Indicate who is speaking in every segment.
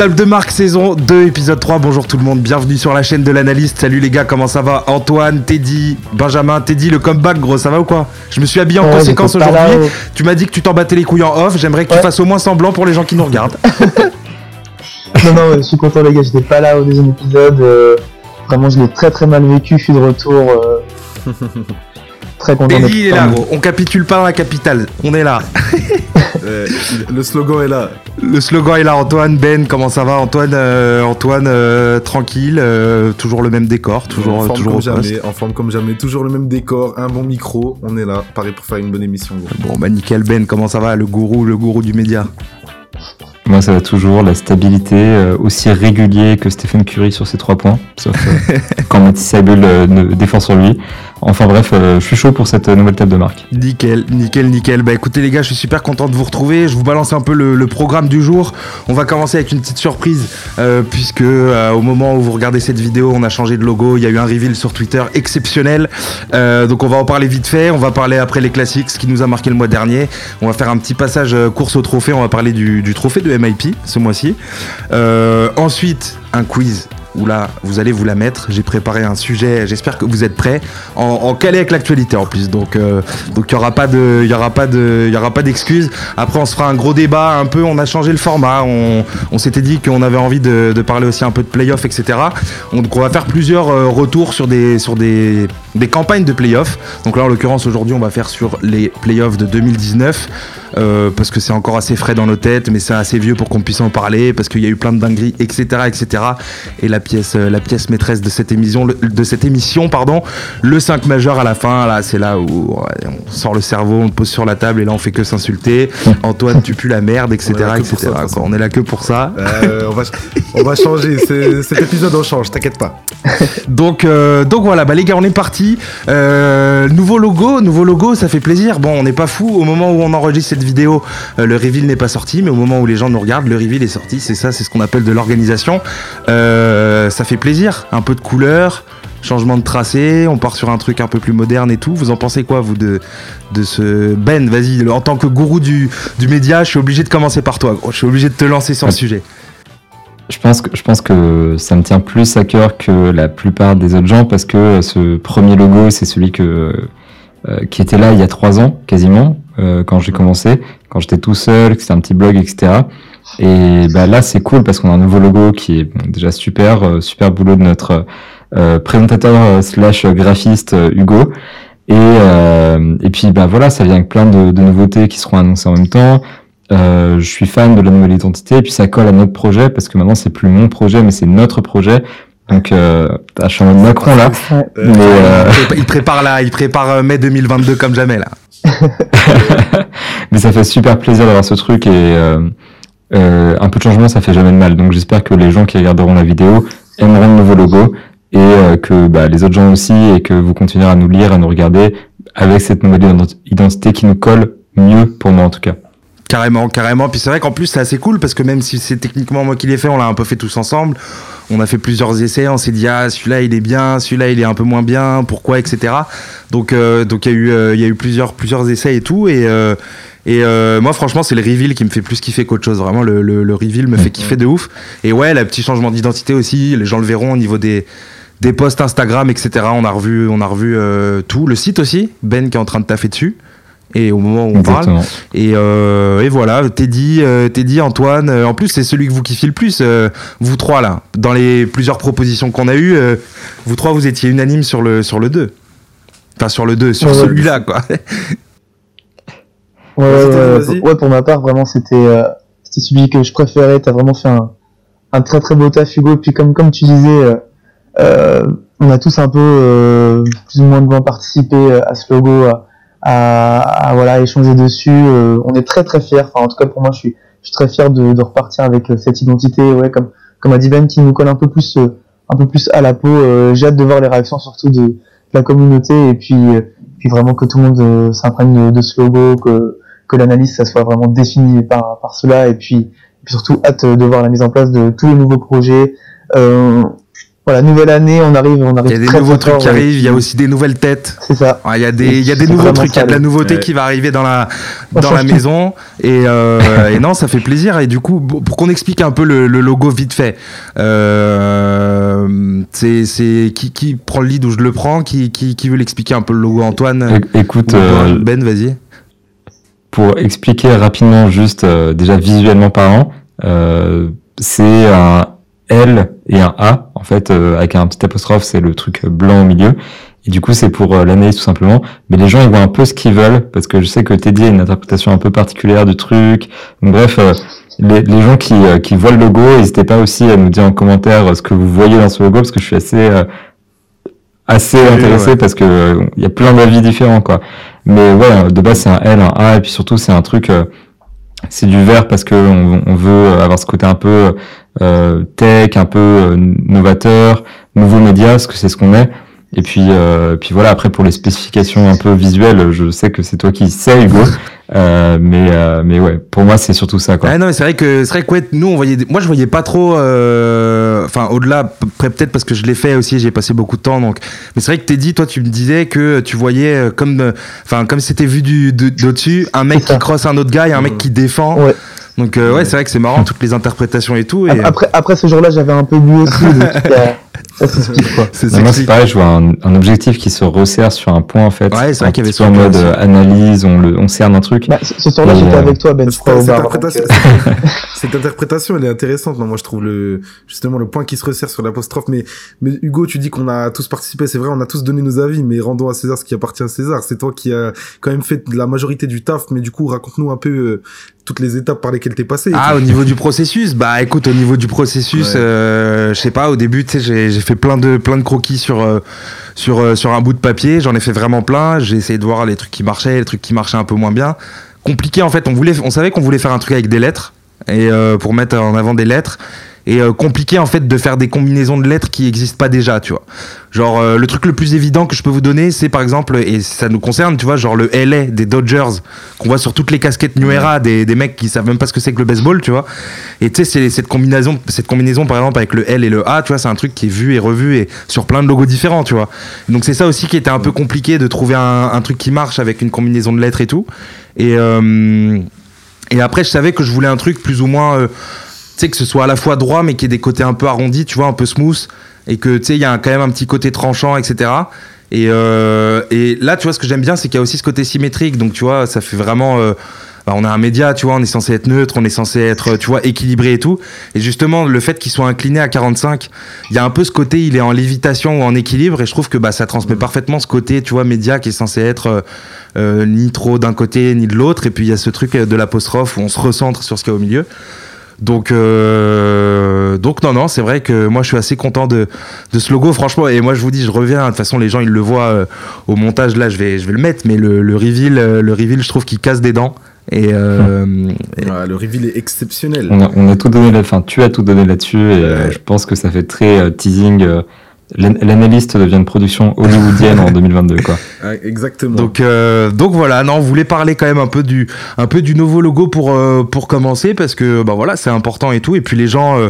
Speaker 1: Table de marque saison 2 épisode 3. Bonjour tout le monde, bienvenue sur la chaîne de l'analyste. Salut les gars, comment ça va? Antoine, Teddy, Benjamin, Teddy le comeback gros, ça va ou quoi? Je me suis habillé en
Speaker 2: Ouais,
Speaker 1: conséquence aujourd'hui.
Speaker 2: ouais.
Speaker 1: Tu m'as dit que tu t'en battais les couilles en off, j'aimerais que tu
Speaker 2: Ouais.
Speaker 1: fasses au moins semblant pour les gens qui nous regardent.
Speaker 2: Non, non, je suis content, les gars. J'étais pas là au deuxième épisode. euh, vraiment, je l'ai très très mal vécu. Je suis de retour. euh, très content
Speaker 1: Teddy il est là gros, on capitule pas dans la capitale, on est là.
Speaker 3: Euh, le slogan est là.
Speaker 1: Le slogan est là Antoine, Ben, comment ça va Antoine, euh, Antoine euh, tranquille, toujours le même décor, toujours,
Speaker 3: en forme
Speaker 1: toujours
Speaker 3: comme jamais, en forme comme jamais, toujours le même décor, un bon micro, on est là, pareil pour faire une bonne émission. Gros.
Speaker 1: Bon bah nickel Ben, comment ça va le gourou, le gourou du média?
Speaker 4: Moi, ça va toujours, la stabilité, euh, aussi régulier que Stephen Curry sur ses trois points, sauf euh, quand Matisse Saibul euh, ne défend sur lui. Enfin bref, je suis chaud pour cette nouvelle table de marque.
Speaker 1: Nickel, nickel, nickel. Bah écoutez les gars, je suis super content de vous retrouver. Je vous balance un peu le, le programme du jour. On va commencer avec une petite surprise, puisque au moment où vous regardez cette vidéo, on a changé de logo. Il y a eu un reveal sur Twitter exceptionnel. Donc on va en parler vite fait. On va parler après les classiques, ce qui nous a marqué le mois dernier. On va faire un petit passage course au trophée. On va parler du, du trophée de MIP ce mois-ci. Euh, ensuite, un quiz. Où là, vous allez vous la mettre. J'ai préparé un sujet. J'espère que vous êtes prêts. En, calé avec l'actualité en plus. Donc, euh, donc il y aura pas de, y aura pas de, d'excuses. Après, on se fera un gros débat. Un peu, on a changé le format. On, s'était dit qu'on avait envie de, parler aussi un peu de playoffs, etc. On, donc, on va faire plusieurs euh, retours sur des, sur des, des campagnes de playoffs. Donc là, en l'occurrence, aujourd'hui, on va faire sur les playoffs de 2019. euh, parce que c'est encore assez frais dans nos têtes, mais c'est assez vieux pour qu'on puisse en parler, parce qu'il y a eu plein de dingueries, etc., etc. Et la pièce, euh, la pièce maîtresse de cette émission, le- de cette émission, pardon, le 5 majeur à la fin, là, c'est là où on sort le cerveau, on le pose sur la table et là on fait que s'insulter. Antoine, tu pues la merde, etc.,
Speaker 3: On est là que pour
Speaker 1: etc.
Speaker 3: ça,
Speaker 1: quoi. On est là que pour ça.
Speaker 3: Euh, on, va, on va changer, cet épisode on change, t'inquiète pas.
Speaker 1: Donc, euh, donc voilà, bah les gars, on est parti. Euh, nouveau logo, nouveau logo, ça fait plaisir. Bon, on n'est pas fou. Au moment où on enregistre cette vidéo, euh, le reveal n'est pas sorti, mais au moment où les gens nous regardent, le reveal est sorti. C'est ça, c'est ce qu'on appelle de l'organisation. Euh, ça fait plaisir. Un peu de couleur, changement de tracé. On part sur un truc un peu plus moderne et tout. Vous en pensez quoi, vous, de, de ce Ben Vas-y, en tant que gourou du, du média, je suis obligé de commencer par toi. Je suis obligé de te lancer sur le sujet.
Speaker 4: Je pense, que, je pense que ça me tient plus à cœur que la plupart des autres gens parce que ce premier logo, c'est celui que, euh, qui était là il y a trois ans, quasiment, euh, quand j'ai commencé, quand j'étais tout seul, que c'était un petit blog, etc. Et bah, là, c'est cool parce qu'on a un nouveau logo qui est déjà super, euh, super boulot de notre euh, présentateur euh, slash graphiste Hugo. Et, et puis bah voilà, ça vient avec plein de, de nouveautés qui seront annoncées en même temps. Euh, je suis fan de la nouvelle identité et puis ça colle à notre projet parce que maintenant c'est plus mon projet mais c'est notre projet. Donc euh, je suis en Macron là.
Speaker 3: Euh,
Speaker 4: Mais, euh,
Speaker 1: Il prépare- là, il prépare euh, mai 2022 comme jamais là.
Speaker 4: mais ça fait super plaisir d'avoir ce truc et euh, euh, un peu de changement ça fait jamais de mal. Donc j'espère que les gens qui regarderont la vidéo aimeront le nouveau logo et euh, que bah, les autres gens aussi et que vous continuerez à nous lire, à nous regarder avec cette nouvelle ident- identité qui nous colle mieux pour moi en tout cas.
Speaker 1: Carrément, carrément. Puis c'est vrai qu'en plus c'est assez cool parce que même si c'est techniquement moi qui l'ai fait, on l'a un peu fait tous ensemble. On a fait plusieurs essais, on s'est dit ah celui-là il est bien, celui-là il est un peu moins bien, pourquoi, etc. Donc euh, donc il y a eu euh, il y a eu plusieurs plusieurs essais et tout et euh, moi franchement c'est le reveal qui me fait plus kiffer qu'autre chose. Vraiment le, le, reveal me fait kiffer de ouf. Et ouais, le petit changement d'identité aussi, les gens le verront au niveau des des posts Instagram, etc. On a revu on a revu tout, le site aussi. Ben qui est en train de taffer dessus. Et au moment où on parle, et, euh, et voilà, Teddy, euh, Teddy, Antoine. euh, en plus, c'est celui que vous kiffiez le plus, vous trois là. Dans les plusieurs propositions qu'on a eues, vous trois, vous étiez unanimes sur le sur le 2. Enfin, sur le 2, sur
Speaker 2: Ouais,
Speaker 1: celui-là, quoi.
Speaker 2: Ouais, pour ma part, vraiment, c'était euh, celui que je préférais. T'as vraiment fait un, un très très beau taf, Hugo. Puis comme comme tu disais, euh, on a tous un peu euh, plus ou moins devant participé euh, à ce logo, à, à, voilà échanger dessus. Euh, on est très très fiers. Enfin, en tout cas pour moi, je suis je suis très fier de, repartir avec euh, cette identité. Ouais, comme comme a dit Ben, qui nous colle un peu plus euh, un peu plus à la peau. J'ai hâte de voir les réactions surtout de, la communauté et puis puis vraiment que tout le monde s'imprègne de, ce logo, que que l'analyse ça soit vraiment défini par par cela et puis, surtout hâte de voir la mise en place de tous les nouveaux projets. Voilà, nouvelle année, on arrive, on arrive.
Speaker 1: Il y a des
Speaker 2: très,
Speaker 1: nouveaux
Speaker 2: très
Speaker 1: trucs
Speaker 2: fort,
Speaker 1: qui
Speaker 2: ouais.
Speaker 1: arrivent, il y a aussi des nouvelles têtes.
Speaker 2: C'est ça.
Speaker 1: Il y a des, il y a des nouveaux trucs, il y a de la nouveauté
Speaker 3: ouais.
Speaker 1: qui va arriver dans la,
Speaker 2: On
Speaker 1: dans la
Speaker 2: tout.
Speaker 1: maison. Et, euh, et non, ça fait plaisir. Et du coup, pour qu'on explique un peu le, le logo vite fait, euh, c'est, c'est qui, qui prend le lead ou je le prends? Qui, qui, qui veut l'expliquer un peu le logo? Antoine
Speaker 4: É- Écoute,
Speaker 1: Ou
Speaker 4: euh,
Speaker 1: Ben, vas-y.
Speaker 4: pour expliquer rapidement, juste euh, déjà visuellement parlant, euh, c'est un L et un A, en fait, euh, avec un petit apostrophe, c'est le truc blanc au milieu. Et du coup, c'est pour euh, l'analyse tout simplement. Mais les gens, ils voient un peu ce qu'ils veulent, parce que je sais que Teddy a une interprétation un peu particulière du truc. Donc, bref, euh, les, les gens qui, euh, qui voient le logo, n'hésitez pas aussi à nous dire en commentaire euh, ce que vous voyez dans ce logo, parce que je suis assez... euh, assez intéressé
Speaker 1: ouais.
Speaker 4: parce que il y a plein d'avis différents quoi. Mais ouais, de base c'est un L, un A et puis surtout c'est un truc euh, c'est du vert parce que on, on veut avoir ce côté un peu euh, tech, un peu euh, novateur, nouveau média, parce que c'est ce qu'on est. Et puis, euh, puis voilà. Après, pour les spécifications un peu visuelles, je sais que c'est toi qui sais, Hugo. Euh, mais, euh, mais ouais, pour moi, c'est surtout ça, quoi.
Speaker 1: Ouais, non, mais c'est vrai que c'est vrai que ouais, nous on voyait, moi je voyais pas trop, euh, enfin au-delà, peut-être parce que je l'ai fait aussi, j'ai passé beaucoup de temps, donc. Mais c'est vrai que t'es dit, toi tu me disais que tu voyais euh, comme, euh, enfin comme c'était vu du de- d'au-dessus, un mec qui crosse un autre gars et un mec
Speaker 3: Mhm.
Speaker 1: qui défend.
Speaker 2: Ouais.
Speaker 1: Donc euh, ouais, c'est vrai que c'est marrant toutes les interprétations et tout. Et,
Speaker 2: Ap- Après, après ce jour-là, j'avais un peu bu aussi,
Speaker 1: c'est
Speaker 4: moi, c'est pareil, je vois un, un objectif qui se resserre sur un point, en fait.
Speaker 1: Ouais, c'est vrai qu'il y avait ce
Speaker 4: en mode
Speaker 1: aussi.
Speaker 4: euh, analyse, on, le, on cerne un truc.
Speaker 2: Bah, ce soir-là, j'étais
Speaker 4: euh,
Speaker 2: avec toi, Ben, je
Speaker 3: Cette, cette interprétation,
Speaker 2: donc, euh,
Speaker 3: cette interprétation, elle est intéressante. Non, moi, je trouve le justement le point qui se resserre sur l'apostrophe. Mais, mais Hugo, tu dis qu'on a tous participé. C'est vrai, on a tous donné nos avis. Mais rendons à César ce qui appartient à César. C'est toi qui a quand même fait la majorité du taf. Mais du coup, raconte-nous un peu euh, toutes les étapes par lesquelles t'es passé.
Speaker 1: Ah, au niveau du processus, bah écoute, au niveau du processus,
Speaker 3: Ouais.
Speaker 1: euh, je sais pas, au début, tu sais, j'ai fait plein de plein de croquis sur euh, sur euh, sur un bout de papier. J'en ai fait vraiment plein. J'ai essayé de voir les trucs qui marchaient, les trucs qui marchaient un peu moins bien. Compliqué en fait. On voulait, on savait qu'on voulait faire un truc avec des lettres et pour mettre en avant des lettres. Et euh, compliqué en fait de faire des combinaisons de lettres qui n'existent pas déjà, tu vois. Genre euh, le truc le plus évident que je peux vous donner, c'est par exemple, et ça nous concerne, tu vois, genre le LA des Dodgers qu'on voit sur toutes les casquettes New Era des, des mecs qui savent même pas ce que c'est que le baseball, tu vois. Et tu sais, c'est cette combinaison, cette combinaison par exemple avec le L et le A, tu vois, c'est un truc qui est vu et revu et sur plein de logos différents, tu vois. Donc c'est ça aussi qui était un peu compliqué de trouver un, un truc qui marche avec une combinaison de lettres et tout. Et euh, et après, je savais que je voulais un truc plus ou moins, sais, que ce soit à la fois droit, mais qui ait des côtés un peu arrondis, tu vois, un peu smooth, et que, tu sais, il y a un- quand même un petit côté tranchant, etc. Et, euh, et là, tu vois, ce que j'aime bien, c'est qu'il y a aussi ce côté symétrique, donc, tu vois, ça fait vraiment... euh, bah, on a un média, tu vois, on est censé être neutre, on est censé être, tu vois, équilibré et tout. Et justement, le fait qu'il soit incliné à 45, il y a un peu ce côté, il est en lévitation ou en équilibre, et je trouve que bah, ça transmet parfaitement ce côté, tu vois, média qui est censé être euh, euh, ni trop d'un côté ni de l'autre. Et puis il y a ce truc euh, de l'apostrophe où on se recentre sur ce qu'il y a au milieu. Donc, euh, donc non, non, c'est vrai que moi je suis assez content de, de ce logo, franchement. Et moi je vous dis, je reviens. De toute façon, les gens ils le voient euh, au montage. Là, je vais, je vais le mettre, mais le, le reveal, euh, le reveal, je trouve qu'il casse des dents. Et, euh, et-
Speaker 3: Ouais, le reveal est exceptionnel.
Speaker 4: On a, on a tout donné là, enfin, tu as tout donné là-dessus et euh, je pense que ça fait très euh, teasing. L'an- L'analyste devient une production hollywoodienne en 2022, quoi.
Speaker 3: Exactement.
Speaker 1: Donc, euh, donc voilà, non, on voulait parler quand même un peu du, un peu du nouveau logo pour, euh, pour commencer parce que bah voilà, c'est important et tout. Et puis les gens, euh,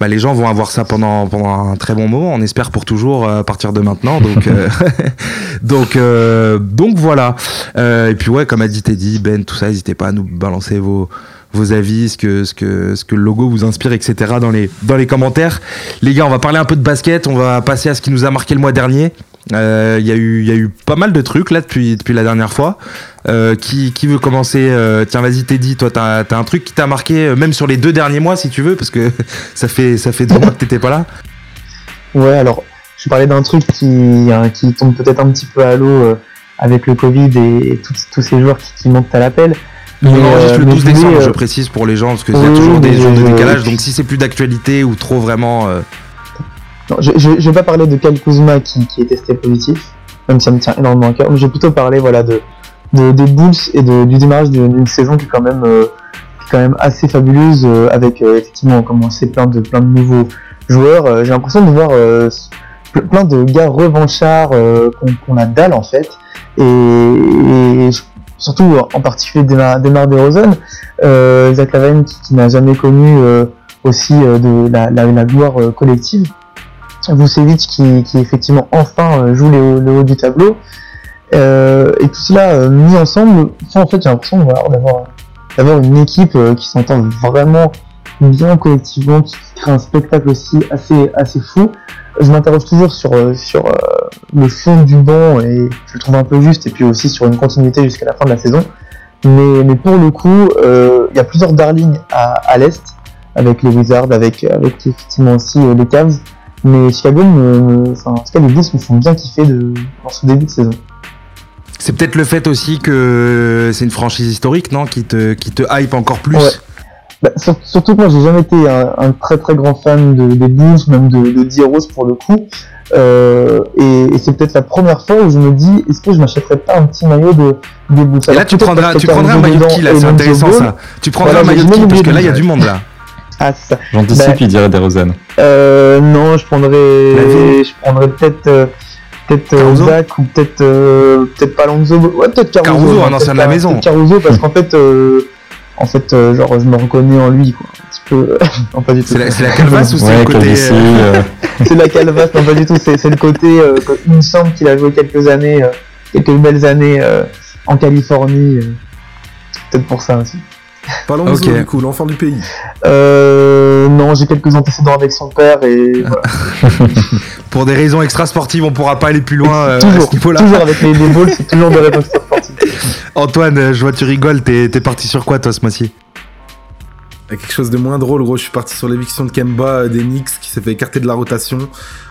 Speaker 1: bah, les gens vont avoir ça pendant, pendant un très bon moment. On espère pour toujours euh, à partir de maintenant. Donc, euh, donc, euh, donc voilà. Euh, et puis ouais, comme a dit Teddy, Ben, tout ça, n'hésitez pas à nous balancer vos vos avis, ce que, le logo vous inspire, etc. dans les, commentaires. Les gars, on va parler un peu de basket, on va passer à ce qui nous a marqué le mois dernier. Euh, Il y, a eu- il y a eu pas mal de trucs là depuis, la dernière fois. Euh, qui, veut commencer Euh, Tiens, vas-y, Teddy, toi, t'as as un truc qui t'a marqué, euh, même sur les deux derniers mois, si tu veux, parce que ça fait, ça deux mois que t'étais pas là.
Speaker 2: Ouais, alors, je parlais d'un truc qui, tombe peut-être un petit peu à l'eau euh, avec le Covid et tous tous ces joueurs qui, qui montent à l'appel.
Speaker 1: On
Speaker 2: Mais,
Speaker 1: enregistre
Speaker 2: euh,
Speaker 1: le
Speaker 2: mais
Speaker 1: 12
Speaker 2: je voulais,
Speaker 1: décembre,
Speaker 2: euh,
Speaker 1: je précise pour les gens, parce qu'il y a
Speaker 2: oui,
Speaker 1: toujours des jours de
Speaker 2: je-
Speaker 1: décalage. Donc si c'est plus d'actualité ou trop vraiment. euh,
Speaker 2: Non, je, je, je vais pas parler de Kyle Kuzma qui, qui est testé positif, même si ça me tient énormément à cœur, mais je vais plutôt parler voilà, de, de, des Bulls et de, du démarrage d'une saison qui est quand même, euh, qui est quand même assez fabuleuse, euh, avec euh, effectivement, comme on sait, plein de, plein de nouveaux joueurs. Euh, J'ai l'impression de voir euh, ple- plein de gars revanchards euh, qu'on a dalle en fait. Et, et je- surtout en particulier Demar, Demar DeRozan, euh, Zach Lavine qui, n'a jamais connu euh, aussi euh, de la, gloire euh, collective. Vucevic qui, qui effectivement enfin joue le, le haut du tableau. et tout cela mis ensemble, en fait j'ai l'impression d'avoir d'avoir une équipe qui s'entend vraiment bien collectivement, qui crée un spectacle aussi assez assez fou. Je m'interroge toujours sur sur le fond du banc et je le trouve un peu juste et puis aussi sur une continuité jusqu'à la fin de la saison. Mais, mais pour le coup, il y a plusieurs darlings à, à l'est avec les Wizards, avec, avec effectivement aussi les Cavs. Mais Chicago, me, enfin, en tout cas, les Bulls me font bien kiffer de, dans ce début de saison.
Speaker 1: C'est peut-être le fait aussi que c'est une franchise historique, non qui te, qui te hype encore plus
Speaker 2: ouais. Bah, sur, Surtout que moi, j'ai jamais été un, un, très très grand fan de, des Bulls, même de, de D-Rose pour le coup. Euh, et, et c'est peut-être la première fois où je me dis, est-ce que je m'achèterais pas un petit maillot de, des Bulls?
Speaker 1: Et là, tu prendras, tu prendras un maillot de qui là? C'est intéressant ça. Tu prendras voilà, un maillot de qui? Parce que là, il y a du monde là.
Speaker 2: Ah, c'est ça.
Speaker 4: J'anticipe, bah, il dirait des Rosanne.
Speaker 2: Euh, non, je prendrais, je prendrais peut-être, euh, peut-être euh, Zach ou peut-être, euh, peut-être pas Lonzo. Ouais, peut-être Caruso.
Speaker 1: Caruso, un ancien de la maison.
Speaker 2: Caruso, parce qu'en fait, euh, en fait, euh, genre, je me reconnais en lui, quoi. Un petit peu. non, pas du tout.
Speaker 1: C'est la, la calvasse ou c'est
Speaker 4: Ouais,
Speaker 1: le côté.
Speaker 4: Euh,
Speaker 2: c'est la calvasse, non, pas du tout. C'est, c'est le côté. Euh, il me semble qu'il a joué quelques années, euh, quelques belles années euh, en Californie. euh, peut-être pour ça aussi.
Speaker 3: Pas Lonzo,
Speaker 1: Ok.
Speaker 3: du coup, l'enfant du pays.
Speaker 2: Euh, non, j'ai quelques antécédents avec son père et voilà.
Speaker 1: Pour des raisons extra-sportives, on pourra pas aller plus loin euh, à
Speaker 2: toujours,
Speaker 1: ce niveau-là.
Speaker 2: toujours avec les, les balls, c'est toujours de réponse sportive.
Speaker 1: Antoine, euh, je vois tu rigoles, t'es parti sur quoi toi ce mois-ci?
Speaker 3: A quelque chose de moins drôle, gros. Je suis parti sur l'éviction de Kemba euh, des qui s'est fait écarter de la rotation.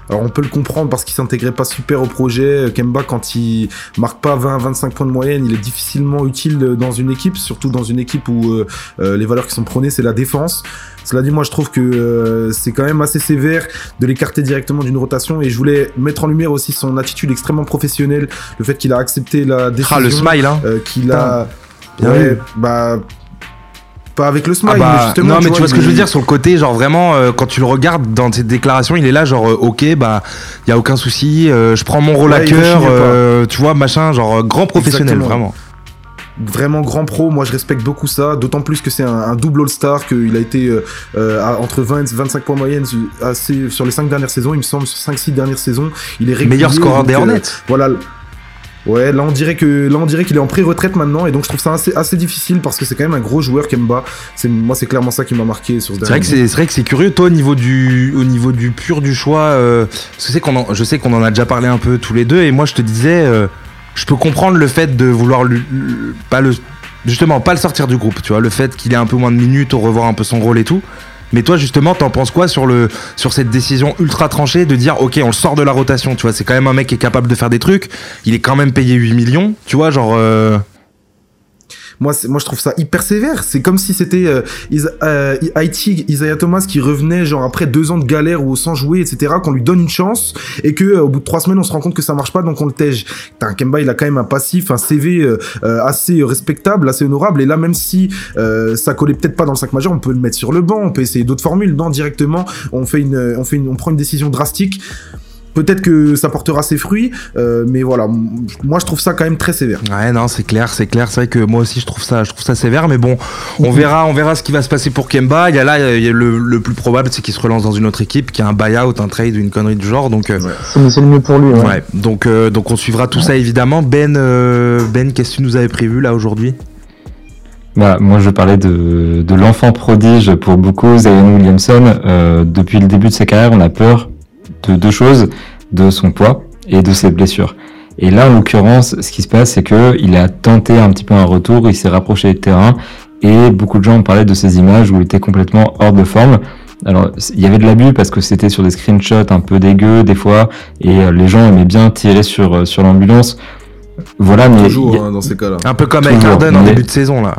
Speaker 3: Alors on peut le comprendre parce qu'il s'intégrait pas super au projet. Euh, Kemba, quand il marque pas 20-25 points de moyenne, il est difficilement utile euh, dans une équipe, surtout dans une équipe où euh, les valeurs qui sont prônées, c'est la défense. Cela dit, moi je trouve que euh, c'est quand même assez sévère de l'écarter directement d'une rotation et je voulais mettre en lumière aussi son attitude extrêmement professionnelle, le fait qu'il a accepté la décision,
Speaker 1: Ah, le smile, hein
Speaker 3: euh, qu'il a...
Speaker 1: Bien
Speaker 3: ouais, bah... Pas avec le smile,
Speaker 1: Ah bah,
Speaker 3: mais justement...
Speaker 1: non mais tu vois ce que je veux dire sur le côté genre vraiment euh, quand tu le regardes dans ses déclarations il est là genre euh, ok bah il y a aucun souci euh, je prends mon rôle à
Speaker 3: Ouais,
Speaker 1: cœur tu vois machin genre grand professionnel
Speaker 3: Exactement.
Speaker 1: vraiment
Speaker 3: vraiment grand pro. Moi, je respecte beaucoup ça. D'autant plus que c'est un, un double All-Star, qu'il a été euh, à- entre 20 et 25 points moyenne assez, sur les 5 dernières saisons. Il me semble, sur 5-6 dernières saisons. Il est régulier.
Speaker 1: meilleur scoreur des
Speaker 3: euh,
Speaker 1: Hornets
Speaker 3: voilà. Ouais, là on dirait que là on dirait qu'il est en pré-retraite maintenant et donc je trouve ça assez, assez difficile parce que c'est quand même un gros joueur Kemba. C'est moi c'est clairement ça qui m'a marqué sur ce dernier.
Speaker 1: c'est vrai que c'est curieux toi au niveau du au niveau du pur du choix euh, parce que c'est qu'on en- je sais qu'on en a déjà parlé un peu tous les deux et moi je te disais euh, je peux comprendre le fait de vouloir lui- pas le justement pas le sortir du groupe tu vois le fait qu'il ait un peu moins de minutes au revoir un peu son rôle et tout mais toi justement t'en penses quoi sur le sur cette décision ultra tranchée de dire ok on le sort de la rotation tu vois c'est quand même un mec qui est capable de faire des trucs il est quand même payé 8 millions tu vois genre euh,
Speaker 3: Moi, moi, je trouve ça hyper sévère. C'est comme si c'était euh, euh, Isaiah Thomas qui revenait genre après deux ans de galère ou sans jouer, etc. Qu'on lui donne une chance et que euh, au bout de trois semaines, on se rend compte que ça marche pas, donc on le tège. Putain, Kemba, il a quand même un passif, un CV euh, assez respectable, assez honorable. Et là, même si ça collait peut-être pas dans le 5 majeur, on peut le mettre sur le banc, on peut essayer d'autres formules. Non, directement, on fait une, on fait une, on prend une décision drastique. Peut-être que ça portera ses fruits, euh, mais voilà, moi je trouve ça quand même très sévère.
Speaker 1: Ouais, non, c'est clair, c'est clair. C'est vrai que moi aussi, je trouve ça, je trouve ça sévère. Mais bon, on verra, on verra ce qui va se passer pour Kemba. Il y a là, il y a le, le plus probable, c'est qu'il se relance dans une autre équipe, qui a un buyout, un trade, une connerie du genre. Donc, euh,
Speaker 2: C'est c'est le mieux pour lui.
Speaker 1: ouais.
Speaker 2: Ouais.
Speaker 1: Donc, euh, donc, on suivra tout ça évidemment. Ben, euh, Ben, qu'est-ce que tu nous avais prévu là aujourd'hui?
Speaker 4: Bah, moi, je parlais de, de l'enfant prodige pour beaucoup, Zion Williamson. Euh, depuis le début de sa carrière, on a peur de deux choses, de son poids et de ses blessures. Et là, en l'occurrence, ce qui se passe, c'est que il a tenté un petit peu un retour, il s'est rapproché du terrain, et beaucoup de gens ont parlé de ces images où il était complètement hors de forme. Alors, il y avait de l'abus parce que c'était sur des screenshots un peu dégueux des fois, et euh, les gens aimaient bien tirer sur, euh, sur l'ambulance. Voilà, mais
Speaker 3: Toujours
Speaker 4: a-
Speaker 3: hein, dans ces cas-là.
Speaker 1: Un peu comme avec Harden en
Speaker 4: mais-
Speaker 1: début de saison là.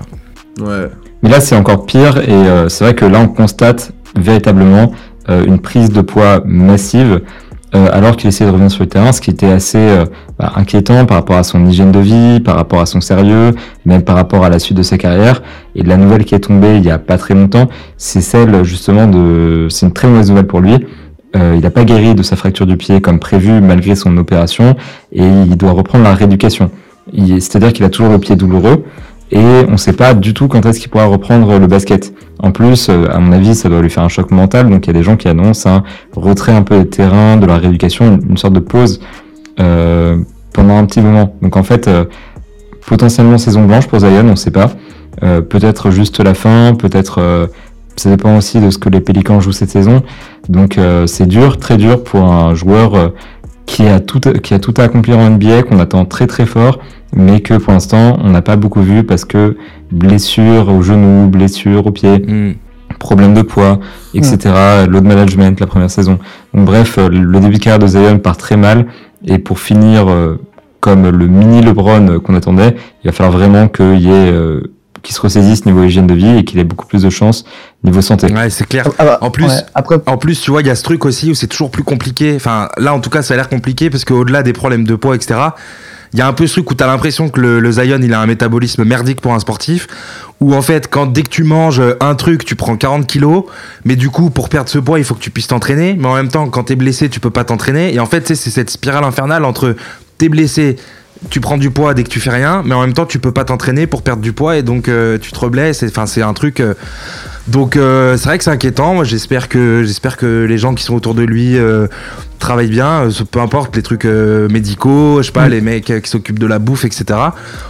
Speaker 3: Ouais.
Speaker 4: Mais là, c'est encore pire et euh, c'est vrai que là, on constate véritablement euh, une prise de poids massive euh, alors qu'il essayait de revenir sur le terrain, ce qui était assez euh, bah, inquiétant par rapport à son hygiène de vie, par rapport à son sérieux, même par rapport à la suite de sa carrière. Et la nouvelle qui est tombée il y a pas très longtemps, c'est celle justement de... C'est une très mauvaise nouvelle pour lui. Euh, il n'a pas guéri de sa fracture du pied comme prévu malgré son opération et il doit reprendre la rééducation. C'est-à-dire qu'il a toujours le pied douloureux et on ne sait pas du tout quand est-ce qu'il pourra reprendre le basket. En plus, euh, à mon avis, ça doit lui faire un choc mental. Donc il y a des gens qui annoncent un retrait un peu des terrains, de la rééducation, une, sorte de pause euh, pendant un petit moment. Donc en fait, euh, potentiellement saison blanche pour Zion, on ne sait pas. Peut-être juste la fin, peut-être ça dépend aussi de ce que les Pélicans jouent cette saison. Donc c'est dur, très dur pour un joueur qui a tout qui a tout à accomplir en NBA qu'on attend très très fort, mais que pour l'instant on n'a pas beaucoup vu parce que blessure au genou, blessure au pied.
Speaker 1: Hmm.
Speaker 4: problème de poids, etc. Load management la première saison. Donc, bref, euh, le début de carrière de Zion part très mal. Et pour finir euh, comme le mini LeBron qu'on attendait, il va falloir vraiment qu'il y ait euh, qu'il se ressaisisse niveau hygiène de vie et qu'il ait beaucoup plus de chance niveau santé.
Speaker 1: Ouais, c'est clair.
Speaker 2: Ah bah,
Speaker 1: En plus,
Speaker 2: ouais, après,
Speaker 1: En plus, tu vois, il y a ce truc aussi où c'est toujours plus compliqué. Enfin, là, en tout cas, ça a l'air compliqué parce qu'au-delà des problèmes de poids, etc., il y a un peu ce truc où tu as l'impression que le, Zion, il a un métabolisme merdique pour un sportif. Où en fait, quand dès que tu manges un truc, tu prends 40 kilos. Mais du coup, pour perdre ce poids, il faut que tu puisses t'entraîner. Mais en même temps, quand t'es blessé, tu peux pas t'entraîner. Et en fait, c'est cette spirale infernale entre t'es blessé, tu prends du poids dès que tu fais rien, mais en même temps, tu peux pas t'entraîner pour perdre du poids et donc euh, tu te reblesses. Enfin, c'est un truc. euh, donc euh, c'est vrai que c'est inquiétant. Moi, j'espère que j'espère que les gens qui sont autour de lui euh, travaillent bien. euh, peu importe les trucs euh, médicaux, je sais pas, les mecs qui s'occupent de la bouffe, etc.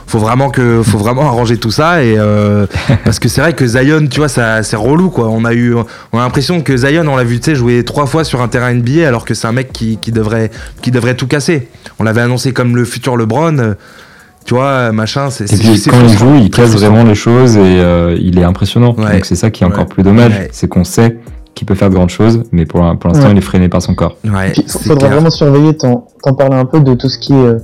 Speaker 1: Faut vraiment que faut vraiment arranger tout ça et parce que c'est vrai que Zion, tu vois, ça c'est relou quoi. On a eu on a l'impression que Zion, on l'a vu, jouer trois fois sur un terrain NBA alors que c'est un mec qui, qui devrait qui devrait tout casser. On l'avait annoncé comme le futur LeBron. Euh, Tu vois, machin, c'est
Speaker 4: Et puis
Speaker 1: c'est
Speaker 4: quand il joue, il casse vraiment les choses et euh, il est impressionnant.
Speaker 1: Ouais.
Speaker 4: Donc c'est ça qui est
Speaker 1: Ouais.
Speaker 4: encore plus dommage,
Speaker 1: Ouais.
Speaker 4: c'est qu'on sait qu'il peut faire de grandes choses, mais pour, pour l'instant
Speaker 2: Ouais.
Speaker 4: il est freiné par son corps.
Speaker 1: Ouais,
Speaker 2: Puis,
Speaker 1: c'est
Speaker 2: faudra
Speaker 1: clair.
Speaker 2: vraiment surveiller, t'en t'en parler un peu de tout ce qui est euh,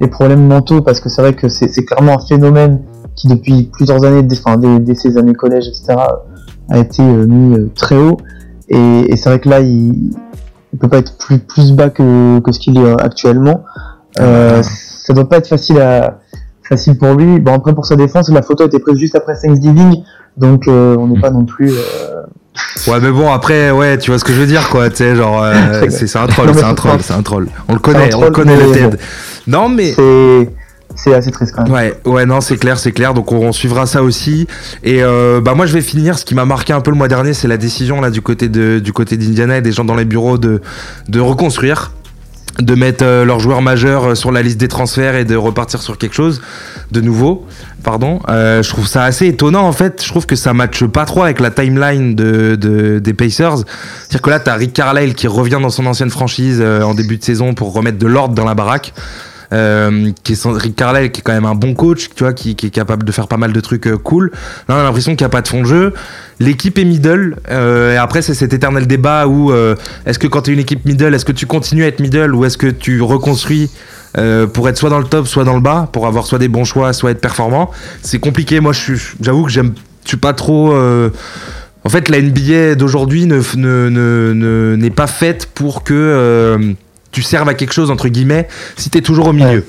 Speaker 2: les problèmes mentaux, parce que c'est vrai que c'est c'est clairement un phénomène qui depuis plusieurs années, dès, enfin, dès, dès ses années collège, etc., a été euh, mis euh, très haut. Et, et c'est vrai que là, il, il peut pas être plus, plus bas que, que ce qu'il est euh, actuellement. Euh, ça doit pas être facile à facile pour lui. Bon après pour sa défense, la photo a été prise juste après Thanksgiving, donc euh, on n'est pas non plus. euh,
Speaker 1: Ouais, mais bon, après, ouais, tu vois ce que je veux dire, quoi. Tu sais, genre, euh, c'est un troll, c'est un troll, c'est un troll. On le connaît, on le connaît le TED. Non, mais.
Speaker 2: c'est c'est assez triste quand même.
Speaker 1: Ouais, ouais, non, c'est clair, c'est clair. Donc on, on suivra ça aussi. Et euh, bah moi, je vais finir. Ce qui m'a marqué un peu le mois dernier, c'est la décision là du côté de du côté d'Indiana et des gens dans les bureaux de de reconstruire, de mettre euh, leurs joueurs majeurs euh, sur la liste des transferts et de repartir sur quelque chose de nouveau. Pardon. Euh, je trouve ça assez étonnant en fait. Je trouve que ça matche pas trop avec la timeline de, de des Pacers. C'est-à-dire que là, t'as Rick Carlisle qui revient dans son ancienne franchise en début de saison pour remettre de l'ordre dans la baraque. Euh, qui est Rick Carlisle qui est quand même un bon coach tu vois qui, qui est capable de faire pas mal de trucs euh, cool. Là on a l'impression qu'il n'y a pas de fond de jeu. L'équipe est middle euh, et après c'est cet éternel débat où euh, est-ce que quand tu es une équipe middle est-ce que tu continues à être middle ou est-ce que tu reconstruis euh, pour être soit dans le top soit dans le bas pour avoir soit des bons choix soit être performant? C'est compliqué. Moi j'avoue que j'aime je suis pas trop euh, en fait, la NBA d'aujourd'hui ne, ne, ne, ne- n'est pas faite pour que euh, tu serves à quelque chose, entre guillemets, si t'es toujours au milieu.
Speaker 2: Ouais.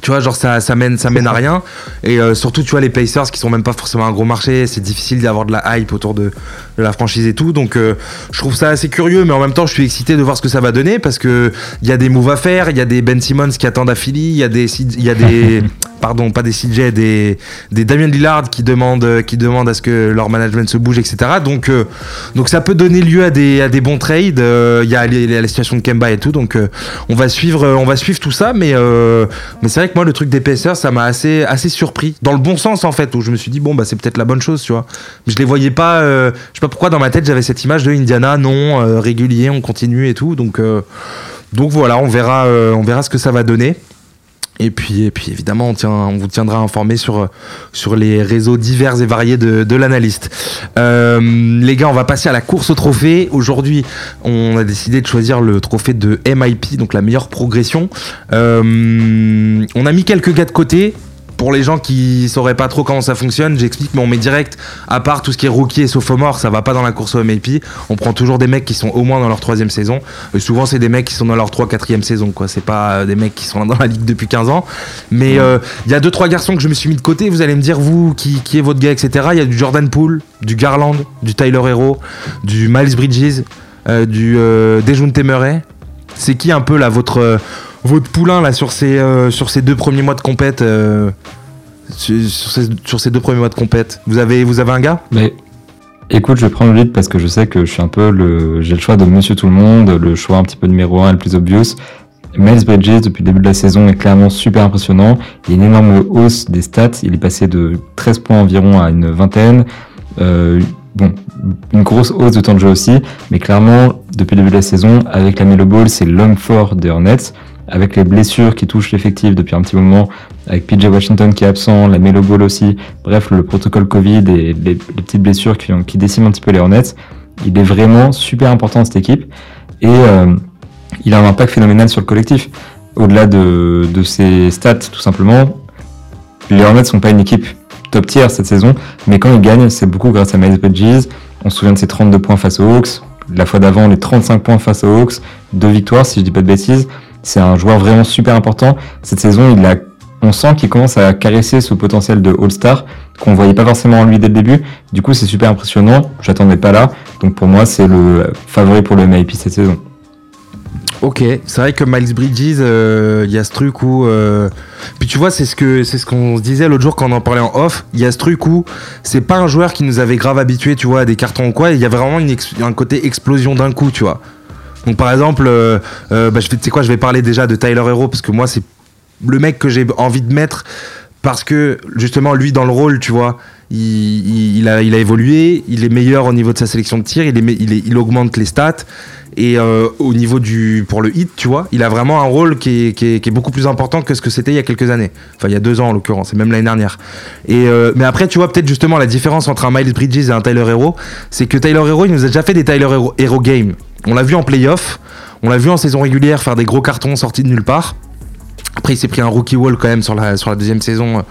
Speaker 1: Tu vois, genre ça, ça mène, ça mène à rien. Et euh, surtout, tu vois, les Pacers qui sont même pas forcément un gros marché, c'est difficile d'avoir de la hype autour de, de la franchise et tout. Donc, euh, je trouve ça assez curieux, mais en même temps, je suis excité de voir ce que ça va donner parce que il y a des moves à faire, il y a des Ben Simmons qui attendent à Philly, il y a des, il y a des, pardon, pas des CJ, des, des Damien Lillard qui demandent, qui demandent à ce que leur management se bouge, etc. Donc, euh, donc ça peut donner lieu à des, à des bons trades. Euh, Il y a la situation de Kemba et tout, donc euh, on va suivre, euh, on va suivre tout ça. Mais, euh, mais c'est vrai que moi, le truc d'épaisseur, ça m'a assez, assez surpris, dans le bon sens en fait, où je me suis dit bon bah c'est peut-être la bonne chose, tu vois. Mais je les voyais pas. euh, je sais pas pourquoi dans ma tête j'avais cette image de Indiana, non euh, régulier, on continue et tout. Donc, euh, donc voilà, on verra, euh, on verra ce que ça va donner. Et puis, et puis évidemment, on, tient, on vous tiendra informé sur, sur les réseaux divers et variés de, l'analyste. Les gars, on va passer à la course au trophée. Aujourd'hui, on a décidé de choisir le trophée de MIP, donc la meilleure progression. On a mis quelques gars de côté. Pour les gens qui sauraient pas trop comment ça fonctionne, j'explique, mais on met direct, à part tout ce qui est rookie et sophomore, ça va pas dans la course au MIP. On prend toujours des mecs qui sont au moins dans leur troisième saison. Et souvent, c'est des mecs qui sont dans leur 3 4 saison, quoi. C'est pas euh, des mecs qui sont dans la ligue depuis 15 ans. Mais euh, il y a deux trois garçons que je me suis mis de côté. Vous allez me dire, vous, qui, qui est votre gars, etc. Il y a du Jordan Poole, du Garland, du Tyler Hero, du Miles Bridges, euh, du euh, Dejounte Murray. C'est qui un peu là votre votre poulain là sur ces euh, sur ces deux premiers mois de compète euh, sur, ces, sur ces deux premiers mois de compète Vous avez vous avez un gars?
Speaker 4: Mais Écoute, je prendre le lead parce que je sais que je suis un peu le, j'ai le choix de Monsieur Tout le Monde, le choix un petit peu numéro un, le plus obvious. Miles Bridges, depuis le début de la saison, est clairement super impressionnant. Il y a une énorme hausse des stats. Il est passé de 13 points environ à une vingtaine. Euh, bon, une grosse hausse de temps de jeu aussi. Mais clairement, depuis le début de la saison, avec la Melo Ball, c'est l'homme fort des Hornets. Avec les blessures qui touchent l'effectif depuis un petit moment, avec PJ Washington qui est absent, la Melo Ball aussi, bref, le protocole Covid et les, petites blessures qui, déciment un petit peu les Hornets, il est vraiment super important cette équipe. Et euh, il a un impact phénoménal sur le collectif. Au-delà de, de ses stats, tout simplement, les Hornets sont pas une équipe top tier cette saison, mais quand ils gagnent, c'est beaucoup grâce à Miles Bridges. On se souvient de ses 32 points face aux Hawks, la fois d'avant les 35 points face aux Hawks, deux victoires si je dis pas de bêtises. C'est un joueur vraiment super important. Cette saison, il a, on sent qu'il commence à caresser ce potentiel de All-Star qu'on voyait pas forcément en lui dès le début. Du coup, c'est super impressionnant. J'attendais pas là. Donc pour moi, c'est le favori pour le MIP cette saison.
Speaker 1: Ok, c'est vrai que Miles Bridges, il euh, y a ce truc où, euh... puis tu vois, c'est ce que c'est ce qu'on se disait l'autre jour quand on en parlait en off. Il y a ce truc où c'est pas un joueur qui nous avait grave habitué, tu vois, à des cartons ou quoi. Il y a vraiment un côté explosion d'un coup, tu vois. Donc par exemple, euh, euh, bah, je sais quoi, je vais parler déjà de Tyler Hero parce que moi c'est le mec que j'ai envie de mettre parce que justement lui dans le rôle, tu vois, il, a, il a évolué, il est meilleur au niveau de sa sélection de tir, il, est, il, augmente les stats. Et euh, au niveau du pour le hit, tu vois, il a vraiment un rôle qui est, qui est, qui est beaucoup plus important que ce que c'était il y a quelques années. Enfin, il y a deux ans en l'occurrence, et même l'année dernière. Et euh, mais après, tu vois, peut-être justement la différence entre un Miles Bridges et un Tyler Hero, c'est que Tyler Hero, il nous a déjà fait des Tyler Hero, Hero Games. On l'a vu en playoff, on l'a vu en saison régulière faire des gros cartons sortis de nulle part. Après, il s'est pris un rookie wall quand même sur la, deuxième saison.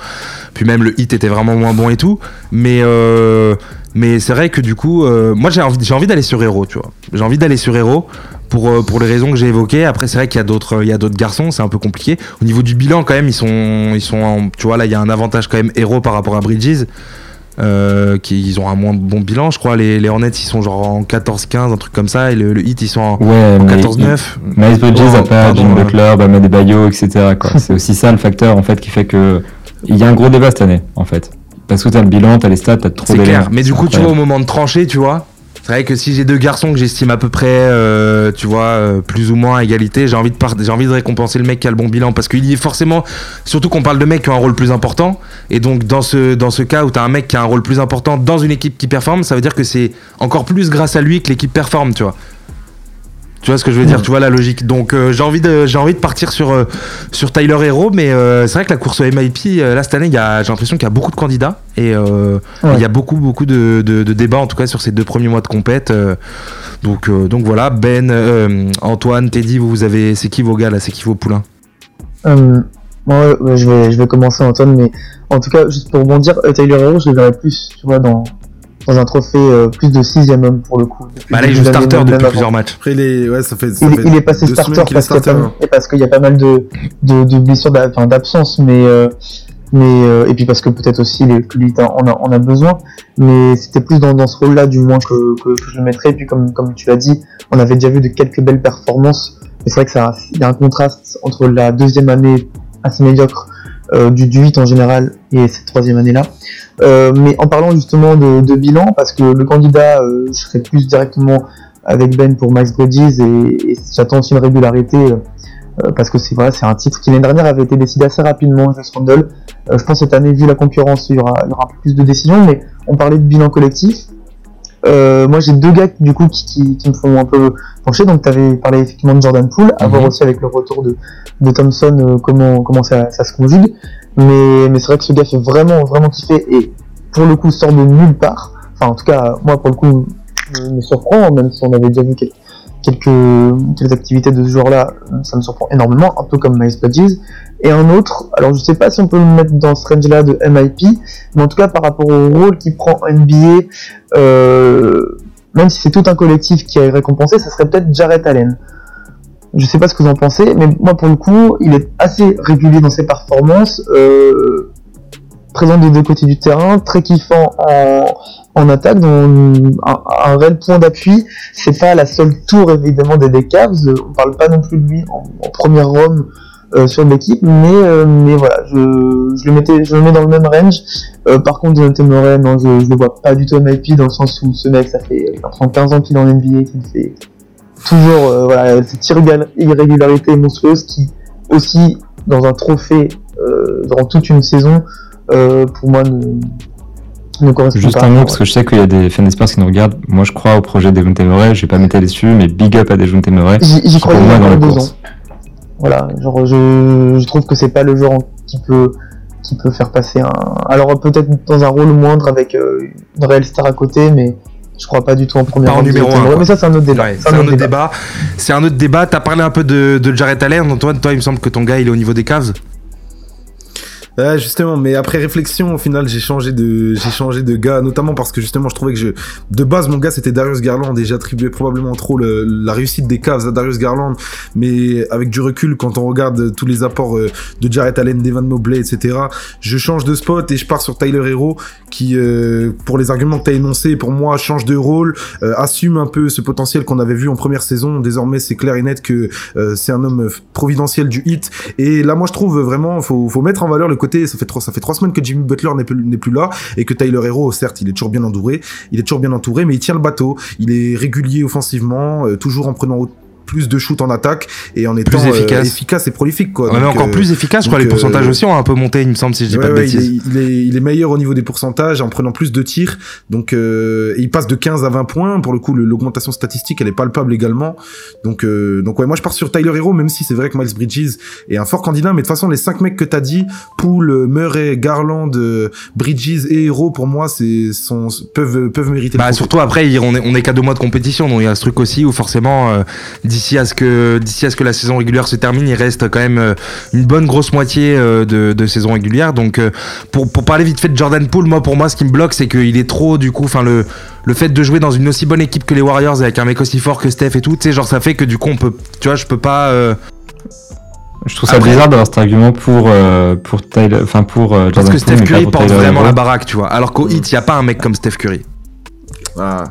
Speaker 1: Puis même le hit était vraiment moins bon et tout. Mais, euh, c'est vrai que du coup, euh, moi j'ai envie, d'aller sur Hero, tu vois. J'ai envie d'aller sur Hero pour, euh, les raisons que j'ai évoquées. Après, c'est vrai qu'il y a d'autres, garçons, c'est un peu compliqué. Au niveau du bilan, quand même, ils sont, ils sont tu vois, là, il y a un avantage quand même Hero par rapport à Bridges. Euh, qui ils ont un moins bon bilan je crois les, les Hornets ils sont genre en 14-15 un truc comme ça et le, le Heat ils sont en,
Speaker 4: ouais,
Speaker 1: en 14-9
Speaker 4: Miles Bridges
Speaker 1: Oh,
Speaker 4: a pas Jim. Butler, Bam Adebayo, etc. quoi. c'est aussi ça le facteur en fait qui fait que il y a un gros débat cette année en fait. Parce que t'as le bilan, t'as les stats, t'as trop
Speaker 1: C'est
Speaker 4: d'éléments.
Speaker 1: clair. Mais du coup, tu vois, au moment de trancher, tu vois, c'est vrai que si j'ai deux garçons que j'estime à peu près, euh, tu vois, euh, plus ou moins à égalité, j'ai envie de récompenser le mec qui a le bon bilan parce qu'il y est forcément, surtout qu'on parle de mecs qui ont un rôle plus important. Et donc dans ce dans ce cas où t'as un mec qui a un rôle plus important dans une équipe qui performe, ça veut dire que c'est encore plus grâce à lui que l'équipe performe, tu vois. Tu vois ce que je veux dire, tu vois la logique. Donc euh, j'ai envie de j'ai envie de partir sur euh, sur Tyler Hero, mais euh, c'est vrai que la course au MIP là cette année, il y a j'ai l'impression qu'il y a beaucoup de candidats et
Speaker 2: Ouais.
Speaker 1: il y a beaucoup beaucoup de, de, de débats en tout cas sur ces deux premiers mois de compète. donc donc voilà, Ben, Antoine, Teddy, vous, vous avez c'est qui vos gars là, c'est qui vos poulains?
Speaker 2: Moi, ouais, je vais, je vais commencer Antoine, mais en tout cas, juste pour rebondir, Tyler Hero, je le verrais plus, tu vois, dans, dans un trophée euh, plus de sixième homme pour le coup.
Speaker 1: Bah là il joue starter depuis
Speaker 2: avant.
Speaker 1: plusieurs matchs.
Speaker 3: Après, il est, ouais, ça fait, ça
Speaker 2: Il,
Speaker 3: fait
Speaker 2: il est passé starter
Speaker 3: semaines qu'il est
Speaker 2: parce qu'il y a pas
Speaker 3: starter,
Speaker 2: mal,
Speaker 3: hein.
Speaker 2: et parce qu'il y a pas mal de, de, de blessures d'absence, mais, euh, mais euh, et puis parce que peut-être aussi les que lui on a, on a besoin, mais c'était plus dans, dans ce rôle-là du moins que, que, que je le mettrais. Et puis comme, comme tu l'as dit, on avait déjà vu de quelques belles performances. Mais c'est vrai que ça, il y a un contraste entre la deuxième année assez médiocre euh, du, du 8 en général et cette troisième année-là. Euh, mais en parlant justement de, bilan, parce que le candidat, euh, je serais plus directement avec Ben pour Max Bridges et, j'attends aussi une régularité parce que c'est vrai, c'est un titre qui l'année dernière avait été décidé assez rapidement, je pense cette année, vu la concurrence, il y, aura, il un peu plus de décisions, mais on parlait de bilan collectif. Euh, moi, j'ai deux gars du coup qui, qui, qui me font un peu pencher. Donc, tu avais parlé effectivement de Jordan Poole, à voir
Speaker 1: Mhm.
Speaker 2: aussi avec le retour de, de Thompson euh, comment comment ça, ça se conjugue. Mais, mais c'est vrai que ce gars fait vraiment vraiment kiffer et pour le coup sort de nulle part. Enfin, en tout cas, moi pour le coup, me me surprend, même si on avait déjà vu quelques quelques, quelques activités de ce genre-là, ça me surprend énormément, un peu comme Miles Bridges. Et un autre, alors je sais pas si on peut le mettre dans ce range-là de MIP, mais en tout cas par rapport au rôle qu'il prend en NBA, euh, même si c'est tout un collectif qui est récompensé, ça serait peut-être Jarrett Allen. Je sais pas ce que vous en pensez, mais moi pour le coup, il est assez régulier dans ses performances, euh, présent des deux côtés du terrain, très kiffant en, attaque, dans un, réel point d'appui. C'est pas la seule tour évidemment des, des Cavs. On parle pas non plus de lui en, en première Rome sur l'équipe, mais euh, mais voilà, je, je le mettais, je le mets dans le même range. Euh, par contre, Jonathan Murray, non, je, je le vois pas du tout MIP dans le sens où ce mec, ça fait prend 15 ans qu'il est en NBA, qu'il fait toujours euh, voilà cette irrégular- irrégularité monstrueuse qui aussi dans un trophée euh, dans toute une saison, euh, pour moi ne, ne correspond
Speaker 4: Juste
Speaker 2: pas.
Speaker 4: un mot, parce que je sais qu'il y a des fans des Spurs qui nous regardent. Moi, je crois au projet des Murray. Je vais pas m'étaler dessus, mais big up à des Murray.
Speaker 2: J'y croyais
Speaker 4: moi,
Speaker 2: il y
Speaker 4: dans
Speaker 2: a
Speaker 4: la
Speaker 2: deux
Speaker 4: course.
Speaker 2: ans. Voilà, genre je, je trouve que c'est pas le genre qui peut qui peut faire passer un. Alors peut-être dans un rôle moindre avec euh, une réelle star à côté, mais je crois pas du tout en première
Speaker 1: Pas en numéro.
Speaker 2: Mais ça c'est un autre débat.
Speaker 1: Ouais, c'est un autre débat. C'est un autre débat. T'as parlé un peu de, de Jarrett Allen, Antoine. Toi, il me semble que ton gars, il est au niveau des Cavs.
Speaker 3: Justement, mais après réflexion, au final, j'ai changé de, j'ai changé de gars, notamment parce que justement, je trouvais que je, de base, mon gars, c'était Darius Garland et j'attribuais probablement trop le- la réussite des Cavs à Darius Garland. Mais avec du recul, quand on regarde tous les apports euh, de Jarrett Allen, Devan Mobley, etc., je change de spot et je pars sur Tyler Hero, qui, euh, pour les arguments que t'as énoncés, pour moi, change de rôle, euh, assume un peu ce potentiel qu'on avait vu en première saison. Désormais, c'est clair et net que euh, c'est un homme providentiel du hit. Et là, moi, je trouve vraiment, faut, faut mettre en valeur le côté. Ça fait trois, ça fait trois semaines que Jimmy Butler n'est plus, là et que Tyler Hero, certes, il est toujours bien entouré. Il est toujours bien entouré, mais il tient le bateau. Il est régulier offensivement, euh, toujours en prenant plus de shoot en attaque et en étant euh,
Speaker 1: efficace.
Speaker 3: efficace et prolifique, quoi.
Speaker 1: Ouais,
Speaker 3: Donc,
Speaker 1: encore
Speaker 3: euh,
Speaker 1: plus efficace. Je crois les pourcentages
Speaker 3: euh,
Speaker 1: aussi ont un peu monté, il me semble, si je dis
Speaker 3: Ouais,
Speaker 1: pas de
Speaker 3: ouais, il,
Speaker 1: bêtises.
Speaker 3: est, il, est, il est meilleur au niveau des pourcentages en prenant plus de tirs. Donc, euh, et il passe de 15 à 20 points. Pour le coup, l'augmentation statistique, elle est palpable également. Donc, euh, donc ouais, moi je pars sur Tyler Hero, même si c'est vrai que Miles Bridges est un fort candidat. Mais de toute façon, les cinq mecs que t'as dit, Poole, Murray, Garland, Bridges et Hero, pour moi, c'est sont peuvent peuvent mériter.
Speaker 1: Bah surtout après on est on est qu'à deux mois de compétition donc il y a ce truc aussi où forcément euh, d'ici à ce que d'ici à ce que la saison régulière se termine il reste quand même euh, une bonne grosse moitié euh, de, de saison régulière. Donc euh, pour pour parler vite fait de Jordan Poole moi pour moi ce qui me bloque c'est qu'il est trop du coup enfin le le fait de jouer dans une aussi bonne équipe que les Warriors avec un mec aussi fort que Steph et tout tu sais genre ça fait que du coup on peut tu vois je peux pas euh,
Speaker 4: Je trouve ça
Speaker 1: Après-
Speaker 4: bizarre d'avoir cet argument pour, euh, pour Tyler, enfin pour euh,
Speaker 1: parce que
Speaker 4: Poole,
Speaker 1: Steph Curry porte
Speaker 4: Tyler
Speaker 1: vraiment la baraque tu vois. Alors qu'au hit il y a pas un mec comme Steph Curry.
Speaker 3: Ah.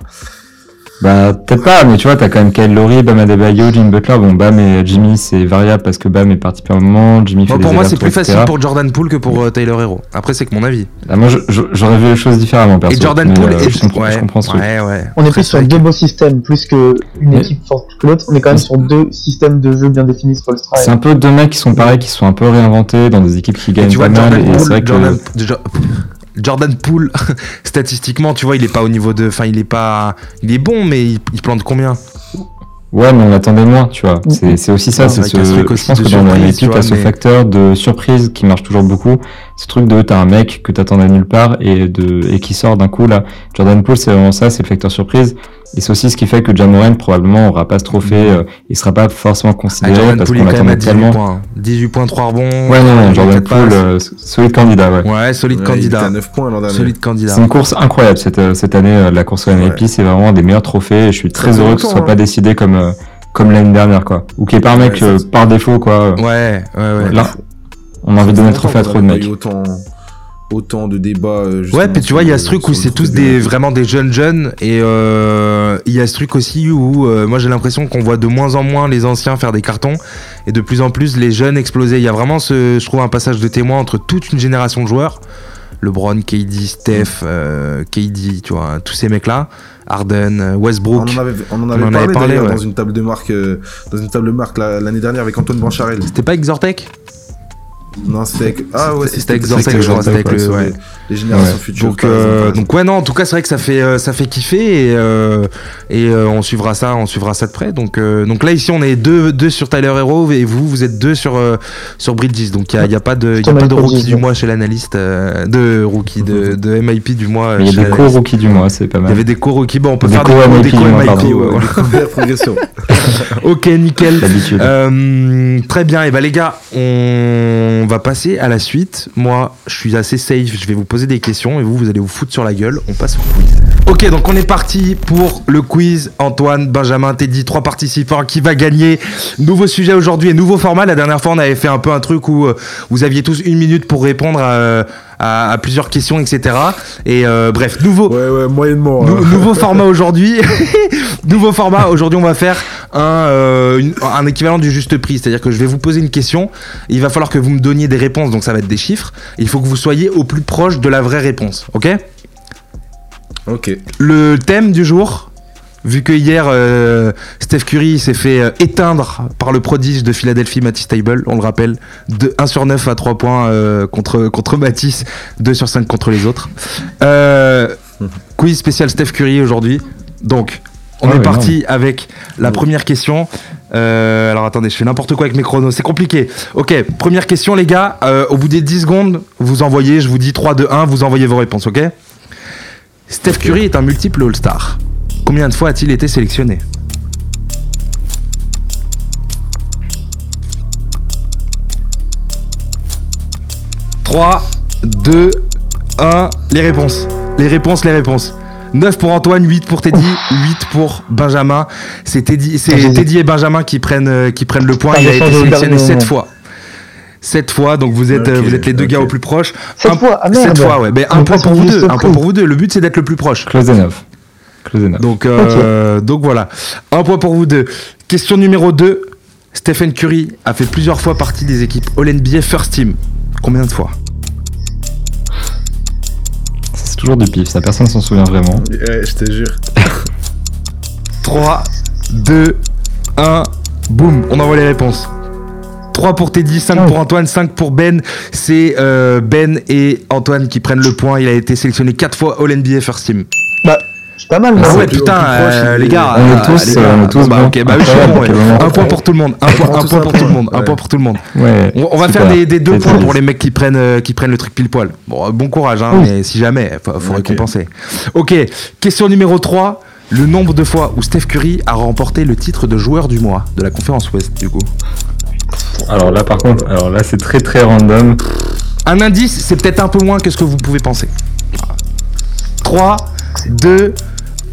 Speaker 4: Bah, peut-être pas, mais tu vois, t'as quand même Kyle Lowry, Bam Adebayo, Jimmy Butler. Bon, Bam et Jimmy, c'est variable parce que Bam est parti pour un moment, Jimmy
Speaker 1: Moi,
Speaker 4: fait
Speaker 1: pour
Speaker 4: des
Speaker 1: moi c'est plus facile
Speaker 4: etc.
Speaker 1: pour Jordan Poole que pour euh, Tyler Hero après c'est que mon avis
Speaker 4: Ah, moi, j'aurais vu les choses différemment, perso.
Speaker 1: et Jordan
Speaker 4: mais,
Speaker 1: Poole
Speaker 4: euh,
Speaker 1: et
Speaker 4: je comprends,
Speaker 1: ouais,
Speaker 4: je comprends ce truc.
Speaker 1: ouais ouais
Speaker 2: On est plus sur
Speaker 1: c'est
Speaker 2: deux beaux systèmes, plus que une
Speaker 4: Mais-
Speaker 2: équipe forte que l'autre. On est quand même sur deux systèmes de jeu bien définis sur le
Speaker 4: C'est
Speaker 2: strike.
Speaker 4: un peu deux mecs qui sont pareils, qui sont un peu réinventés dans des équipes qui
Speaker 1: Et
Speaker 4: gagnent
Speaker 1: tu vois,
Speaker 4: pas mal.
Speaker 1: Jordan Jordan Poole, statistiquement, tu vois, il est pas au niveau de. Enfin, il est pas. Il est bon, mais il, il plante combien?
Speaker 4: Ouais, mais on l'attendait moins, tu vois. C'est c'est aussi ça, c'est
Speaker 1: avec
Speaker 4: ce. Je pense que dans le
Speaker 1: surprise,
Speaker 4: MIP,
Speaker 1: tu vois,
Speaker 4: t'as ce
Speaker 1: mais-
Speaker 4: facteur de surprise qui marche toujours beaucoup. Ce truc de t'as un mec que t'attendais nulle part et de et qui sort d'un coup là. Jordan Poole, c'est vraiment ça, c'est le facteur surprise. Et c'est aussi ce qui fait que Jamoran probablement aura pas ce trophée, euh, il sera pas forcément
Speaker 1: Ah,
Speaker 4: considéré
Speaker 1: Jordan
Speaker 4: parce qu'on l'attendait
Speaker 1: 18
Speaker 4: tellement.
Speaker 1: points. 18 points, 3 rebonds.
Speaker 4: Ouais, non, non, Jordan Poole, euh, solide candidat, ouais.
Speaker 1: Ouais, solide
Speaker 3: Ouais, il
Speaker 1: candidat.
Speaker 3: à 9 points l'an dernier.
Speaker 1: Solide candidat.
Speaker 4: C'est une course incroyable cette, euh, cette année, euh, la course au MIP, c'est vraiment un des meilleurs trophées et je suis très heureux que ce soit
Speaker 3: hein.
Speaker 4: pas décidé comme, euh, comme l'année dernière, quoi. Ou pas un mec euh, par défaut, quoi.
Speaker 1: Ouais, ouais, ouais.
Speaker 4: Là, on a envie de donner le trophée à trop de mecs.
Speaker 3: autant, autant de débats. euh,
Speaker 1: Ouais, puis tu vois, il y a ce truc où c'est tous des
Speaker 3: de-
Speaker 1: vraiment des jeunes jeunes et euh, il y a ce truc aussi où euh, moi j'ai l'impression qu'on voit de moins en moins les anciens faire des cartons et de plus en plus les jeunes exploser. Il y a vraiment ce, je trouve un passage de témoin entre toute une génération de joueurs, LeBron, KD, Steph, euh, KD, tu vois, tous ces mecs là, Harden, euh,
Speaker 3: On
Speaker 1: Westbrook.
Speaker 3: en avait, on en
Speaker 1: On
Speaker 3: avait
Speaker 1: en avait
Speaker 3: parlé,
Speaker 1: parlé, ouais.
Speaker 3: dans une table de marque, euh, dans une table de marque la- l'année dernière avec Antoine Blancharel.
Speaker 1: C'était pas Exortec
Speaker 3: Non, c'était avec, ah ouais,
Speaker 1: C'était avec Zortek,
Speaker 3: avec
Speaker 1: je crois, c'était avec le-
Speaker 3: sur
Speaker 1: ouais.
Speaker 3: les, les générations
Speaker 4: Ouais.
Speaker 3: futures.
Speaker 1: Donc, euh, donc ouais non en tout cas c'est vrai que ça fait euh, ça fait kiffer et, euh, et euh, on suivra ça on suivra ça de près donc euh, donc là ici on est deux, deux sur Tyler Hero et vous vous êtes deux sur euh, sur Bridges donc il y a, pas de il y a pas de rookie du mois chez l'analyste euh, de rookie de, de MIP du mois
Speaker 4: il y
Speaker 1: chez
Speaker 4: a des co-rookies du mois, c'est pas
Speaker 1: il y
Speaker 4: mal.
Speaker 1: avait des co-rookies bon on peut
Speaker 4: Des
Speaker 1: faire des
Speaker 4: co-
Speaker 1: des
Speaker 4: MIP,
Speaker 1: co
Speaker 4: moi,
Speaker 1: MIP
Speaker 4: pardon.
Speaker 1: ouais,
Speaker 3: Ouais,
Speaker 1: voilà.
Speaker 3: les premières progressions.
Speaker 1: ok nickel très bien, et bah les gars, on va passer à la suite. Moi, je suis assez safe, je vais vous poser des questions et vous, vous allez vous foutre sur la gueule. On passe au quiz. Ok, donc on est parti pour le quiz. Antoine, Benjamin, Teddy, trois participants qui va gagner. Nouveau sujet aujourd'hui et nouveau format. La dernière fois, on avait fait un peu un truc où euh, vous aviez tous une minute pour répondre à, à- à plusieurs questions, etc. Et euh, bref, nouveau,
Speaker 3: Ouais, ouais, moyennement.
Speaker 1: Nou-
Speaker 3: hein.
Speaker 1: nouveau format aujourd'hui. nouveau format. Aujourd'hui, on va faire un, euh, une- un équivalent du juste prix. C'est-à-dire que je vais vous poser une question, il va falloir que vous me donniez des réponses, donc ça va être des chiffres. Il faut que vous soyez au plus proche de la vraie réponse, ok?
Speaker 3: Ok.
Speaker 1: Le thème du jour, vu que hier euh, Steph Curry s'est fait euh, éteindre par le prodige de Philadelphie, Matisse Table, on le rappelle, de 1 sur 9 à 3 points euh, contre, contre Matisse, 2 sur 5 contre les autres. Euh, quiz spécial Steph Curry aujourd'hui. Donc, on
Speaker 4: Ah
Speaker 1: est parti avec la première question. Euh, alors attendez, je fais n'importe quoi avec mes chronos, c'est compliqué. Ok, première question les gars, Euh, au bout des 10 secondes, vous envoyez, je vous dis 3, 2, 1, vous envoyez vos réponses, ok? Steph Curry est un multiple All-Star. Combien de fois a-t-il été sélectionné « 3, 2, 1, les réponses. Les réponses, les réponses. 9 pour Antoine, 8 pour Teddy, 8 pour Benjamin. C'est Teddy, et Benjamin qui prennent, euh, qui prennent le point. Il a été sélectionné
Speaker 2: dernier
Speaker 1: 7
Speaker 2: moment.
Speaker 1: fois. 7 fois, donc vous êtes, euh, vous êtes les deux gars au plus Un-
Speaker 2: fois, ah
Speaker 1: sept
Speaker 2: merde.
Speaker 1: fois, ouais. Mais un point pour vous deux. Un point pour vous deux. Le but, c'est d'être le plus proche.
Speaker 4: Close enough. Close enough.
Speaker 1: Donc, euh, donc voilà. Un point pour vous deux. Question numéro 2. Stephen Curry a fait plusieurs fois partie des équipes All-NBA First Team. Combien de fois?
Speaker 4: C'est toujours du pif, ça personne s'en souvient vraiment.
Speaker 3: Ouais, je te jure.
Speaker 1: 3, 2, 1, boum, on envoie les réponses. 3 pour Teddy, 5
Speaker 2: Oh.
Speaker 1: pour Antoine, 5 pour Ben. C'est euh, Ben et Antoine qui prennent le point. Il a été sélectionné 4 fois All-NBA First Team.
Speaker 2: Bah, c'est pas mal,
Speaker 1: Ah ouais, putain, euh, les
Speaker 3: est-
Speaker 1: gars.
Speaker 4: On est
Speaker 1: euh,
Speaker 4: tous,
Speaker 1: les gars,
Speaker 4: euh, on est tous
Speaker 1: bah, ok, bah oui, je suis
Speaker 4: Après,
Speaker 1: bon, ouais. Un point pour tout le monde. Un point, un pour tout le monde. Un point pour tout le monde.
Speaker 4: Ouais.
Speaker 1: On, on va faire des, des deux points pour les mecs qui prennent, euh, qui prennent le truc pile poil. Bon, euh, bon courage, hein,
Speaker 2: Oui.
Speaker 1: mais si jamais, faut, faut récompenser. Ok, question numéro 3. Le nombre de fois où Steph Curry a remporté le titre de joueur du mois de la conférence Ouest, du coup?
Speaker 4: Alors là, par contre, alors là, c'est très très random.
Speaker 1: Un indice, c'est peut-être un peu moins que ce que vous pouvez penser. 3, 2,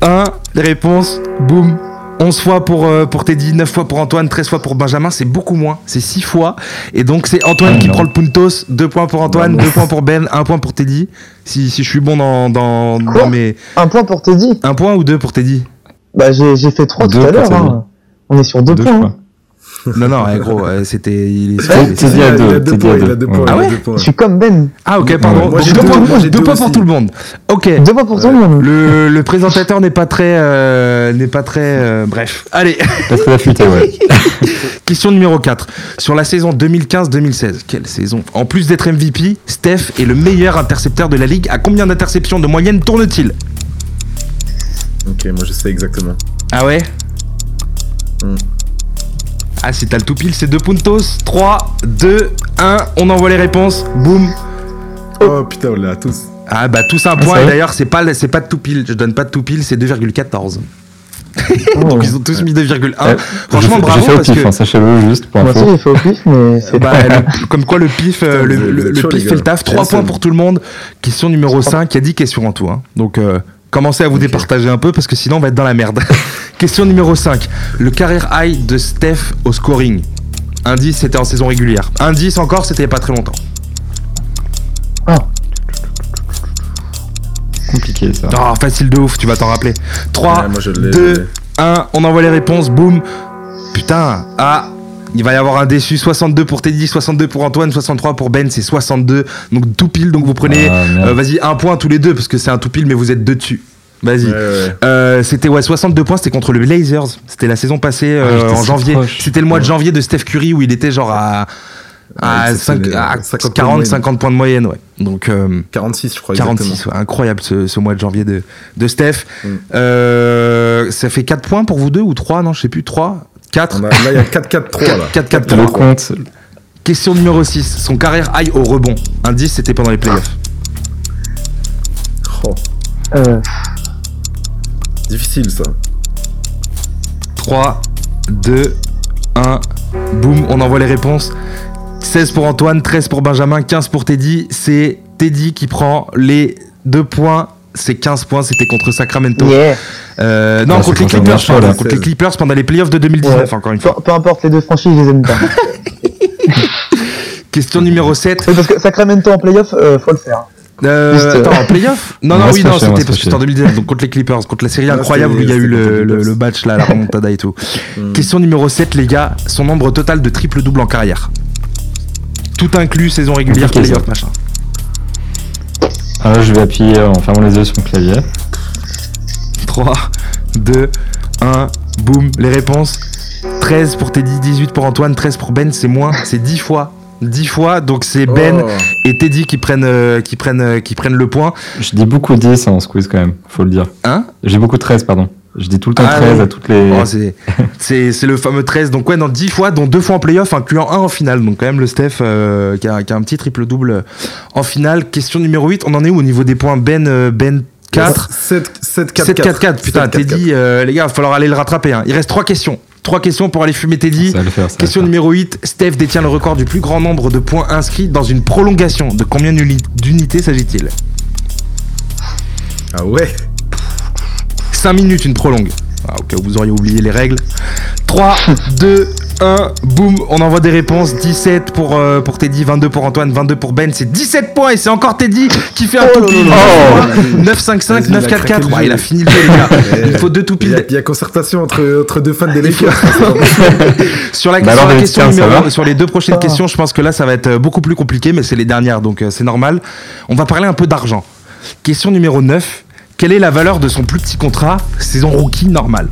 Speaker 1: 1, les réponses, boum. 11 fois pour, euh, pour Teddy, 9 fois pour Antoine, 13 fois pour Benjamin, c'est beaucoup moins, c'est 6 fois. Et donc c'est Antoine
Speaker 4: Ah,
Speaker 1: qui prend le puntos, 2 points pour Antoine, 2 points pour Ben, 1 point pour Teddy. Si, si je suis bon dans, dans, dans
Speaker 2: Quoi
Speaker 1: mes...
Speaker 2: Un point pour Teddy.
Speaker 1: 1 point ou 2 pour Teddy
Speaker 2: Bah, j'ai j'ai fait 3
Speaker 4: Deux
Speaker 2: tout à l'heure. Hein. On est sur 2
Speaker 4: Deux, je
Speaker 2: points.
Speaker 1: Non, non, ouais, gros, c'était... il
Speaker 3: a-
Speaker 4: deux,
Speaker 3: il a deux
Speaker 4: Teddy à
Speaker 3: points, il a
Speaker 4: deux.
Speaker 3: deux points.
Speaker 4: Ouais.
Speaker 3: il a
Speaker 1: Ah ouais
Speaker 3: deux points.
Speaker 2: Je suis comme Ben.
Speaker 1: Ah ok, pardon.
Speaker 3: Moi,
Speaker 1: deux
Speaker 3: deux,
Speaker 1: points,
Speaker 3: moi,
Speaker 1: deux
Speaker 3: deux
Speaker 1: points pour tout le monde. Ok.
Speaker 2: Deux points pour tout le monde.
Speaker 1: Le, le présentateur n'est pas très, euh, n'est pas très, euh, bref. Allez,
Speaker 4: Pas très affûté, ouais.
Speaker 1: question numéro 4. Sur la saison 2015-2016, quelle saison? En plus d'être MVP, Steph est le meilleur intercepteur de la ligue. À combien d'interceptions de moyenne tourne-t-il?
Speaker 3: Ok, moi je sais exactement.
Speaker 1: Ah ouais?
Speaker 3: Hmm.
Speaker 1: Ah si t'as le tout pile, c'est deux puntos. 3, 2, 1, on envoie les réponses. Boum.
Speaker 3: Oh putain, on l'a tous.
Speaker 1: Ah bah tous un
Speaker 4: c'est
Speaker 1: point. Et
Speaker 4: vrai
Speaker 1: d'ailleurs c'est pas, c'est pas de tout pile. Je donne pas de tout pile, c'est 2,14.
Speaker 2: Oh.
Speaker 1: Donc ils ont tous mis 2,1.
Speaker 4: Ouais.
Speaker 1: Franchement bravo
Speaker 4: J'ai fait au
Speaker 1: parce
Speaker 4: pif,
Speaker 1: que
Speaker 4: hein, sachez-le juste pour
Speaker 2: Moi aussi,
Speaker 4: info.
Speaker 2: j'ai fait au pif, mais c'est
Speaker 1: Bah, le- comme quoi le pif, euh, le, le- le pif fait le taf. 3
Speaker 3: Jason.
Speaker 1: points pour tout le monde. Question numéro 5, il y a 10 questions en tout. hein. Donc euh, commencez à vous départager un peu parce que sinon on va être dans la merde. Question numéro 5. Le carrière high de Steph au scoring. Indice, c'était en saison régulière. Indice encore, c'était pas très longtemps.
Speaker 4: Compliqué ça.
Speaker 1: Ah, facile de ouf, tu vas t'en rappeler. 3,
Speaker 3: Ouais, moi, je l'ai, je
Speaker 1: 2,
Speaker 3: l'ai.
Speaker 1: 1, on envoie les réponses, boum. Putain, ah, il va y avoir un déçu. 62 pour Teddy, 62 pour Antoine, 63 pour Ben, c'est 62. Donc tout pile, donc vous prenez,
Speaker 4: Ah,
Speaker 1: euh, vas-y, un point tous les deux, parce que c'est un tout pile, mais vous êtes deux dessus. Vas-y.
Speaker 3: Ouais, ouais.
Speaker 1: Euh, c'était ouais 62 points, c'était contre le Blazers. C'était la saison passée euh,
Speaker 4: Ah, j'étais
Speaker 1: en
Speaker 4: si
Speaker 1: janvier. C'était le mois de janvier de Steph Curry où il était genre à, à,
Speaker 3: Ouais,
Speaker 1: cinq-
Speaker 3: c'était
Speaker 1: à
Speaker 3: 50 points de
Speaker 1: 40
Speaker 3: moyenne.
Speaker 1: 50 points de moyenne, ouais. Donc euh,
Speaker 3: 46, je crois.
Speaker 1: 46,
Speaker 3: exactement.
Speaker 1: ouais, incroyable ce, ce mois de janvier de, de Steph.
Speaker 3: Mm.
Speaker 1: Euh, ça fait 4 points pour vous deux ou 3 Non, je sais plus. 3 4
Speaker 3: On a- là, il y a 4-4-3 là.
Speaker 1: 4-4-3.
Speaker 4: Le compte,
Speaker 1: Question numéro 6. Son carrière high au rebond. Indice, c'était pendant les playoffs.
Speaker 3: Oh,
Speaker 2: Euh,
Speaker 3: difficile ça.
Speaker 1: 3, 2, 1, boum, on envoie les réponses. 16 pour Antoine, 13 pour Benjamin, 15 pour Teddy. C'est Teddy qui prend les 2 points. C'est 15 points, c'était contre Sacramento.
Speaker 2: yeah.
Speaker 1: Euh, non, contre les Clippers, pardon,
Speaker 4: Marshall,
Speaker 1: contre les
Speaker 3: 16.
Speaker 1: Clippers pendant les playoffs de 2019,
Speaker 2: Ouais.
Speaker 1: encore une
Speaker 2: Peu,
Speaker 1: fois.
Speaker 2: peu importe, les deux franchises, je les aime pas.
Speaker 1: Question numéro 7.
Speaker 2: Oui, parce que Sacramento en playoff, euh, faut le faire.
Speaker 1: Euh,
Speaker 2: euh,
Speaker 1: attends, en playoff Non,
Speaker 4: On
Speaker 1: non, oui, non, c'était parce que c'était en 2019, donc contre les Clippers, contre la série
Speaker 3: Ah,
Speaker 1: incroyable où il y a eu le, match, là, la remontada et tout.
Speaker 3: Hmm.
Speaker 1: Question numéro 7, les gars, son nombre total de triple-double en carrière. Tout inclus, saison régulière, playoff, machin.
Speaker 4: Alors, je vais appuyer en fermant les yeux sur mon clavier.
Speaker 1: 3, 2, 1, boum, les réponses. 13 pour Teddy, 18 pour Antoine, 13 pour Ben, c'est moins, c'est 10 fois. 10 fois, donc c'est Ben
Speaker 3: Oh.
Speaker 1: et Teddy qui prennent, euh, qui, prennent, euh, qui prennent le point.
Speaker 4: Je dis beaucoup 10 en squeeze quand même, faut le dire.
Speaker 1: Hein?
Speaker 4: J'ai beaucoup 13, pardon. Je dis tout le temps
Speaker 1: Ah,
Speaker 4: 13
Speaker 1: oui.
Speaker 4: à toutes les.
Speaker 1: Oh, c'est- le fameux 13, donc ouais, dans 10 fois, dont 2 fois en playoff, incluant 1 en finale. Donc quand même le Steph euh, qui, a, qui a un petit triple-double en finale. Question numéro 8, on en est où au niveau des points Ben, euh, ben 4
Speaker 3: 7 7 4
Speaker 1: 7-4-4, putain, Teddy, euh, les gars, il va falloir aller le rattraper. hein. Il reste 3 questions. 3 questions pour aller fumer Teddy.
Speaker 4: Ça va le faire, ça va
Speaker 1: Question
Speaker 4: le faire.
Speaker 1: numéro 8, Steph détient le record du plus grand nombre de points inscrits dans une prolongation. De combien d'uni- d'unités s'agit-il?
Speaker 3: Ah ouais
Speaker 1: 5 minutes une prolongue. Ah, au cas où vous auriez oublié les règles. 3, 2, 1, boum, on envoie des réponses. 17 pour, euh, pour Teddy, 22 pour Antoine, 22 pour Ben. C'est 17 points et c'est encore Teddy qui fait un tout pile.
Speaker 3: Oh.
Speaker 1: 9, 5, 5,
Speaker 3: Vas-y,
Speaker 1: 9,
Speaker 3: il a
Speaker 1: 4,
Speaker 3: craqué
Speaker 1: 4.
Speaker 3: le
Speaker 1: Ouais, il a fini le jeu, les gars. Il faut deux tout
Speaker 3: Il y, a,
Speaker 1: piles.
Speaker 3: il y a concertation entre, entre deux fans des Lakers.
Speaker 1: Sur la,
Speaker 4: Bah
Speaker 1: sur la
Speaker 4: les
Speaker 1: question
Speaker 4: tiens,
Speaker 1: numéro, sur les deux prochaines
Speaker 2: Ah.
Speaker 1: questions, je pense que là, ça va être euh, beaucoup plus compliqué, mais c'est les dernières, donc euh, c'est normal. On va parler un peu d'argent. Question numéro 9. Quelle est la valeur de son plus petit contrat, saison rookie normale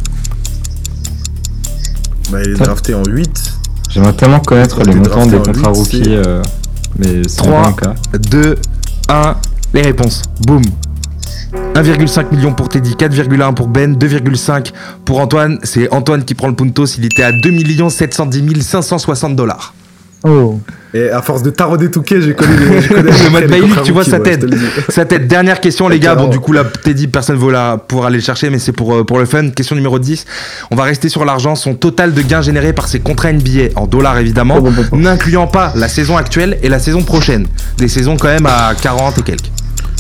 Speaker 3: bah, il est drafté en 8.
Speaker 4: J'aimerais tellement connaître les montants des contrats rookies, euh, mais c'est
Speaker 1: Trois.
Speaker 4: pas le cas.
Speaker 1: 2, 1, les réponses. Boum. 1,5 million pour Teddy, 4,1 pour Ben, 2,5 pour Antoine. C'est Antoine qui prend le puntos. Il était à 2 710 560 dollars.
Speaker 2: Oh.
Speaker 3: Et à force de tarauder Touquet, j'ai connu les.
Speaker 1: Le mode Bailey, tu vois
Speaker 3: le dis.
Speaker 1: Sa tête. Dernière question, les gars. Bon, du coup, là, Teddy, personne ne va pouvoir aller le chercher, mais c'est pour, euh, pour le fun. Question numéro 10. On va rester sur l'argent. Son total de gains générés par ses contrats NBA, en dollars évidemment,
Speaker 2: Oh, bon, bon, bon.
Speaker 1: n'incluant pas la saison actuelle et la saison prochaine. Des saisons quand même à 40 et quelques.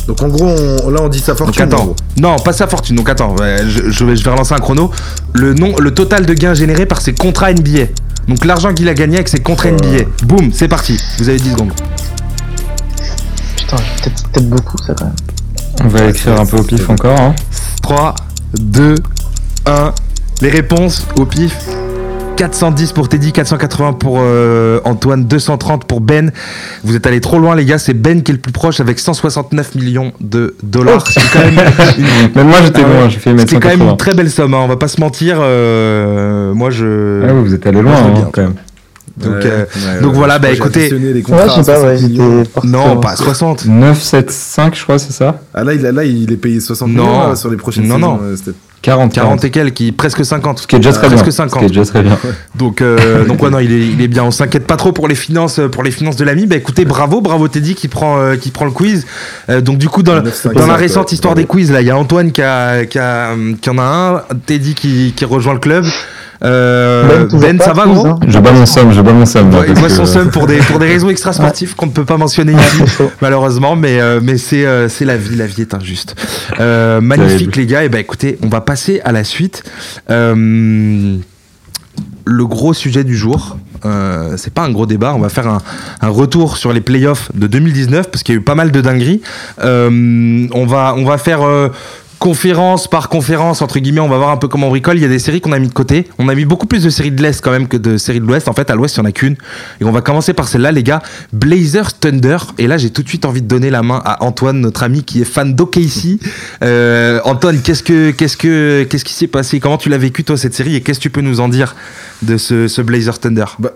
Speaker 3: Donc en gros, on- là on dit sa fortune. en
Speaker 1: attends, non, pas sa fortune. Donc attends, je, je vais, je vais relancer un chrono. Le, nom, le total de gains générés par ses contrats NBA. Donc l'argent qu'il a gagné avec ses
Speaker 3: Euh.
Speaker 1: NBA. Boum, c'est parti. Vous avez 10 secondes.
Speaker 2: Putain, peut-être beaucoup ça quand même.
Speaker 4: On va écrire un peu au pif encore. Hein.
Speaker 1: 3, 2, 1. Les réponses au pif. 410 pour Teddy, 480 pour euh, Antoine, 230 pour Ben. Vous êtes allés trop loin, les gars. C'est Ben qui est le plus proche avec 169 millions de dollars. C'est quand même une,
Speaker 4: Même moi j'étais loin, j'ai fait
Speaker 1: ce
Speaker 4: mettre
Speaker 1: qui est quand même
Speaker 4: 180.
Speaker 1: une très belle somme. hein. On va pas se mentir. euh, moi, je.
Speaker 4: Ah vous êtes allé loin hein,
Speaker 1: bien,
Speaker 4: quand même.
Speaker 1: Donc,
Speaker 3: Ouais,
Speaker 1: euh,
Speaker 3: ouais,
Speaker 1: donc
Speaker 3: ouais,
Speaker 1: voilà, bah, écoutez-
Speaker 3: les contrats
Speaker 2: je sais pas, ouais,
Speaker 3: 60 millions.
Speaker 1: Non, pas 60.
Speaker 4: 9, 7, 5 je crois c'est ça
Speaker 3: Ah là, il, a- là, il est payé 60
Speaker 1: Non.
Speaker 3: millions là, sur les prochaines
Speaker 1: Non,
Speaker 3: saisons.
Speaker 1: non.
Speaker 3: c'était-
Speaker 4: 40,
Speaker 1: 40 et quelques, qui- presque 50.
Speaker 4: Ce qui est déjà très
Speaker 1: presque
Speaker 4: bien.
Speaker 1: 50.
Speaker 4: Ce qui est déjà très bien.
Speaker 1: Donc, euh, donc ouais, non, il est, il est bien. On s'inquiète pas trop pour les finances, euh, pour les finances de l'ami. Bah écoutez, bravo, bravo Teddy qui prend, euh, qui prend le quiz. Euh, donc du coup, dans, la-
Speaker 3: 9,50,
Speaker 1: dans la
Speaker 3: ouais,
Speaker 1: récente histoire des quiz, là, il y a Antoine qui, a, qui, a, qui en a un, Teddy qui, qui rejoint le club. Euh,
Speaker 2: Ben,
Speaker 1: ça va gros
Speaker 2: hein.
Speaker 4: Je bats mon somme, je bats mon somme.
Speaker 1: Ouais,
Speaker 4: que-
Speaker 1: son seum pour des, pour des raisons extra-sportives qu'on ne peut pas mentionner ici, malheureusement, mais, euh, mais c'est euh, c'est la vie, la vie est injuste. Euh, magnifique les gars, et ben écoutez, on va passer à la suite. Euh, le gros sujet du jour, euh, c'est pas un gros débat, on va faire un, un retour sur les playoffs de 2019 parce qu'il y a eu pas mal de dingueries. Euh, on, va, on va faire euh, conférence par conférence, entre guillemets, on va voir un peu comment on bricole. Il y a des séries qu'on a mis de côté. On a mis beaucoup plus de séries de l'Est quand même que de séries de l'Ouest. En fait, à l'Ouest, il n'y en a qu'une. Et on va commencer par celle-là, les gars. Blazers Thunder. Et là, j'ai tout de suite envie de donner la main à Antoine, notre ami qui est fan d'OKC. Euh, Antoine, qu'est-ce que, qu'est-ce que, qu'est-ce qui s'est passé? Comment tu l'as vécu toi cette série? Et qu'est-ce que tu peux nous en dire de ce, Blazers Thunder?
Speaker 3: Ah,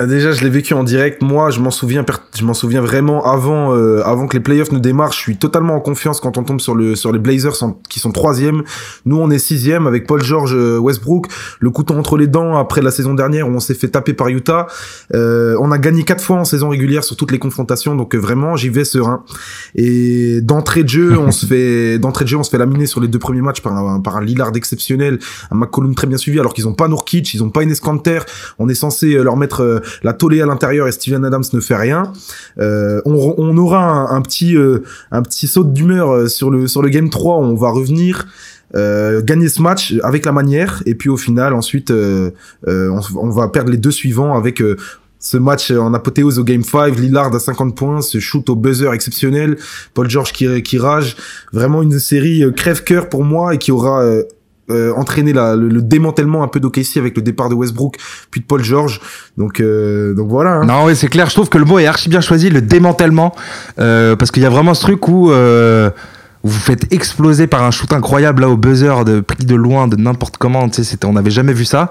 Speaker 3: Déjà, je l'ai vécu en direct. Moi, je m'en souviens, je m'en souviens vraiment avant, euh, avant que les playoffs ne démarrent. Je suis totalement en confiance quand on tombe sur le, sur les Blazers en- qui sont troisième. Nous, on est sixième avec Paul George, euh, Westbrook, le couteau entre les dents après la saison dernière où on s'est fait taper par Utah. Euh, on a gagné quatre fois en saison régulière sur toutes les confrontations, donc euh, vraiment, j'y vais serein. Et d'entrée de jeu, on se fait, d'entrée de jeu, on se fait laminer sur les deux premiers matchs par un, par un Lillard exceptionnel, un McCollum très bien suivi, alors qu'ils ont pas Nourkic, ils ont pas Enes Kanter. On est censé euh, leur mettre euh, la tollée à l'intérieur et Steven Adams ne fait rien. Euh, on, on aura un, petit euh, un petit saut d'humeur euh, sur le sur le game 3, on va revenir euh, gagner ce match avec la manière et puis au final ensuite euh, euh, on, on va perdre les deux suivants avec Ce match en apothéose au Game 5, Lillard à 50 points, ce shoot au buzzer exceptionnel, Paul George qui, qui rage. Vraiment une série crève-cœur pour moi et qui aura euh, euh, la, le, démantèlement un peu d'OKC avec le départ de Westbrook puis de Paul George. Donc, donc voilà. Hein.
Speaker 1: Non, oui, c'est clair. Je trouve que le mot est archi bien choisi, le démantèlement, parce qu'il y a vraiment ce truc où vous vous faites exploser par un shoot incroyable là au buzzer de pris de loin de n'importe comment tu sais c'était on n'avait jamais vu ça.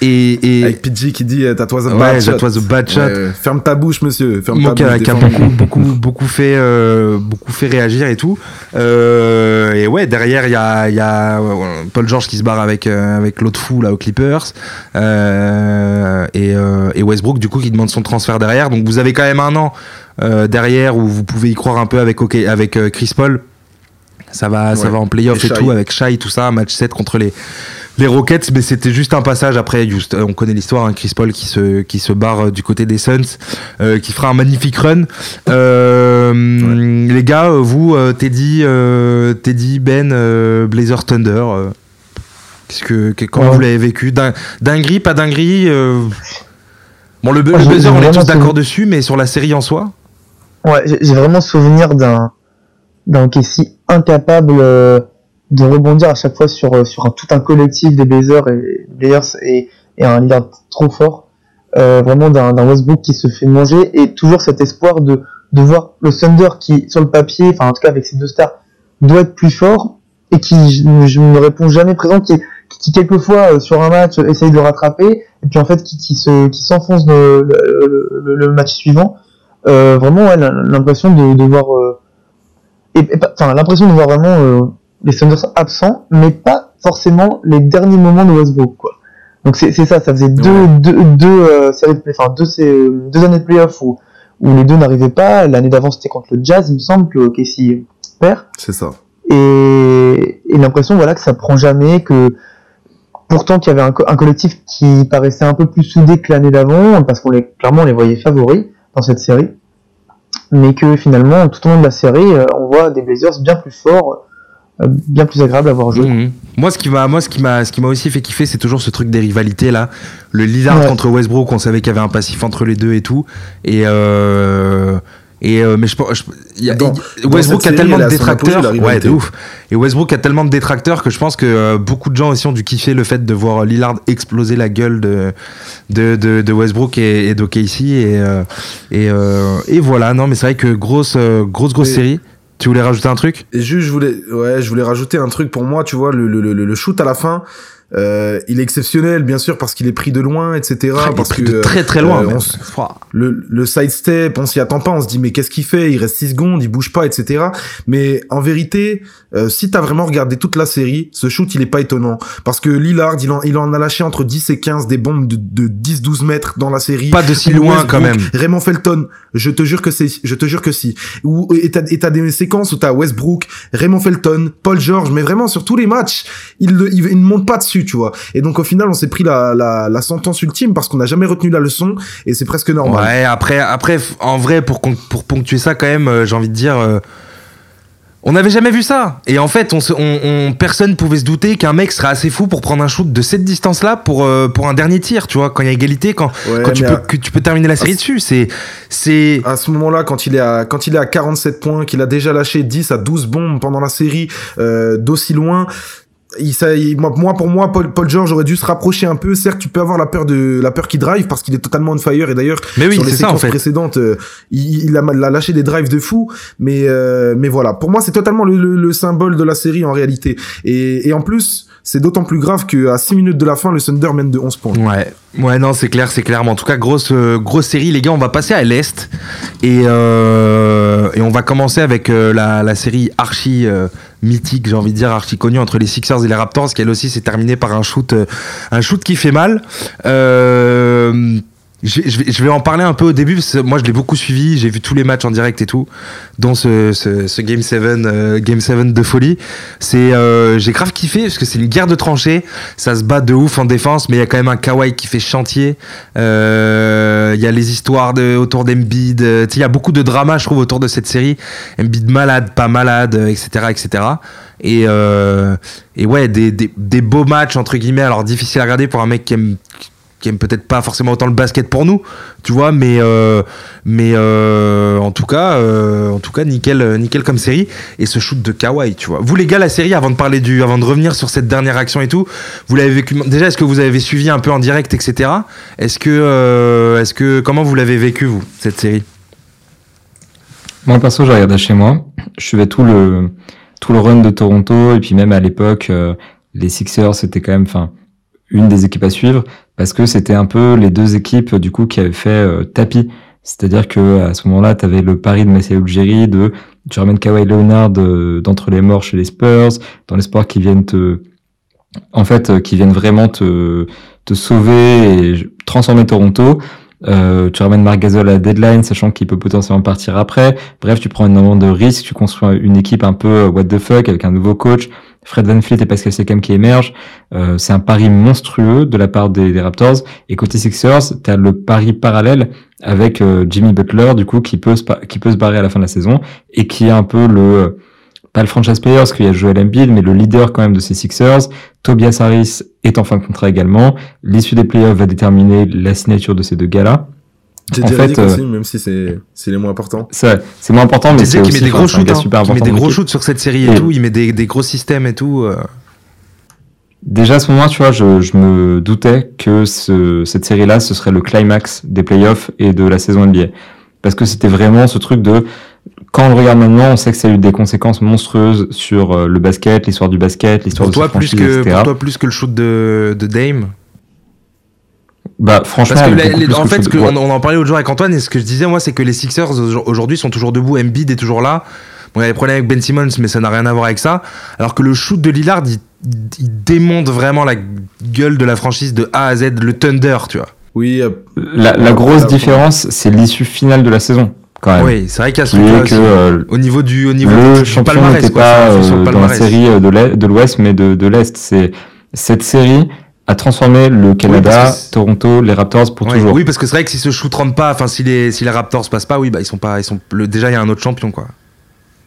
Speaker 1: Et,
Speaker 3: et avec PG qui dit t'as toi
Speaker 1: bad shot, toi bad shot.
Speaker 3: ferme ta bouche monsieur ferme ta
Speaker 1: bouche qui a beaucoup beaucoup beaucoup fait euh, beaucoup fait réagir et tout. Euh, et ouais derrière il y a y a Paul George qui se barre avec euh, avec l'autre fou là aux Clippers. Et, et Westbrook du coup qui demande son transfert derrière. Donc vous avez quand même un an derrière où vous pouvez y croire un peu avec avec Chris Paul ça va, ça va en playoff et, tout avec Shai, tout ça, match 7 contre les, les Rockets, mais c'était juste un passage. Après. Juste, on connaît l'histoire, hein, Chris Paul qui se, qui se barre euh, du côté des Suns, euh, qui fera un magnifique run. Euh, Les gars, vous, euh, Teddy, Teddy, Ben, Blazer Thunder, qu'est-ce que, comment vous l'avez vécu? Dinguerie, pas dinguerie Bon, le, le Blazer, on est tous d'accord dessus, mais sur la série en soi?
Speaker 2: Ouais, j'ai vraiment souvenir d'un d'un si incapable euh, de rebondir à chaque fois sur euh, sur un, tout un collectif des Blazers et Blazers et, et un leader trop fort euh, vraiment d'un Westbrook qui se fait manger et toujours cet espoir de de voir le Thunder qui sur le papier enfin en tout cas avec ces deux stars doit être plus fort et qui je, ne réponds jamais présent qui, qui quelquefois sur un match essaye de rattraper et puis en fait qui, qui se qui s'enfonce le, le, le, match suivant. Euh, vraiment ouais, l'impression de, de voir enfin l'impression de voir vraiment euh, les Thunders absents, mais pas forcément les derniers moments de Westbrook quoi. Donc c'est ça, ça faisait deux, deux, deux euh, séries de enfin deux, deux années de playoffs où, où les deux n'arrivaient pas. L'année d'avant c'était contre le Jazz, il me semble que Casey perd.
Speaker 3: C'est ça.
Speaker 2: Et, et l'impression voilà que ça prend jamais, que pourtant qu'il y avait un, un, collectif qui paraissait un peu plus soudé que l'année d'avant, parce qu'on les clairement on les voyait favoris dans cette série mais que finalement, tout au long de la série, euh, on voit des Blazers bien plus forts, euh, bien plus agréables à voir jouer.
Speaker 1: Mhm. Moi, ce qui m'a, moi, ce qui m'a, ce qui m'a aussi fait kiffer, c'est toujours ce truc des rivalités là. Le Lillard contre Westbrook, on savait qu'il y avait un passif entre les deux et tout, et euh, et euh, mais je, pense Westbrook a tellement de détracteurs, ouais, de ouf. Et Westbrook a tellement de détracteurs que je pense que euh, beaucoup de gens aussi ont dû kiffer le fait de voir Lillard exploser la gueule de de, de, de Westbrook et, et d'OKC et euh, et, euh, et voilà. Non, mais c'est vrai que grosse grosse grosse série. Tu voulais rajouter un truc?
Speaker 3: Juste, je voulais, ouais, je voulais rajouter un truc pour moi. Tu vois, le, le, le, le shoot à la fin. Euh, il est exceptionnel, bien sûr, parce qu'il est pris de loin, etc. Parce
Speaker 1: que de très très loin. Euh,
Speaker 3: le, le side step, on s'y attend pas, on se dit mais qu'est-ce qu'il fait? Il reste 6 secondes, il bouge pas, etc. Mais en vérité, euh, si t'as vraiment regardé toute la série, ce shoot il est pas étonnant, parce que Lillard, il en, il en a lâché entre 10 et 15 des bombes de, de 10-12 mètres dans la série.
Speaker 1: Pas de si loin quand même.
Speaker 3: Raymond Felton, je te jure que c'est, je te jure que si. Ou et t'as, et t'as des séquences où t'as Westbrook, Raymond Felton, Paul George, mais vraiment sur tous les matchs, il, il, il ne monte pas dessus, tu vois. Et donc au final, on s'est pris la, la, la sentence ultime parce qu'on n'a jamais retenu la leçon et c'est presque normal.
Speaker 1: Ouais, après, après, en vrai, pour, pour ponctuer ça quand même, euh, j'ai envie de dire. Euh, on n'avait jamais vu ça. Et en fait, on, on, personne pouvait se douter qu'un mec serait assez fou pour prendre un shoot de cette distance-là pour, euh, pour un dernier tir, tu vois, quand il y a égalité, quand, quand tu, peux, que tu peux terminer la série dessus. C'est, c'est...
Speaker 3: À ce moment-là, quand il est à, quand il est à 47 points, qu'il a déjà lâché 10 à 12 bombes pendant la série, d'aussi loin, il, ça, moi, pour moi, Paul, Paul George aurait dû se rapprocher un peu. Certes, tu peux avoir la peur de la peur qui drive parce qu'il est totalement on fire. Et d'ailleurs,
Speaker 1: mais
Speaker 3: sur
Speaker 1: les
Speaker 3: séquences précédentes, euh, il, il, a, lâché des drives de fou. Mais euh, mais voilà, pour moi, c'est totalement le, le, symbole de la série en réalité. Et, et en plus, c'est d'autant plus grave qu'à 6 minutes de la fin, le Thunder mène de 11 points.
Speaker 1: Ouais, ouais, non, c'est clair, c'est clair. Mais en tout cas, grosse, euh, grosse série, les gars. On va passer à l'Est. Et, euh, et on va commencer avec la, la, série archi mythique, j'ai envie de dire, archi connue entre les Sixers et les Raptors, qui elle aussi s'est terminée par un shoot, un shoot qui fait mal. Euh je, vais en parler un peu au début parce que moi je l'ai beaucoup suivi, j'ai vu tous les matchs en direct et tout, dont ce, Game 7 euh, Game 7 de folie. C'est euh, j'ai grave kiffé parce que c'est une guerre de tranchées, ça se bat de ouf en défense, mais il y a quand même un Kawhi qui fait chantier. Euh, il y a les histoires autour d'Embiid, il y a beaucoup de drama je trouve autour de cette série. Embiid malade, pas malade, etc., etc. Et ouais des, des, des beaux matchs entre guillemets, alors difficile à regarder pour un mec qui aime qui aiment peut-être pas forcément autant le basket pour nous, tu vois, mais euh, mais euh, en tout cas, euh, en tout cas, nickel, nickel comme série. Et ce shoot de Kawhi, tu vois. Vous les gars, la série, avant de parler du, avant de revenir sur cette dernière action et tout, vous l'avez vécu. Déjà, est-ce que vous avez suivi un peu en direct, etc. Est-ce que, est-ce que, comment vous l'avez vécu vous cette série?
Speaker 4: Moi perso, j'ai regardé chez moi. Je suivais tout le tout le run de Toronto et puis même à l'époque, les Sixers, c'était quand même, une des équipes à suivre parce que c'était un peu les deux équipes du coup qui avaient fait euh, tapis. C'est-à-dire que à ce moment-là, tu avais le pari de Messi Ujiri de tu ramènes Kawhi Leonard euh, d'entre les morts chez les Spurs, dans l'espoir qu'ils viennent te en fait euh, qui viennent vraiment te sauver et transformer Toronto. Euh, tu ramènes Marc Gasol à deadline, sachant qu'il peut potentiellement partir après. Bref, tu prends énormément de risques, tu construis une équipe un peu what the fuck avec un nouveau coach, Fred Van Fleet et Pascal Siakam qui émergent. Euh, c'est un pari monstrueux de la part des, Raptors. Et côté Sixers, tu as le pari parallèle avec euh, Jimmy Butler, du coup, qui peut, se, qui peut se barrer à la fin de la saison et qui est un peu le pas le franchise player parce qu'il y a Joel Embiid, mais le leader quand même de ces Sixers. Tobias Harris est en fin de contrat également. L'issue des playoffs va déterminer la signature de ces deux gars-là.
Speaker 3: En fait, aussi, même si c'est c'est les moins importants.
Speaker 4: C'est c'est moins important, mais c'est
Speaker 1: aussi met des gros shoots, hein. il met des gros shoots sur cette série et, tout. Il met des, des gros systèmes et tout. Euh.
Speaker 4: Déjà à ce moment, tu vois, je, je me doutais que ce, cette série-là, ce serait le climax des playoffs et de la saison NBA, parce que c'était vraiment ce truc de quand on le regarde maintenant, on sait que ça a eu des conséquences monstrueuses sur euh, le basket, l'histoire du basket, l'histoire de
Speaker 1: toi plus que Pour toi plus que le shoot de, de Dame?
Speaker 4: Bah franchement,
Speaker 1: Parce que en fait, on, en parlait l'autre jour avec Antoine et ce que je disais moi, c'est que les Sixers aujourd'hui sont toujours debout. Embiid est toujours là. Bon, il y a des problèmes avec Ben Simmons, mais ça n'a rien à voir avec ça. Alors que le shoot de Lillard, il, démonte vraiment la gueule de la franchise de A à Z, le Thunder, tu vois.
Speaker 3: Oui. Euh,
Speaker 4: la, la grosse différence, c'est l'issue finale de la saison. Quand même.
Speaker 1: Oui, c'est vrai qu'à ce que euh, au niveau du au niveau
Speaker 4: le champion n'était pas euh, dans la série de l'Ouest, mais de, de l'Est. C'est cette série a transformé le Canada, Toronto, les Raptors pour toujours.
Speaker 1: Oui, parce que c'est vrai que si ce shoot rentre pas, enfin si les si les Raptors passent pas, oui, bah ils sont pas, ils sont le, déjà il y a un autre champion quoi.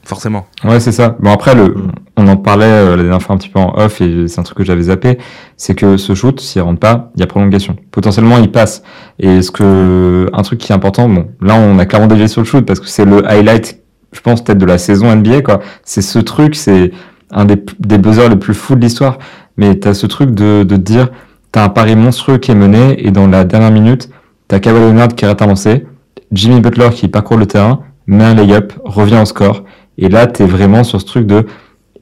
Speaker 1: Forcément.
Speaker 4: Ouais, c'est ça. Bon après le, on en parlait euh, la dernière fois un petit peu en off et c'est un truc que j'avais zappé, c'est que ce shoot s'il rentre pas, il y a prolongation. Potentiellement il passe. Et ce que un truc qui est important, bon là on a clairement déjà sur le shoot parce que c'est le highlight, je pense peut-être de la saison NBA quoi. C'est ce truc, c'est un des, des buzzers les plus fous de l'histoire mais tu as ce truc de, de dire, tu as un pari monstrueux qui est mené, et dans la dernière minute, tu as Kawhi Leonard qui rate un lancé, Jimmy Butler qui parcourt le terrain, met un lay-up, revient au score, et là, tu es vraiment sur ce truc de,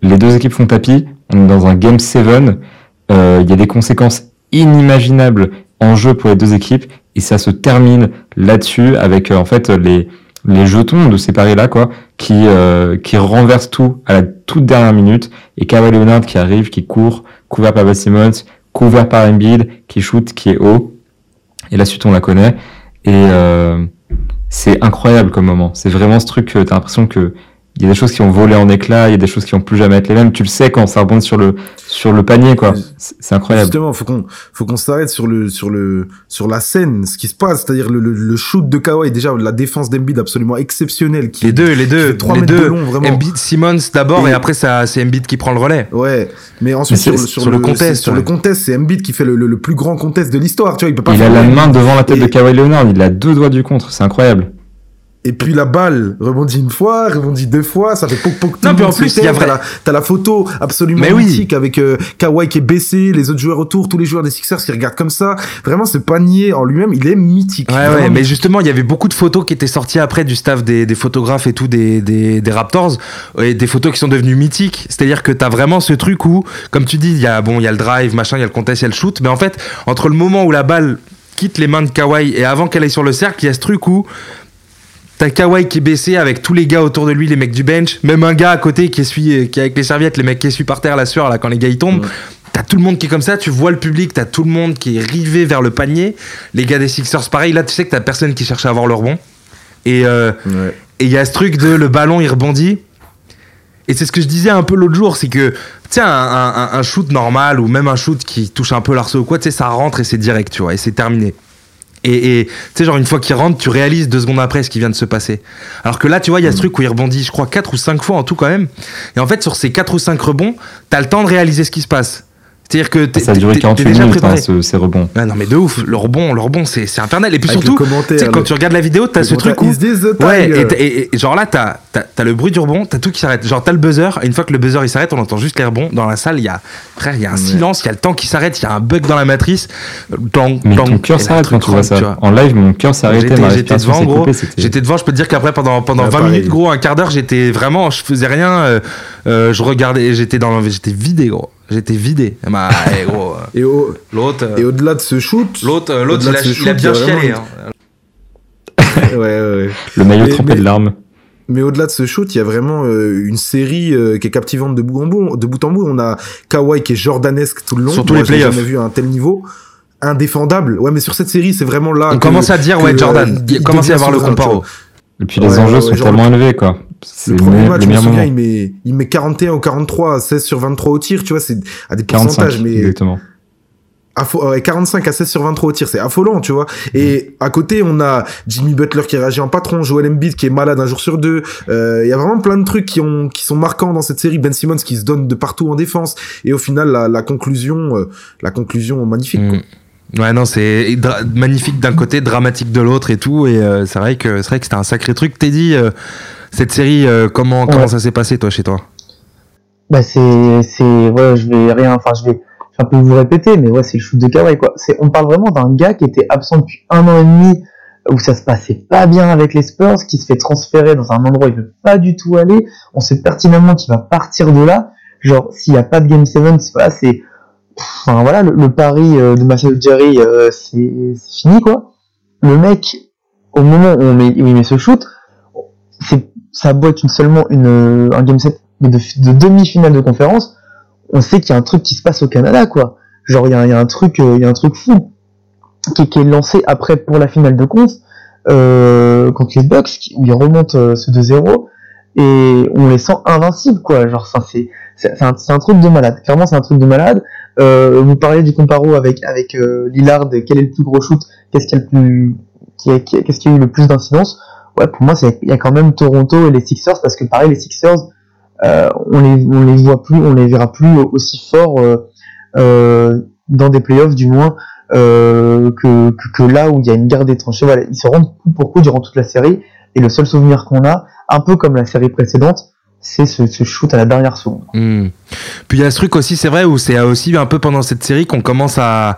Speaker 4: les deux équipes font tapis, on est dans un Game 7, euh, il y a des conséquences inimaginables en jeu pour les deux équipes, et ça se termine là-dessus avec, euh, en fait, les les jetons de ces paris-là, quoi, qui, euh, qui renversent tout à la toute dernière minute, et Kawhi Leonard qui arrive, qui court, couvert par Ben couvert par Embiid, qui shoot, qui est haut. Et la suite, on la connaît. Et euh, c'est incroyable comme moment. C'est vraiment ce truc t'as l'impression que il y a des choses qui ont volé en éclats, il y a des choses qui ont plus jamais être les mêmes. Tu le sais quand ça rebondit sur le sur le panier, quoi. C'est incroyable.
Speaker 3: Justement, faut qu'on faut qu'on s'arrête sur le sur le sur la scène, ce qui se passe, c'est-à-dire le, le, shoot de Kawhi, déjà la défense d'Embiid absolument exceptionnelle.
Speaker 1: Qui, les deux, les deux, les deux. Long, vraiment. Embiid, Simmons d'abord, et, après ça c'est Embiid qui prend le relais.
Speaker 3: Ouais, mais ensuite sur, sur, le, contest, sur le contest, c'est Embiid qui fait le, le, plus grand contest de l'histoire. Tu vois, il peut pas.
Speaker 4: Il a la main devant la tête de Kawhi Leonard, il a deux doigts du contre, c'est incroyable.
Speaker 3: Et puis la balle rebondit une fois, rebondit deux fois, ça fait poc poc.
Speaker 1: Non, mais en plus, il y a
Speaker 3: vrai... t'as la, photo absolument mais mythique avec euh, Kawhi qui est baissé, les autres joueurs autour, tous les joueurs des Sixers qui regardent comme ça. Vraiment, ce panier en lui-même, il est mythique.
Speaker 1: Ouais, ouais, mais justement, il y avait beaucoup de photos qui étaient sorties après du staff des, des photographes et tout des, des, des, Raptors, et des photos qui sont devenues mythiques. C'est-à-dire que t'as vraiment ce truc où, comme tu dis, il y a bon, il y a le drive, machin, il y a le contest, il y a le shoot, mais en fait, entre le moment où la balle quitte les mains de Kawhi et avant qu'elle aille sur le cercle, il y a ce truc où T'as Kawhi qui est baissé avec tous les gars autour de lui, les mecs du bench, même un gars à côté qui essuie, qui est avec les serviettes, les mecs qui essuient par terre la sueur là quand les gars ils tombent. T'as tout le monde qui est comme ça, tu vois le public, t'as tout le monde qui est rivé vers le panier. Les gars des Sixers, pareil, là tu sais que t'as personne qui cherche à avoir le rebond. Et euh, il y a ce truc de le ballon il rebondit. Et c'est ce que je disais un peu l'autre jour, c'est que, tu un, un, un, shoot normal ou même un shoot qui touche un peu l'arceau ou quoi, tu sais, ça rentre et c'est direct, tu vois, et c'est terminé. Et tu sais, genre, une fois qu'il rentre, tu réalises deux secondes après ce qui vient de se passer. Alors que là, tu vois, il y a ce mm. truc où il rebondit, je crois, quatre ou cinq fois en tout quand même. Et en fait, sur ces quatre ou cinq rebonds, t'as le temps de réaliser ce qui se passe. C'est-à-dire que t'es
Speaker 4: Ça a duré
Speaker 1: t'es-
Speaker 4: 48
Speaker 1: t'es déjà
Speaker 4: minutes, hein, ce- ces rebonds.
Speaker 1: Ah non mais de ouf, le rebond, le rebond c'est c'est infernal. Et puis
Speaker 3: Avec
Speaker 1: surtout,
Speaker 3: le commentaire,
Speaker 1: tu sais, quand tu regardes la vidéo, t'as
Speaker 3: le
Speaker 1: ce truc où
Speaker 3: commentaire, is this the
Speaker 1: Ouais, et, t'as- et- et genre là, t'as as, as le bruit du rebond, t'as tout qui s'arrête. Genre, t'as le buzzer, et une fois que le buzzer il s'arrête, on entend juste les rebonds. Dans la salle, il y a, frère, il y a un silence, il y a le temps qui s'arrête, il y a un bug dans la matrice. Tang,
Speaker 4: Mais ton cœur s'arrête quand tu vois ça. En live, mon cœur s'est arrêté,
Speaker 1: J'étais- devant, gros. J'étais devant, je peux te dire qu'après, pendant, pendant
Speaker 3: Ouais,
Speaker 1: 20
Speaker 3: pareil.
Speaker 1: minutes, gros, un quart d'heure, j'étais vraiment, je faisais rien, euh, euh, je regardais, j'étais dans, j'étais vidé, gros. J'étais vidé. Bah, gros, euh,
Speaker 3: Et, au-
Speaker 1: l'autre, euh,
Speaker 3: et au-delà de ce shoot,
Speaker 1: l'autre, euh, l'autre, il, a- il a bien
Speaker 3: a
Speaker 1: chialé. hein.
Speaker 3: ouais, ouais, ouais.
Speaker 4: Le maillot
Speaker 3: Mais-
Speaker 4: trempé
Speaker 3: mais-
Speaker 4: de larmes.
Speaker 3: Mais au-delà de ce shoot, il y a vraiment euh, une série euh, qui est captivante de bout en bout. De bout en bout, on a Kawhi qui est jordanesque tout le long.
Speaker 1: Surtout les playoffs.
Speaker 3: jamais vu à un tel niveau. Indéfendable. Ouais, mais sur cette série, c'est vraiment là.
Speaker 1: On
Speaker 3: que-
Speaker 1: commence à dire, ouais,
Speaker 3: que,
Speaker 1: Jordan.
Speaker 3: euh,
Speaker 1: Il
Speaker 3: il
Speaker 1: commence à y avoir le comparo.
Speaker 4: Et puis les
Speaker 3: Ouais,
Speaker 4: enjeux
Speaker 3: ouais,
Speaker 4: sont tellement élevés, quoi. C'est
Speaker 3: Le premier match,
Speaker 4: le
Speaker 3: je me souviens, il met, il met 41 ou 43 à 16 sur 23 au tir, tu vois, c'est à des
Speaker 4: 45,
Speaker 3: pourcentages, mais
Speaker 4: exactement.
Speaker 3: Affo- ouais, 45 à 16 sur 23 au tir, c'est affolant, tu vois. Et à côté, on a Jimmy Butler qui réagit en patron, Joel Embiid qui est malade un jour sur deux. Euh, Il y a vraiment plein de trucs qui ont qui sont marquants dans cette série. Ben Simmons qui se donne de partout en défense. Et au final, la, la conclusion, euh, la conclusion magnifique. quoi.
Speaker 1: Ouais, non, c'est magnifique d'un côté, dramatique de l'autre et tout. Et euh, c'est vrai que c'est vrai que c'était un sacré truc. Teddy, euh, cette série, euh, comment
Speaker 2: Ouais.
Speaker 1: comment ça s'est passé toi chez toi?
Speaker 2: Bah c'est c'est ouais je vais rien enfin je vais je vais un peu vous répéter mais ouais c'est le shoot de Kawhi quoi. C'est on parle vraiment d'un gars qui était absent depuis un an et demi où ça se passait pas bien avec les Spurs, qui se fait transférer dans un endroit où il veut pas du tout aller. On sait pertinemment qu'il va partir de là. Genre s'il y a pas de Game 7, c'est c'est enfin voilà le, pari euh, de Marcel Jerry euh, c'est fini quoi. Le mec au moment où, on met, il met ce shoot, c'est ça être une, seulement une euh, un Game 7 mais de, de demi-finale de conférence, on sait qu'il y a un truc qui se passe au Canada, quoi. Genre, il y a, un truc, il y a un truc fou qui, est lancé après pour la finale de conf, contre les Bucks, où ils remontent ce 2-0, et on les sent invincibles, quoi. Genre, c'est, c'est, un, truc de malade. Clairement, c'est un truc de malade. Euh, vous parlez du comparo avec, avec euh, Lillard, quel est le plus gros shoot, qu'est-ce qui a qui eu le plus d'incidence? Ouais, pour moi, il y a quand même Toronto et les Sixers, parce que pareil, les Sixers, euh, on les on les voit plus, on les verra plus aussi forts euh, euh, dans des playoffs du moins que, que que là où il y a une guerre des tranchées. Voilà, ils se rendent coup pour coup durant toute la série et le seul souvenir qu'on a, un peu comme la série précédente, c'est ce, ce shoot à la dernière seconde.
Speaker 1: Hmm. Puis il y a ce truc aussi, c'est vrai, où c'est aussi un peu pendant cette série qu'on commence à.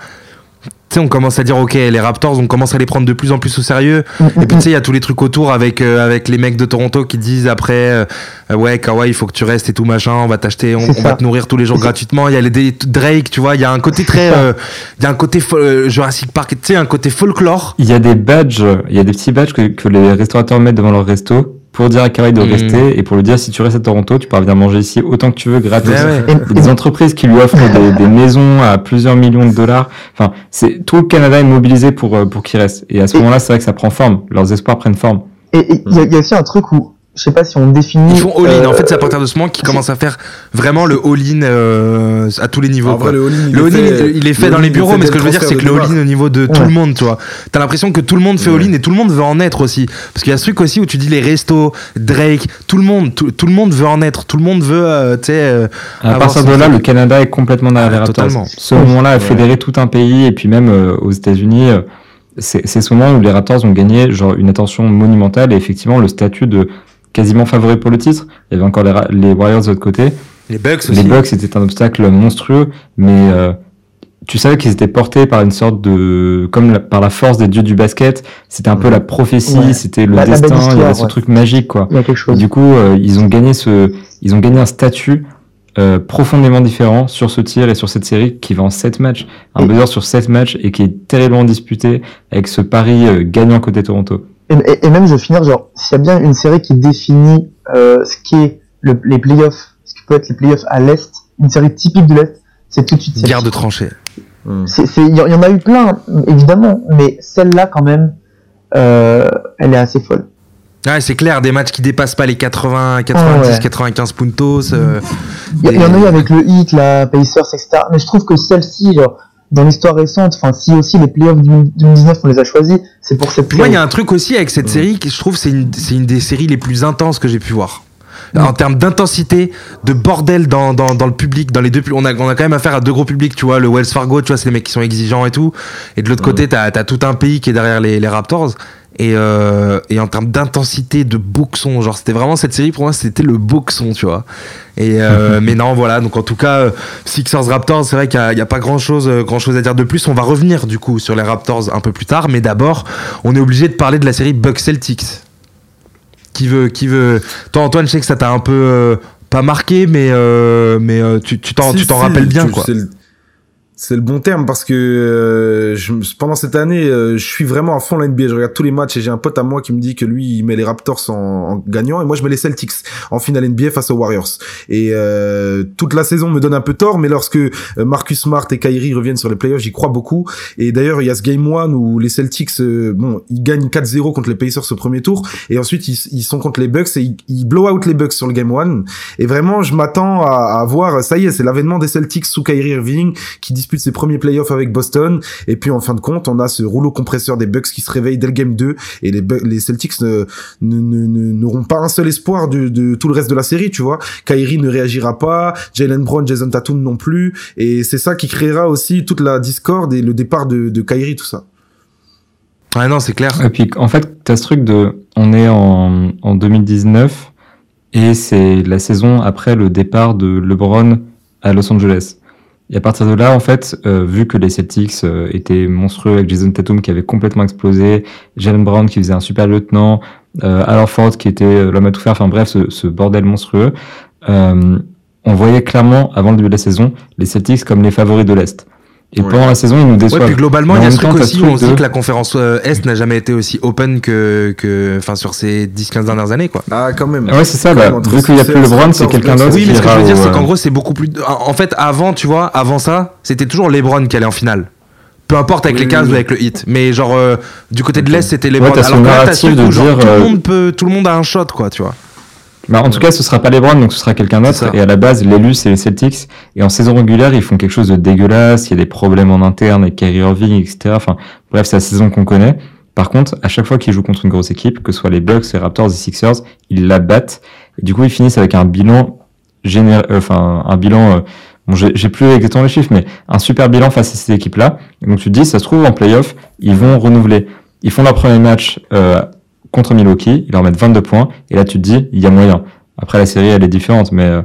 Speaker 1: Tu sais, on commence à dire, ok, les Raptors, on commence à les prendre de plus en plus au sérieux. Et puis tu sais, il y a tous les trucs autour avec, euh, avec les mecs de Toronto qui disent après, euh, ouais, Kawhi, il faut que tu restes et tout machin, on va t'acheter, on, va te nourrir tous les jours gratuitement. Il y a les des- Drake, tu vois, il y a un côté très. Euh, Il y a un côté euh, Jurassic Park, tu sais, un côté folklore.
Speaker 4: Il y a des badges, il y a des petits badges que, que les restaurateurs mettent devant leur resto pour dire à Kawhi de
Speaker 1: Mhm.
Speaker 4: rester et pour lui dire si tu restes à Toronto, tu pourras venir manger ici autant que tu veux gratos.
Speaker 1: Ouais, ouais.
Speaker 2: Et-
Speaker 4: Il y a des entreprises qui lui offrent des, des maisons à plusieurs millions de dollars. Enfin, c'est tout le Canada est mobilisé pour euh, pour qu'il reste. Et à ce moment-là, c'est vrai que ça prend forme. Leurs espoirs prennent forme.
Speaker 2: Et il y, y a aussi un truc où je sais pas si on définit.
Speaker 1: Ils font all-in.
Speaker 2: euh,
Speaker 1: en fait, c'est à partir de ce moment qu'ils commencent à faire vraiment le all-in euh, à tous les niveaux.
Speaker 3: En
Speaker 1: quoi.
Speaker 3: vrai, le all-in, il est fait-
Speaker 1: il est fait
Speaker 3: le
Speaker 1: dans les bureaux, mais ce que je veux dire, c'est que le all-in au niveau de tout le monde, tu vois. T'as l'impression que tout le monde fait
Speaker 3: Ouais.
Speaker 1: all-in et tout le monde veut en être aussi. Parce qu'il y a ce truc aussi où tu dis les restos, Drake, tout le monde, tout, tout le monde veut en être. Tout le monde veut, euh, tu sais. euh,
Speaker 4: À partir de là, le Canada est complètement derrière
Speaker 1: Ah,
Speaker 4: les Raptors.
Speaker 1: totalement.
Speaker 4: Ce moment-là a
Speaker 3: Ouais.
Speaker 4: fédéré tout un pays et puis même euh, aux États-Unis, euh, c'est c'est ce moment où les Raptors ont gagné genre une attention monumentale et effectivement le statut de quasiment favori pour le titre. Il y avait encore les, Warriors de l'autre côté.
Speaker 1: Les Bucks aussi.
Speaker 4: Les Bucks c'était un obstacle monstrueux, mais euh, tu savais qu'ils étaient portés par une sorte de comme la- par la force des dieux du basket. C'était un peu la prophétie,
Speaker 2: Ouais.
Speaker 4: c'était le
Speaker 2: La- la belle
Speaker 4: destin. il y avait ce
Speaker 2: ouais.
Speaker 4: truc magique quoi.
Speaker 2: Il y a quelque
Speaker 4: Et
Speaker 2: chose.
Speaker 4: du coup, euh, ils ont gagné ce, ils ont gagné un statut euh, profondément différent sur ce tir et sur cette série qui va en 7 matchs, un buzzer sur 7 matchs et qui est terriblement disputé avec ce pari euh, gagnant côté Toronto.
Speaker 2: Et, et- et même, je vais finir, genre, s'il y a bien une série qui définit euh, ce qu'est le, les playoffs, ce qui peut être les playoffs à l'Est, une série typique de l'Est, c'est tout de suite.
Speaker 1: Garde de tranchée.
Speaker 2: C'est- c'est- Il y, en- il y en a eu plein, évidemment, mais celle-là, quand même, euh, elle est assez folle.
Speaker 1: Ouais, c'est clair, des matchs qui dépassent pas les 80, 90,
Speaker 2: Ah ouais.
Speaker 1: 95 puntos. euh,
Speaker 2: Il y,
Speaker 1: des-
Speaker 2: y en a eu avec le Heat, la Pacers, etc. Mais je trouve que celle-ci, genre, dans l'histoire récente, enfin, si aussi les playoffs 2019, on les a choisis, c'est pour cette
Speaker 1: Moi, il y a un truc aussi avec cette série qui, je trouve, c'est une, c'est une des séries les plus intenses que j'ai pu voir. en termes d'intensité, de bordel dans, dans, dans le public, dans les deux, on a, on a quand même affaire à deux gros publics, tu vois, le Wells Fargo, tu vois, c'est les mecs qui sont exigeants et tout, et de l'autre côté, t'as as tout un pays qui est derrière les, les Raptors. Et, euh, et en termes d'intensité, de boxon, genre c'était vraiment cette série pour moi, c'était le boxon, tu vois. Et euh, mais non, voilà. Donc en tout cas, euh, Sixers Raptors, c'est vrai qu'il n'y a, pas grand chose, grand chose à dire de plus. On va revenir du coup sur les Raptors un peu plus tard, mais d'abord, on est obligé de parler de la série Bucks Celtics. Qui veut, qui veut. Toi, Antoine, je sais que ça t'a un peu pas marqué, mais mais tu t'en tu t'en rappelles bien quoi
Speaker 3: c'est le bon terme parce que euh, je, pendant cette année, euh, je suis vraiment à fond la NBA. Je regarde tous les matchs et j'ai un pote à moi qui me dit que lui, il met les Raptors en, en gagnant et moi, je mets les Celtics en finale NBA face aux Warriors. Et euh, toute la saison me donne un peu tort, mais lorsque Marcus Smart et Kyrie reviennent sur les playoffs, j'y crois beaucoup. Et d'ailleurs, il y a ce game one où les Celtics, bon, ils gagnent 4-0 contre les Pacers au premier tour et ensuite ils, ils sont contre les Bucks et ils, ils, blow out les Bucks sur le game one. Et vraiment, je m'attends à, à voir, ça y est, c'est l'avènement des Celtics sous Kyrie Irving qui dispute ses premiers playoffs avec Boston. Et puis en fin de compte, on a ce rouleau compresseur des Bucks qui se réveille dès le game 2 et les, les Celtics n'auront ne, ne, pas un seul espoir de, de, tout le reste de la série, tu vois. Kyrie ne réagira pas, Jalen Brown, Jason Tatum non plus. Et c'est ça qui créera aussi toute la discorde et le départ de, de Kyrie, tout ça.
Speaker 1: Ouais, non, c'est clair.
Speaker 4: Et puis, en fait, t'as ce truc de, on est en, en 2019 et c'est la saison après le départ de LeBron à Los Angeles. Et à partir de là, en fait, euh, vu que les Celtics euh, étaient monstrueux avec Jason Tatum qui avait complètement explosé, Jalen Brown qui faisait un super lieutenant, euh, Al Ford qui était euh, l'homme à tout faire, enfin bref, ce, ce bordel monstrueux, on voyait clairement, avant le début de la saison, les Celtics comme les favoris de l'Est. Et pendant la saison, ils nous déçoivent.
Speaker 1: Ouais, puis globalement, il y a ce truc aussi, on se dit que la conférence euh, Est n'a jamais été aussi open que, que, enfin, sur ces 10-15 dernières années, quoi.
Speaker 3: Ah, quand même.
Speaker 4: Ouais, c'est ça, bah, vu qu'il n'y a plus LeBron, c'est quelqu'un d'autre.
Speaker 1: Oui, mais ce que je veux dire, c'est qu'en gros, c'est beaucoup plus, en fait, avant, tu vois, avant ça, c'était toujours LeBron qui allait en finale. Peu importe avec les Cavs ou avec le hit. Mais genre, euh, du côté de l'Est, c'était LeBron.
Speaker 4: Ouais, Alors que là, de dire,
Speaker 1: tout le
Speaker 4: euh,
Speaker 1: monde peut, tout le monde a un shot, quoi, tu vois.
Speaker 4: Bah, en tout cas, ce sera pas LeBron, donc ce sera quelqu'un d'autre. Et à la base, l'élu, c'est les Celtics. Et en saison régulière, ils font quelque chose de dégueulasse. Il y a des problèmes en interne avec Kyrie Irving, etc. Enfin, bref, c'est la saison qu'on connaît. Par contre, à chaque fois qu'ils jouent contre une grosse équipe, que ce soit les Bucks, les Raptors, les Sixers, ils la battent. Et du coup, ils finissent avec un bilan général, euh, enfin, un bilan, euh, bon, j'ai plus exactement les chiffres, mais un super bilan face à ces équipes-là. Donc tu te dis, ça se trouve, en playoff, ils vont renouveler. Ils font leur premier match, euh, contre Milwaukee, ils leur mettent 22 points, et là tu te dis, il y a moyen. Après la série, elle est différente, mais euh,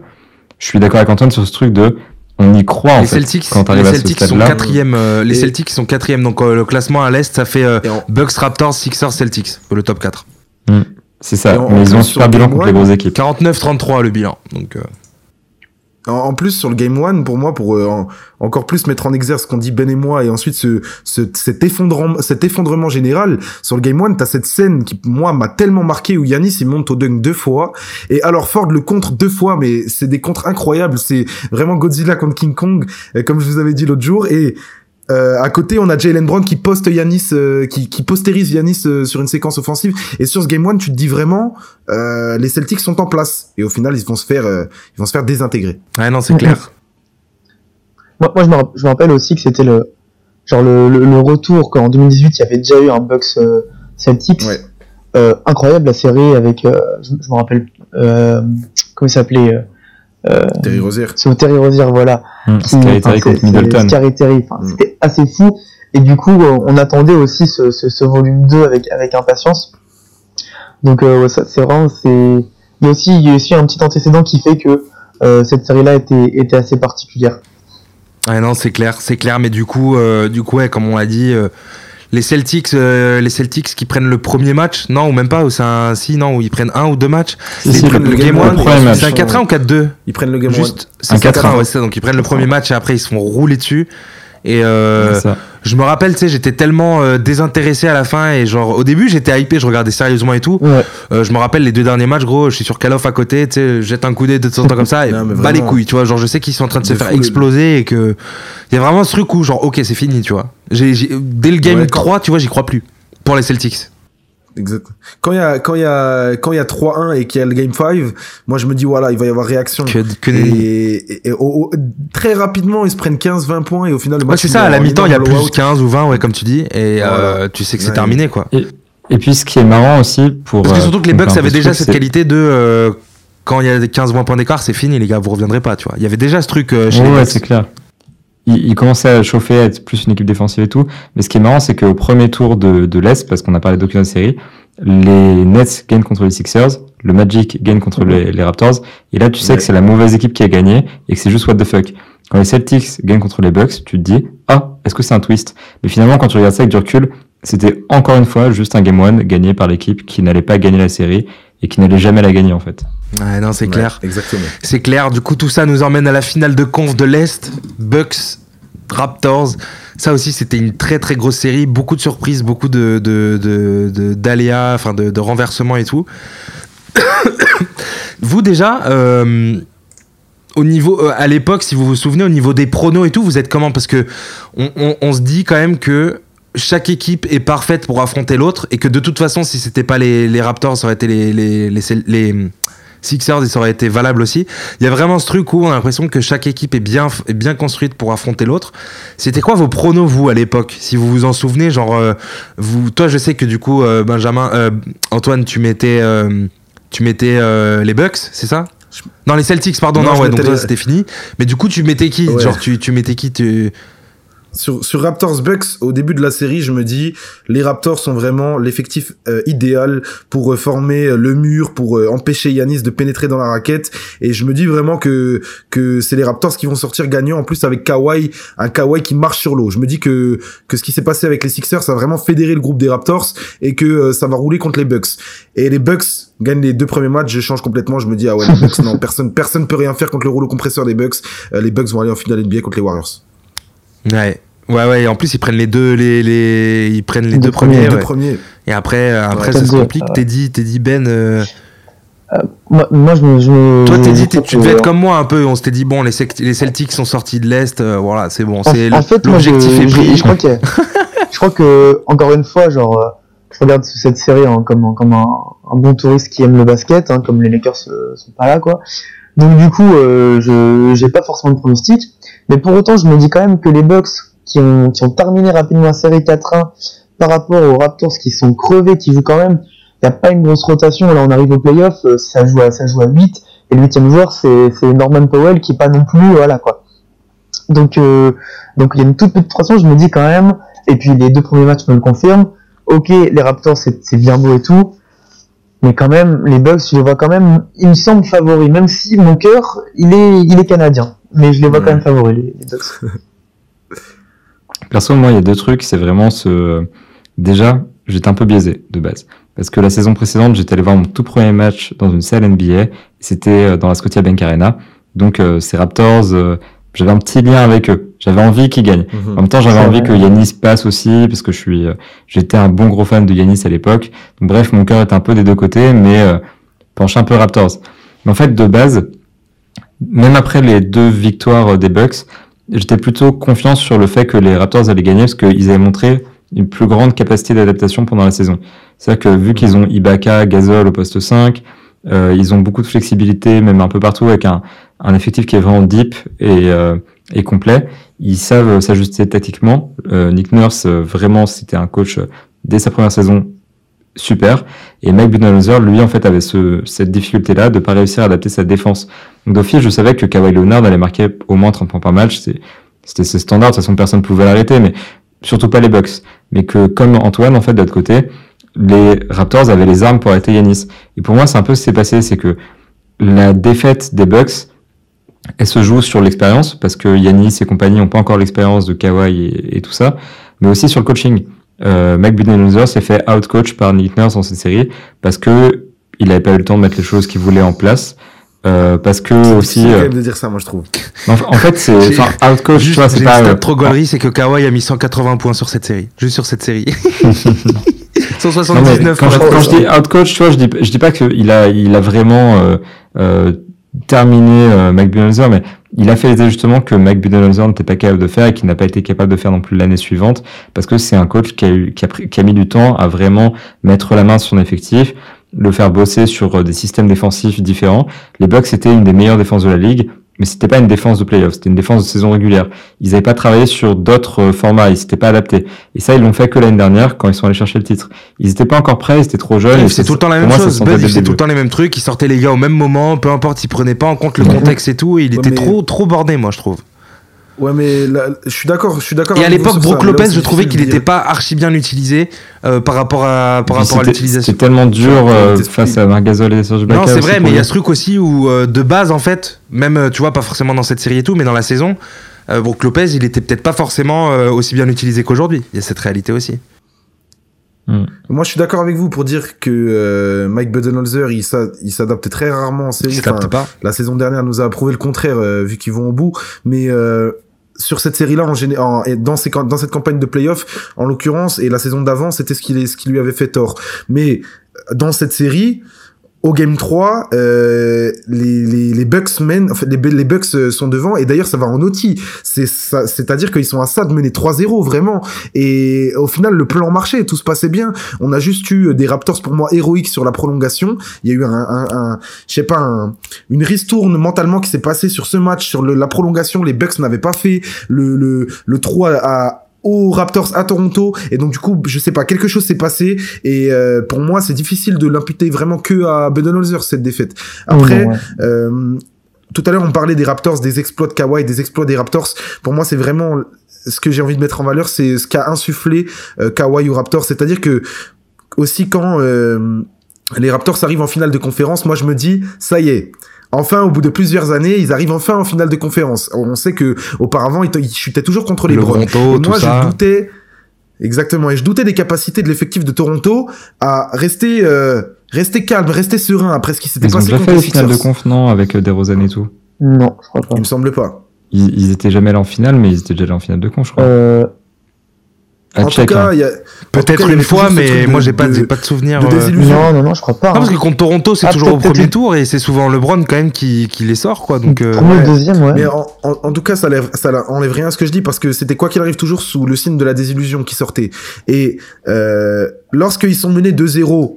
Speaker 4: je suis d'accord avec Antoine sur ce truc de, on y croit en
Speaker 1: les
Speaker 4: fait.
Speaker 1: Celtics,
Speaker 4: quand
Speaker 1: les
Speaker 4: à
Speaker 1: Celtics
Speaker 4: ce
Speaker 1: sont quatrième. euh, les
Speaker 3: Et-
Speaker 1: Celtics sont quatrième. Donc euh, le classement à l'est, ça fait euh, Bucks, Raptors, Sixers, Celtics, le top 4.
Speaker 4: C'est ça, mais ils ont un super bilan contre les grosses équipes.
Speaker 1: 49-33 le bilan. Donc euh,
Speaker 3: En, plus, sur le Game One, pour moi, pour euh, en- encore plus mettre en exergue ce qu'on dit Ben et moi, et ensuite ce, ce, cet, effondrement, cet effondrement général, sur le Game One, t'as cette scène qui, moi, m'a tellement marqué, où Yanis, il monte au dunk deux fois, et alors Ford le contre deux fois, mais c'est des contres incroyables, c'est vraiment Godzilla contre King Kong, euh, comme je vous avais dit l'autre jour, et euh, à côté, on a Jalen Brown qui poste Yanis, euh, qui, qui postérise Yanis euh, sur une séquence offensive. Et sur ce game one, tu te dis vraiment, euh, les Celtics sont en place. Et au final, ils vont se faire, euh, ils vont se faire désintégrer.
Speaker 1: ouais, non, c'est clair.
Speaker 2: Moi, moi je, me, rapp- je me rappelle aussi que c'était le genre le, le, le retour quand en 2018 il y avait déjà eu un Bucks euh, Celtics
Speaker 3: Ouais.
Speaker 2: euh, incroyable la série avec euh, je, je me rappelle euh, comment il s'appelait euh, euh,
Speaker 3: Terry Rozier.
Speaker 2: c'est au Terry Rozier voilà
Speaker 4: Hum,
Speaker 2: qui-
Speaker 4: Terry
Speaker 2: c'est-
Speaker 4: contre Middleton.
Speaker 2: Scary Terry,
Speaker 3: Mm.
Speaker 2: c'était assez fou et du coup euh, on attendait aussi ce, ce, ce volume 2 avec avec impatience donc euh, ouais, ça c'est vraiment c'est il y a aussi il y a aussi un petit antécédent qui fait que euh, cette série là était était assez particulière
Speaker 1: Ouais, non, c'est clair, c'est clair. Mais du coup, euh, du coup, ouais, comme on l'a dit, euh, les Celtics, euh, les Celtics qui prennent le premier match, non, ou même pas, ou c'est un, si, non, où ils prennent un ou deux matchs.
Speaker 4: Si,
Speaker 1: Ils prennent
Speaker 3: le
Speaker 1: le,
Speaker 3: game
Speaker 1: game
Speaker 3: one,
Speaker 1: one.
Speaker 3: le
Speaker 4: premier match.
Speaker 1: C'est un 4-1 ou 4-2
Speaker 3: Ils prennent le game
Speaker 1: Juste,
Speaker 3: one.
Speaker 1: c'est
Speaker 4: Un
Speaker 1: 4-1,
Speaker 4: 4-1.
Speaker 1: ouais. Donc ils prennent le premier match et après ils se font rouler dessus. Et euh, je me rappelle, tu sais, j'étais tellement euh, désintéressé à la fin et genre au début j'étais hypé, je regardais sérieusement et tout.
Speaker 2: ouais
Speaker 1: Euh, je me rappelle les deux derniers matchs, gros, je suis sur Call of à côté, tu sais, je jette un coup d'œil de temps en temps comme ça et
Speaker 3: Non,
Speaker 1: bas les couilles, tu vois. Genre je sais qu'ils sont en train de se faire exploser et que il y a vraiment ce truc où genre ok c'est fini, tu vois. Dès le game
Speaker 3: Ouais,
Speaker 1: 3, tu vois, j'y crois plus pour les Celtics.
Speaker 3: Exact. Quand il y a, quand il y a, quand il y a 3-1 et qu'il y a le game 5, moi je me dis voilà, il va y avoir réaction.
Speaker 1: Que, que.
Speaker 3: Et, et- et au- au- très rapidement, ils se prennent 15-20 points et au final, le
Speaker 1: Ouais,
Speaker 3: match
Speaker 1: c'est
Speaker 3: finit
Speaker 1: ça, à la mi-temps, il y a plus
Speaker 3: blowout.
Speaker 1: 15 ou 20, ouais, comme tu dis, et
Speaker 3: Voilà.
Speaker 1: euh, tu sais que c'est
Speaker 3: Ouais.
Speaker 1: terminé, quoi.
Speaker 4: Et puis ce qui est marrant aussi pour.
Speaker 1: Parce que
Speaker 4: euh,
Speaker 1: surtout que les
Speaker 4: donc
Speaker 1: Bucks avaient déjà cette
Speaker 4: c'est-
Speaker 1: qualité de. euh, quand il y a 15 points d'écart, c'est fini, les gars, vous reviendrez pas, tu vois. Il y avait déjà ce truc euh, chez
Speaker 4: Ouais, ouais, c'est clair. Il, il commençait à chauffer, à être plus une équipe défensive et tout. Mais ce qui est marrant, c'est qu'au premier tour de, de l'Est, parce qu'on a parlé d'aucune autre série, les Nets gagnent contre les Sixers, le Magic gagne contre les, les Raptors. Et là, tu sais
Speaker 3: Ouais.
Speaker 4: que c'est la mauvaise équipe qui a gagné et que c'est juste what the fuck. Quand les Celtics gagnent contre les Bucks, tu te dis, ah, est-ce que c'est un twist? Mais finalement, quand tu regardes ça avec du recul, c'était encore une fois juste un game one gagné par l'équipe qui n'allait pas gagner la série et qui n'allait jamais la gagner, en fait.
Speaker 1: Ouais, non, c'est
Speaker 3: Ouais,
Speaker 1: clair.
Speaker 3: Exactement.
Speaker 1: C'est clair. Du coup, tout ça nous emmène à la finale de conf de l'Est. Bucks, Raptors. Ça aussi, c'était une très très grosse série. Beaucoup de surprises, beaucoup de, de, de, de- d'aléas, enfin de, de renversements et tout. vous déjà, euh, au niveau, euh, à l'époque, si vous vous souvenez, au niveau des pronos et tout, vous êtes comment? Parce que on, on- on se dit quand même que chaque équipe est parfaite pour affronter l'autre et que de toute façon, si c'était pas les, les Raptors, ça aurait été les, les, les, les Sixers et ça aurait été valable aussi. Il y a vraiment ce truc où on a l'impression que chaque équipe est bien, est bien construite pour affronter l'autre. C'était quoi vos pronos, vous, à l'époque Si vous vous en souvenez, genre, euh, vous, toi, je sais que du coup, euh, Benjamin, euh, Antoine, tu mettais, tu mettais les Bucks, c'est ça?
Speaker 3: Je-
Speaker 1: Non, les Celtics, pardon,
Speaker 3: Non,
Speaker 1: ouais, donc
Speaker 3: les-
Speaker 1: c'était fini. Mais du coup, tu mettais qui?
Speaker 3: Ouais.
Speaker 1: Genre, tu, tu mettais qui tu...
Speaker 3: Sur, sur Raptors Bucks, au début de la série, je me dis, les Raptors sont vraiment l'effectif euh, idéal pour euh, former euh, le mur, pour euh, empêcher Yanis de pénétrer dans la raquette. Et je me dis vraiment que que c'est les Raptors qui vont sortir gagnants. En plus avec Kawhi, un Kawhi qui marche sur l'eau. Je me dis que que ce qui s'est passé avec les Sixers, ça a vraiment fédéré le groupe des Raptors et que ça va rouler contre les Bucks. Et les Bucks gagnent les deux premiers matchs, je change complètement. Je me dis ah ouais, les Bucks, non, personne personne peut rien faire contre le rouleau compresseur des Bucks. Les Bucks vont aller en finale NBA contre les Warriors.
Speaker 1: Ouais. Ouais, ouais, et en plus, ils prennent les deux, les, les... Ils prennent les
Speaker 2: Les
Speaker 1: deux
Speaker 2: deux premiers,
Speaker 1: premiers.
Speaker 3: Les deux
Speaker 1: ouais.
Speaker 3: premiers.
Speaker 1: Et après, euh, après
Speaker 3: Ouais.
Speaker 1: ça se complique.
Speaker 2: ouais.
Speaker 1: T'es dit, t'es dit, Ben. euh,
Speaker 2: Moi, moi, je me. Je me
Speaker 1: Toi, t'es
Speaker 2: je
Speaker 1: dit, tu
Speaker 2: que-
Speaker 1: devais être comme moi un peu. On s'était dit, bon, les, les Celtics sont sortis de l'Est. euh, voilà, c'est bon.
Speaker 2: En,
Speaker 1: C'est
Speaker 2: en fait,
Speaker 1: l'objectif est pris.
Speaker 2: je crois que, je crois que, encore une fois, genre, euh, je regarde cette série comme, comme un, un bon touriste qui aime le basket, hein, comme les Lakers euh, sont pas là, quoi. Donc, du coup, euh, je, j'ai pas forcément de pronostic. Mais pour autant, je me dis quand même que les Bucks, qui ont, qui ont terminé rapidement la série 4-1, par rapport aux Raptors qui sont crevés, qui jouent quand même, il n'y a pas une grosse rotation. Là, on arrive au playoff, euh, ça joue à, ça joue à 8. Et le huitième joueur, c'est, c'est Norman Powell qui est pas non plus, voilà, quoi. Donc, euh, donc il y a une toute petite rotation, je me dis quand même, et puis les deux premiers matchs me le confirment. Ok, les Raptors, c'est, c'est bien beau et tout. Mais quand même, les Bucks, je les vois quand même, ils me semblent favoris, même si mon cœur, il est, il est canadien. Mais je les vois quand même favoris, les, les Bucks.
Speaker 4: Perso, moi, il y a deux trucs. C'est vraiment ce. Déjà, j'étais un peu biaisé de base. Parce que la saison précédente, j'étais allé voir mon tout premier match dans une salle NBA. C'était euh, dans la Scotiabank Arena. Donc, euh, ces Raptors, euh, j'avais un petit lien avec eux. J'avais envie qu'ils gagnent. En même temps, j'avais envie
Speaker 2: vrai.
Speaker 4: que Yanis passe aussi, parce que je suis, euh, j'étais un bon gros fan de Yanis à l'époque. Bref, mon cœur était un peu des deux côtés, mais euh, penche un peu Raptors. Mais en fait, de base, même après les deux victoires euh, des Bucks, j'étais plutôt confiant sur le fait que les Raptors allaient gagner, parce qu'ils avaient montré une plus grande capacité d'adaptation pendant la saison. C'est-à-dire que vu qu'ils ont Ibaka, Gasol au poste 5, euh, ils ont beaucoup de flexibilité, même un peu partout, avec un, un effectif qui est vraiment deep et, euh, et complet. Ils savent s'ajuster tactiquement. Euh, Nick Nurse, euh, vraiment, c'était un coach euh, dès sa première saison super. Et Mike Budenholzer, lui, en fait, avait ce, cette difficulté-là de pas réussir à adapter sa défense. Donc d'office, je savais que Kawhi Leonard allait marquer au moins 30 points par match. C'était ses standards. De toute façon, personne ne pouvait l'arrêter, mais surtout pas les Bucks. Mais que, comme Antoine, en fait, de l'autre côté, les Raptors avaient les armes pour arrêter Yanis. Et pour moi, c'est un peu ce qui s'est passé, c'est que la défaite des Bucks, elle se joue sur l'expérience, parce que Yanis et compagnie n'ont pas encore l'expérience de Kawhi et, et tout ça, mais aussi sur le coaching. Euh, Mike Budenholzer s'est fait outcoach par Nick Nurse dans cette série, parce que il avait pas eu le temps de mettre les choses qu'il voulait en place, euh, parce que
Speaker 3: C'est
Speaker 4: aussi...
Speaker 3: quand
Speaker 4: euh,
Speaker 3: de dire ça, moi, je trouve.
Speaker 4: en, en fait, c'est... Enfin, outcoach, tu vois, c'est
Speaker 1: une
Speaker 4: pas...
Speaker 1: stat
Speaker 4: euh,
Speaker 1: trop gaulerie, c'est que Kawhi a mis 180 points sur cette série. Juste sur cette série.
Speaker 4: Non, mais
Speaker 1: 179
Speaker 4: quand, je, quand je dis outcoach, tu vois, je dis, je dis pas qu'il a, il a vraiment euh, euh, terminé euh, Mike Budenholzer, mais il a fait les ajustements que Mike Budenholzer n'était pas capable de faire et qu'il n'a pas été capable de faire non plus l'année suivante, parce que c'est un coach qui a, qui a mis du temps à vraiment mettre la main sur son effectif, le faire bosser sur euh, des systèmes défensifs différents. Les Bucks étaient une des meilleures défenses de la ligue. Mais c'était pas une défense de playoff, c'était une défense de saison régulière. Ils n'avaient pas travaillé sur d'autres euh, formats, ils s'étaient pas adaptés. Et ça, ils l'ont fait que l'année dernière quand ils sont allés chercher le titre. Ils étaient pas encore prêts, ils étaient trop jeunes.
Speaker 1: c'est tout le temps la même chose. Buzz, il tout le temps les mêmes trucs. Il sortait les gars au même moment, peu importe, il prenait pas en compte le contexte et tout. Et il était trop, trop bordé, moi, je trouve.
Speaker 3: Ouais, mais là, je suis d'accord, je suis d'accord.
Speaker 1: Et à l'époque, Brook Lopez, je trouvais qu'il n'était pas archi bien utilisé euh, par rapport à par rapport à l'utilisation.
Speaker 4: C'est tellement dur euh, face à Margasol et Serge
Speaker 1: Non, c'est vrai, mais il y a ce truc aussi où euh, de base, en fait, même tu vois, pas forcément dans cette série et tout, mais dans la saison, Brook Lopez, il était peut-être pas forcément aussi bien utilisé qu'aujourd'hui. Il y a cette réalité aussi.
Speaker 3: Hmm. Moi, je suis d'accord avec vous pour dire que Mike Budenholzer, il s'adapte très rarement en série. Il
Speaker 1: s'adapte pas.
Speaker 3: La saison dernière nous a prouvé le contraire, vu qu'ils vont au bout. Mais sur cette série-là, en, dans, ces, dans cette campagne de playoff, en l'occurrence, et la saison d'avant, c'était ce ce qui lui avait fait tort. Mais dans cette série, au game 3, euh, les, les, Bucks mènent, en les, Bucks euh, sont devant, et d'ailleurs, ça va en outil. C'est, c'est-à-dire qu'ils sont à ça de mener 3-0, vraiment. Et au final, le plan marchait, tout se passait bien. On a juste eu des Raptors, pour moi, héroïques sur la prolongation. Il y a eu un, un, un je sais pas, un, une ristourne mentalement qui s'est passée sur ce match, sur la prolongation. Les Bucks n'avaient pas fait le, le, le 3 à, aux Raptors à Toronto. Et donc du coup je sais pas quelque chose s'est passé. Et euh, pour moi c'est difficile de l'imputer vraiment que à Budenholzer cette défaite. Après euh, tout à l'heure on parlait des Raptors des exploits de Kawhi des exploits des Raptors. Pour moi c'est vraiment ce que j'ai envie de mettre en valeur c'est ce qu'a insufflé euh, Kawhi aux Raptors. C'est-à-dire que aussi quand les Raptors arrivent en finale de conférence moi je me dis ça y est Enfin, au bout de plusieurs années, ils arrivent enfin en finale de conférence. On sait que auparavant, ils, chutaient toujours contre les
Speaker 1: le moi,
Speaker 3: je doutais exactement, et je doutais des capacités de l'effectif de Toronto à rester euh, rester calme, rester serein après ce qui s'était passé
Speaker 4: contre les finale de conf, non, avec euh, DeRozan et tout?
Speaker 2: Non, je crois pas.
Speaker 3: Il me semble pas.
Speaker 4: Ils, ils étaient jamais allés en finale, mais ils étaient déjà allés en finale de conf, je crois.
Speaker 2: Euh,
Speaker 3: en tout cas, il y a
Speaker 1: peut-être une fois, mais moi j'ai pas, de, pas de souvenir.
Speaker 3: De euh, non,
Speaker 2: non, non, je crois pas.
Speaker 1: Non, parce hein. que contre Toronto, c'est ah, toujours au premier tour et c'est souvent LeBron quand même qui, qui les sort, quoi. Donc.
Speaker 2: Euh... Premier, deuxième, ouais.
Speaker 3: Mais en, en, tout cas, ça, lève, ça enlève rien à ce que je dis parce que c'était quoi qu'il arrive toujours sous le signe de la désillusion qui sortait. Et euh, lorsqu'ils sont menés 2-0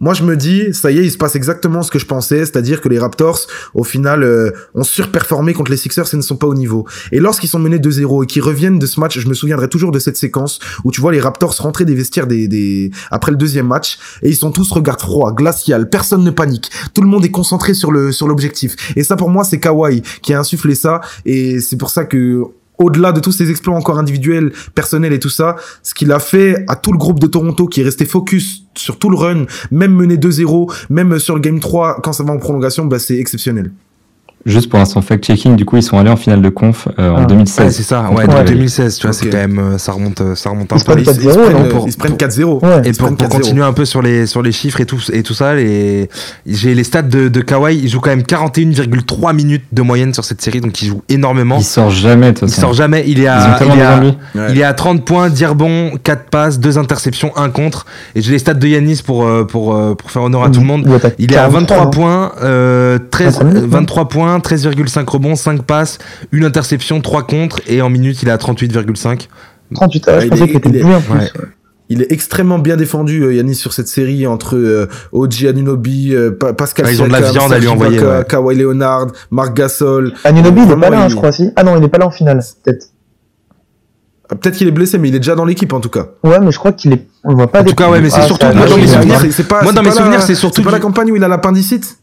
Speaker 3: moi, je me dis, ça y est, il se passe exactement ce que je pensais, c'est-à-dire que les Raptors, au final, euh, ont surperformé contre les Sixers et ne sont pas au niveau. Et lorsqu'ils sont menés 2-0 et qu'ils reviennent de ce match, je me souviendrai toujours de cette séquence où tu vois les Raptors rentrer des vestiaires des, après le deuxième match et ils sont tous regard froid, glacial, personne ne panique, tout le monde est concentré sur le sur l'objectif. Et ça, pour moi, c'est Kawhi qui a insufflé ça et c'est pour ça que au-delà de tous ses exploits encore individuels, personnels et tout ça, ce qu'il a fait à tout le groupe de Toronto qui est resté focus sur tout le run, même mené 2-0, même sur le game 3 quand ça va en prolongation, bah c'est exceptionnel.
Speaker 4: Juste pour l'instant fact-checking, du coup, ils sont allés en finale de conf euh, en 2016.
Speaker 1: Ah. c'est ça, ouais, 2016, tu vois, c'est quand même, euh, ça remonte, euh, ça remonte un
Speaker 2: peu.
Speaker 3: Ils, se prennent, ils se prennent 4-0.
Speaker 1: et pour, pour continuer un peu sur les, sur les chiffres et tout, et tout ça, les, j'ai les stats de, de Kawhi, il joue quand même 41,3 minutes de moyenne sur cette série, donc il joue énormément.
Speaker 4: Il sort jamais, de toute
Speaker 1: façon. Il sort jamais, il est à, il est à, il est à 30 points, dire bon, 4 passes, 2 interceptions, 1 contre. Et j'ai les stats de Yanis pour, pour, pour faire honneur à tout le monde. Il est à 23 points, 13, 23 points, 13,5 rebonds, 5 passes, une interception, 3 contre, et en minutes, il est à 38,5.
Speaker 2: 38, ah, je pensais qu'il était plus en plus.
Speaker 3: Il est extrêmement bien défendu, euh, Yanis, sur cette série entre euh, Oji Anunobi, euh, Pascal
Speaker 1: ah, Ils ont de la viande à lui envoyer.
Speaker 3: Kawhi Leonard, Marc Gasol.
Speaker 2: Anunobi, il est pas là, hein, je crois, si. Ah non, il est pas là en finale, peut-être.
Speaker 3: Ah, peut-être qu'il est blessé, mais il est déjà dans l'équipe en tout cas.
Speaker 2: Ouais, mais je crois qu'il est. On le voit pas.
Speaker 1: En tout cas, ouais, mais c'est surtout. Moi, dans mes souvenirs, c'est surtout.
Speaker 3: Pas la campagne où il a l'appendicite.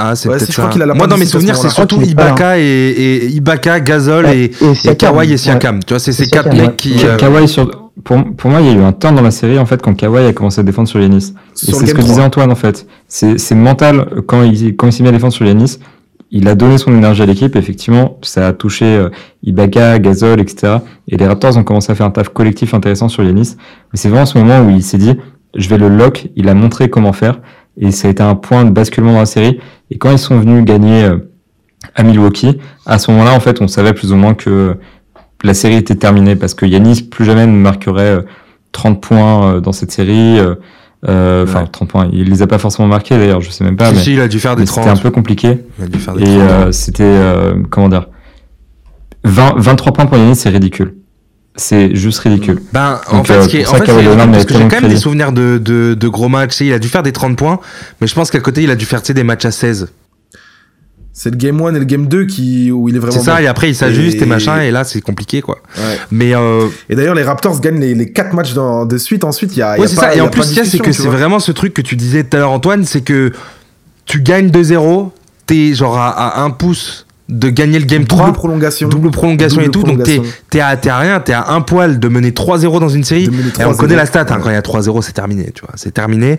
Speaker 1: Ah, c'est peut-être ça. Moi, dans mes souvenirs, c'est surtout Ibaka et, et, Ibaka, Gazol et, et, Kawhi et Siakam. Tu vois, c'est ces quatre mecs qui.
Speaker 4: Euh... Kawhi sur. Pour, pour moi, il y a eu un temps dans la série en fait quand Kawhi a commencé à défendre sur Yanis. Et c'est ce que disait Antoine en fait. C'est mental quand il quand il s'est mis à défendre sur Yanis. Il a donné son énergie à l'équipe. Effectivement, ça a touché euh, Ibaka, Gazol, etc. Et les Raptors ont commencé à faire un taf collectif intéressant sur Yanis. Mais c'est vraiment ce moment où il s'est dit, je vais le lock. Il a montré comment faire et ça a été un point de basculement dans la série. Et quand ils sont venus gagner euh, à Milwaukee, à ce moment-là, en fait, on savait plus ou moins que la série était terminée parce que Yanis plus jamais ne marquerait 30 euh, points euh, dans cette série. Enfin, 30 points. Il les a pas forcément marqués d'ailleurs, je sais même pas.
Speaker 1: Si, mais, si, il a dû faire des 30.
Speaker 4: C'était un peu compliqué.
Speaker 1: Il a dû faire des
Speaker 4: et euh, c'était comment dire 20, 23 points pour Yanis, c'est ridicule c'est juste ridicule.
Speaker 1: Ben, en fait, ce qui est, en fait, parce que j'ai quand même des souvenirs de, de, de, gros matchs. Il a dû faire des 30 points, mais je pense qu'à côté, il a dû faire des matchs à 16.
Speaker 3: C'est le game 1 et le game 2 qui, où il est vraiment.
Speaker 1: C'est ça,
Speaker 3: bon.
Speaker 1: et après il s'ajuste et...
Speaker 3: Et-
Speaker 1: machin, et là c'est compliqué quoi.
Speaker 3: Ouais.
Speaker 1: Mais euh,
Speaker 3: Et d'ailleurs, les Raptors gagnent les, les 4 matchs dans- de suite. Ensuite, il y a. y
Speaker 1: ouais,
Speaker 3: a
Speaker 1: c'est
Speaker 3: pas-
Speaker 1: ça. Et en plus, ce qu'il y a, c'est que c'est vraiment ce truc que tu disais tout à l'heure, Antoine, c'est que tu gagnes 2-0, t'es genre à, à un pouce de gagner le game
Speaker 3: Double
Speaker 1: 3.
Speaker 3: prolongation.
Speaker 1: Double prolongation
Speaker 3: Double
Speaker 1: et tout, donc t'es à, à rien, t'es à un poil de mener 3-0 dans une série. Et on
Speaker 3: 3-0.
Speaker 1: connaît la stat, hein,
Speaker 3: Ouais.
Speaker 1: quand il y a 3-0, c'est terminé, tu vois, c'est terminé.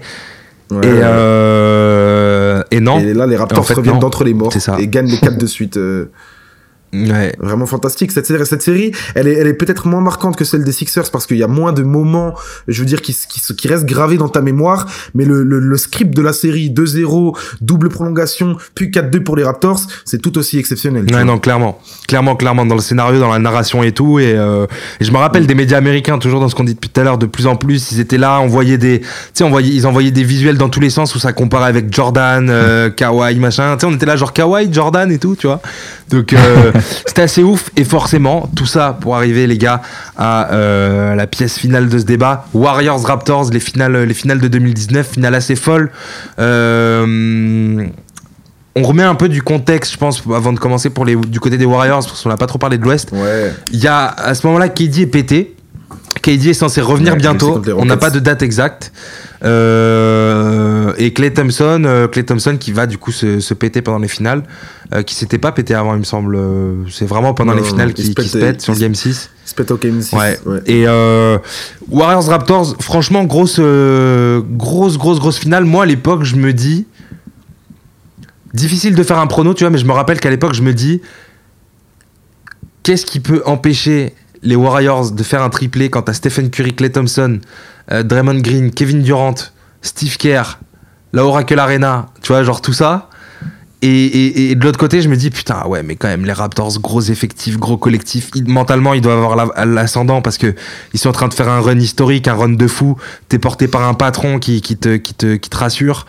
Speaker 3: Ouais.
Speaker 1: Et, euh, et non,
Speaker 3: Et là, les Raptors
Speaker 1: En fait,
Speaker 3: reviennent d'entre les morts
Speaker 1: ça.
Speaker 3: et gagnent les 4 de suite. euh,
Speaker 1: ouais.
Speaker 3: Vraiment fantastique. Cette série, cette série elle est, elle est peut-être moins marquante que celle des Sixers parce qu'il y a moins de moments, je veux dire, qui, qui, qui restent gravés dans ta mémoire. Mais le, le, le script de la série 2-0, double prolongation, puis 4-2 pour les Raptors, c'est tout aussi exceptionnel.
Speaker 1: Ouais, non, clairement. Clairement, clairement, dans le scénario, dans la narration et tout. Et, euh, et je me rappelle des médias américains, toujours dans ce qu'on dit depuis tout à l'heure, de plus en plus, ils étaient là, on voyait des, tu sais, on voyait, ils envoyaient des visuels dans tous les sens où ça comparait avec Jordan, euh, Kawhi, machin. Tu sais, on était là, genre Kawhi, Jordan et tout, tu vois. Donc, euh, c'était assez ouf. Et forcément, tout ça pour arriver, les gars, à euh, la pièce finale de ce débat. Warriors Raptors, les finales, les finales de 2019, finale assez folle. Euh, on remet un peu du contexte, je pense, avant de commencer pour les, du côté des Warriors, parce qu'on n'a pas trop parlé de l'Ouest.
Speaker 3: Ouais.
Speaker 1: Il y a à ce moment-là, KD est pété. KD est censé revenir
Speaker 3: Ouais,
Speaker 1: bientôt. On n'a pas de date exacte. Euh, et Clay Thompson, euh, Klay Thompson qui va du coup se, se péter pendant les finales, euh, qui s'était pas pété avant, il me semble. Euh, C'est vraiment pendant
Speaker 3: Non,
Speaker 1: les finales qui
Speaker 3: se
Speaker 1: qui
Speaker 3: pète-
Speaker 1: se pète sur le Game 6.
Speaker 3: Il se pète au Game 6.
Speaker 1: Ouais.
Speaker 3: ouais.
Speaker 1: Et Warriors Raptors, franchement, grosse, grosse, grosse, grosse finale. Moi, à l'époque, je me dis. Difficile de faire un prono, tu vois, mais je me rappelle qu'à l'époque, je me dis. Qu'est-ce qui peut empêcher les Warriors de faire un triplé quand t'as Stephen Curry, Clay Thompson, Draymond Green, Kevin Durant, Steve Kerr, la Oracle Arena, tu vois, genre tout ça. Et, de l'autre côté, je me dis, putain, ouais, mais quand même, les Raptors, gros effectifs, gros collectif. Mentalement, ils doivent avoir la- l'ascendant parce que ils sont en train de faire un run historique, un run de fou. T'es porté par un patron qui, te, qui, te, qui te rassure.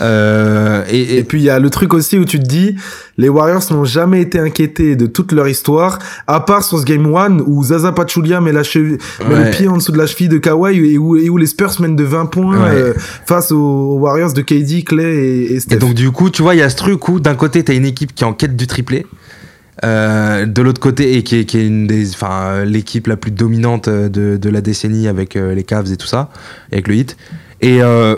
Speaker 1: Euh, et, et-
Speaker 3: Et puis il y a le truc aussi où tu te dis, les Warriors n'ont jamais été inquiétés de toute leur histoire, à part sur ce game 1 où Zaza Pachulia met, la cheville, met
Speaker 1: Ouais.
Speaker 3: le pied en dessous de la cheville de Kawhi et où, et où les Spurs mènent de 20 points
Speaker 1: Ouais.
Speaker 3: euh, face aux, Warriors de KD, Clay et, Steph.
Speaker 1: Et donc du coup, tu vois, il y a ce truc où d'un côté, t'as une équipe qui est en quête du triplé. euh, de l'autre côté, et qui est, qui est une des, enfin, l'équipe la plus dominante de, de la décennie avec les Cavs et tout ça, et avec le hit. Et, euh,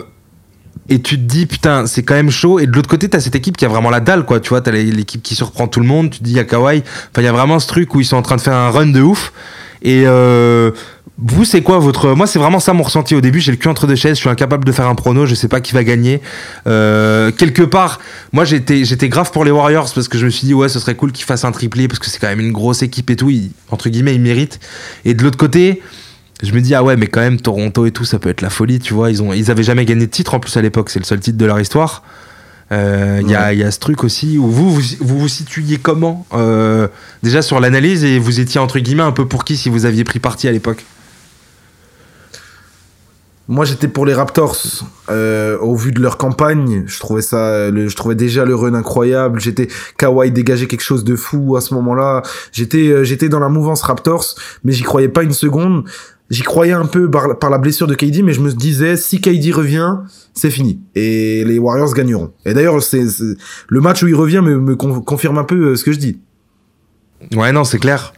Speaker 1: et tu te dis, putain, c'est quand même chaud. Et de l'autre côté, t'as cette équipe qui a vraiment la dalle, quoi. Tu vois, t'as l'équipe qui surprend tout le monde. Tu te dis, il Kawhi. Enfin, il y a vraiment ce truc où ils sont en train de faire un run de ouf. Et euh, vous, c'est quoi votre. Moi, c'est vraiment ça mon ressenti au début. J'ai le cul entre deux chaises. Je suis incapable de faire un prono. Je sais pas qui va gagner. Euh, quelque part, moi, j'étais, j'étais grave pour les Warriors parce que je me suis dit, ouais, ce serait cool qu'ils fassent un triplé parce que c'est quand même une grosse équipe et tout. Entre guillemets, ils méritent. Et de l'autre côté. Je me dis, ah ouais, mais quand même, Toronto et tout, ça peut être la folie, tu vois. Ils, ont, ils avaient jamais gagné de titre en plus à l'époque, c'est le seul titre de leur histoire. Euh, Il y, a, il y a ce truc aussi où vous vous, vous, vous situiez comment euh, déjà sur l'analyse et vous étiez entre guillemets un peu pour qui si vous aviez pris parti à l'époque?
Speaker 3: Moi, j'étais pour les Raptors. Euh, au vu de leur campagne, je trouvais ça, le, je trouvais déjà le run incroyable. J'étais Kawhi dégageait quelque chose de fou à ce moment-là. J'étais, j'étais dans la mouvance Raptors, mais j'y croyais pas une seconde. J'y croyais un peu par, par la blessure de KD, mais je me disais si KD revient, c'est fini et les Warriors gagneront. Et d'ailleurs, c'est c'est- le match où il revient me, me con- confirme un peu euh, ce que je dis.
Speaker 1: Ouais, non, c'est clair.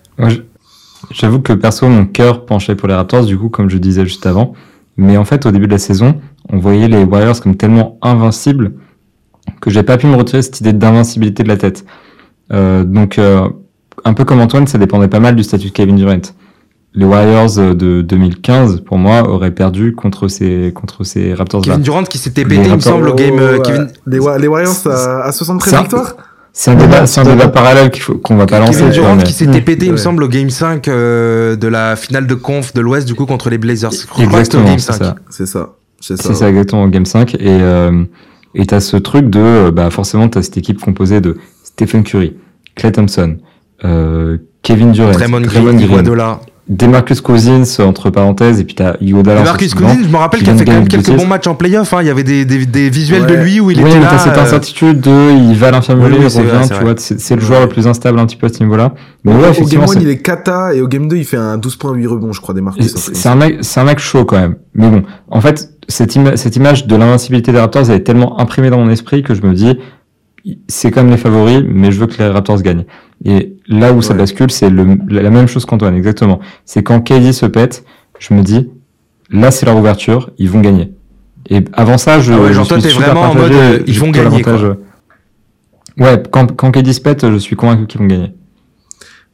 Speaker 4: J'avoue que perso, mon cœur penchait pour les Raptors, du coup, comme je disais juste avant. Mais en fait, au début de la saison, on voyait les Warriors comme tellement invincibles que j'ai pas pu me retirer cette idée d'invincibilité de la tête. Euh, donc, euh, un peu comme Antoine, ça dépendait pas mal du statut de Kevin Durant. Les Warriors euh, de 2015, pour moi, auraient perdu contre ces, contre ces Raptors-là.
Speaker 1: Kevin Durant qui s'était pété, il me
Speaker 4: Raptors-
Speaker 1: semble, au game. euh,
Speaker 3: Oh,
Speaker 1: Kevin...
Speaker 3: ouais. les, Wa- les Warriors à, à 73
Speaker 4: Ça-
Speaker 3: victoires.
Speaker 4: C'est un débat, c'est un débat parallèle qu'il faut, qu'on va pas lancer.
Speaker 1: Kevin Durant
Speaker 4: mais-
Speaker 1: qui s'était
Speaker 2: Mm.
Speaker 1: pété, il me
Speaker 3: Ouais.
Speaker 1: semble, au game 5 euh, de la finale de conf de l'Ouest, du coup, contre les Blazers.
Speaker 4: Exactement, c'est
Speaker 1: 5.
Speaker 4: ça.
Speaker 3: C'est ça. C'est ça.
Speaker 4: C'est ça exactement au Game 5 et euh, et t'as ce truc de euh, bah forcément t'as cette équipe composée de Stephen Curry, Clay Thompson, euh, Kevin Durant,
Speaker 1: Draymond Green, Iguodala.
Speaker 4: Demarcus Cousins entre parenthèses et puis t'as Iguodala.
Speaker 1: Et Marcus
Speaker 4: offensivement.
Speaker 1: Cousins, je me rappelle
Speaker 4: qui
Speaker 1: qu'il a fait quand même quelques bons matchs en playoff. hein. Il y avait des, des, des visuels de lui où il
Speaker 4: oui,
Speaker 1: était
Speaker 4: mais
Speaker 1: là.
Speaker 4: t'as cette
Speaker 1: euh,
Speaker 4: incertitude de il va à l'infirmerie,
Speaker 1: Oui, oui,
Speaker 4: il
Speaker 1: vrai,
Speaker 4: revient, tu
Speaker 1: vrai.
Speaker 4: vois, c'est c'est le joueur le plus instable un petit peu à ce niveau-là. Mais
Speaker 3: Au-
Speaker 4: ouais,
Speaker 3: au game
Speaker 4: effectivement,
Speaker 3: 1,
Speaker 4: c'est-
Speaker 3: il est kata et au game 2, il fait un 12 points 8 rebonds, je crois, des Marcus.
Speaker 4: C'est c'est un mec, c'est un mec chaud quand même. Mais bon, en fait, cette, ima- cette image de l'invincibilité des Raptors, elle est tellement imprimée dans mon esprit que je me dis, c'est comme les favoris, mais je veux que les Raptors gagnent. Et là où ça bascule, c'est le, la même chose qu'Antoine, exactement. C'est quand KD se pète, je me dis, là c'est leur ouverture, ils vont gagner. Et avant ça, je.
Speaker 1: Ah ouais, genre
Speaker 4: je
Speaker 1: toi,
Speaker 4: suis
Speaker 1: vraiment en mode, euh, ils vont gagner,
Speaker 4: euh, Ouais, quand, quand KD se pète, je suis convaincu qu'ils vont gagner.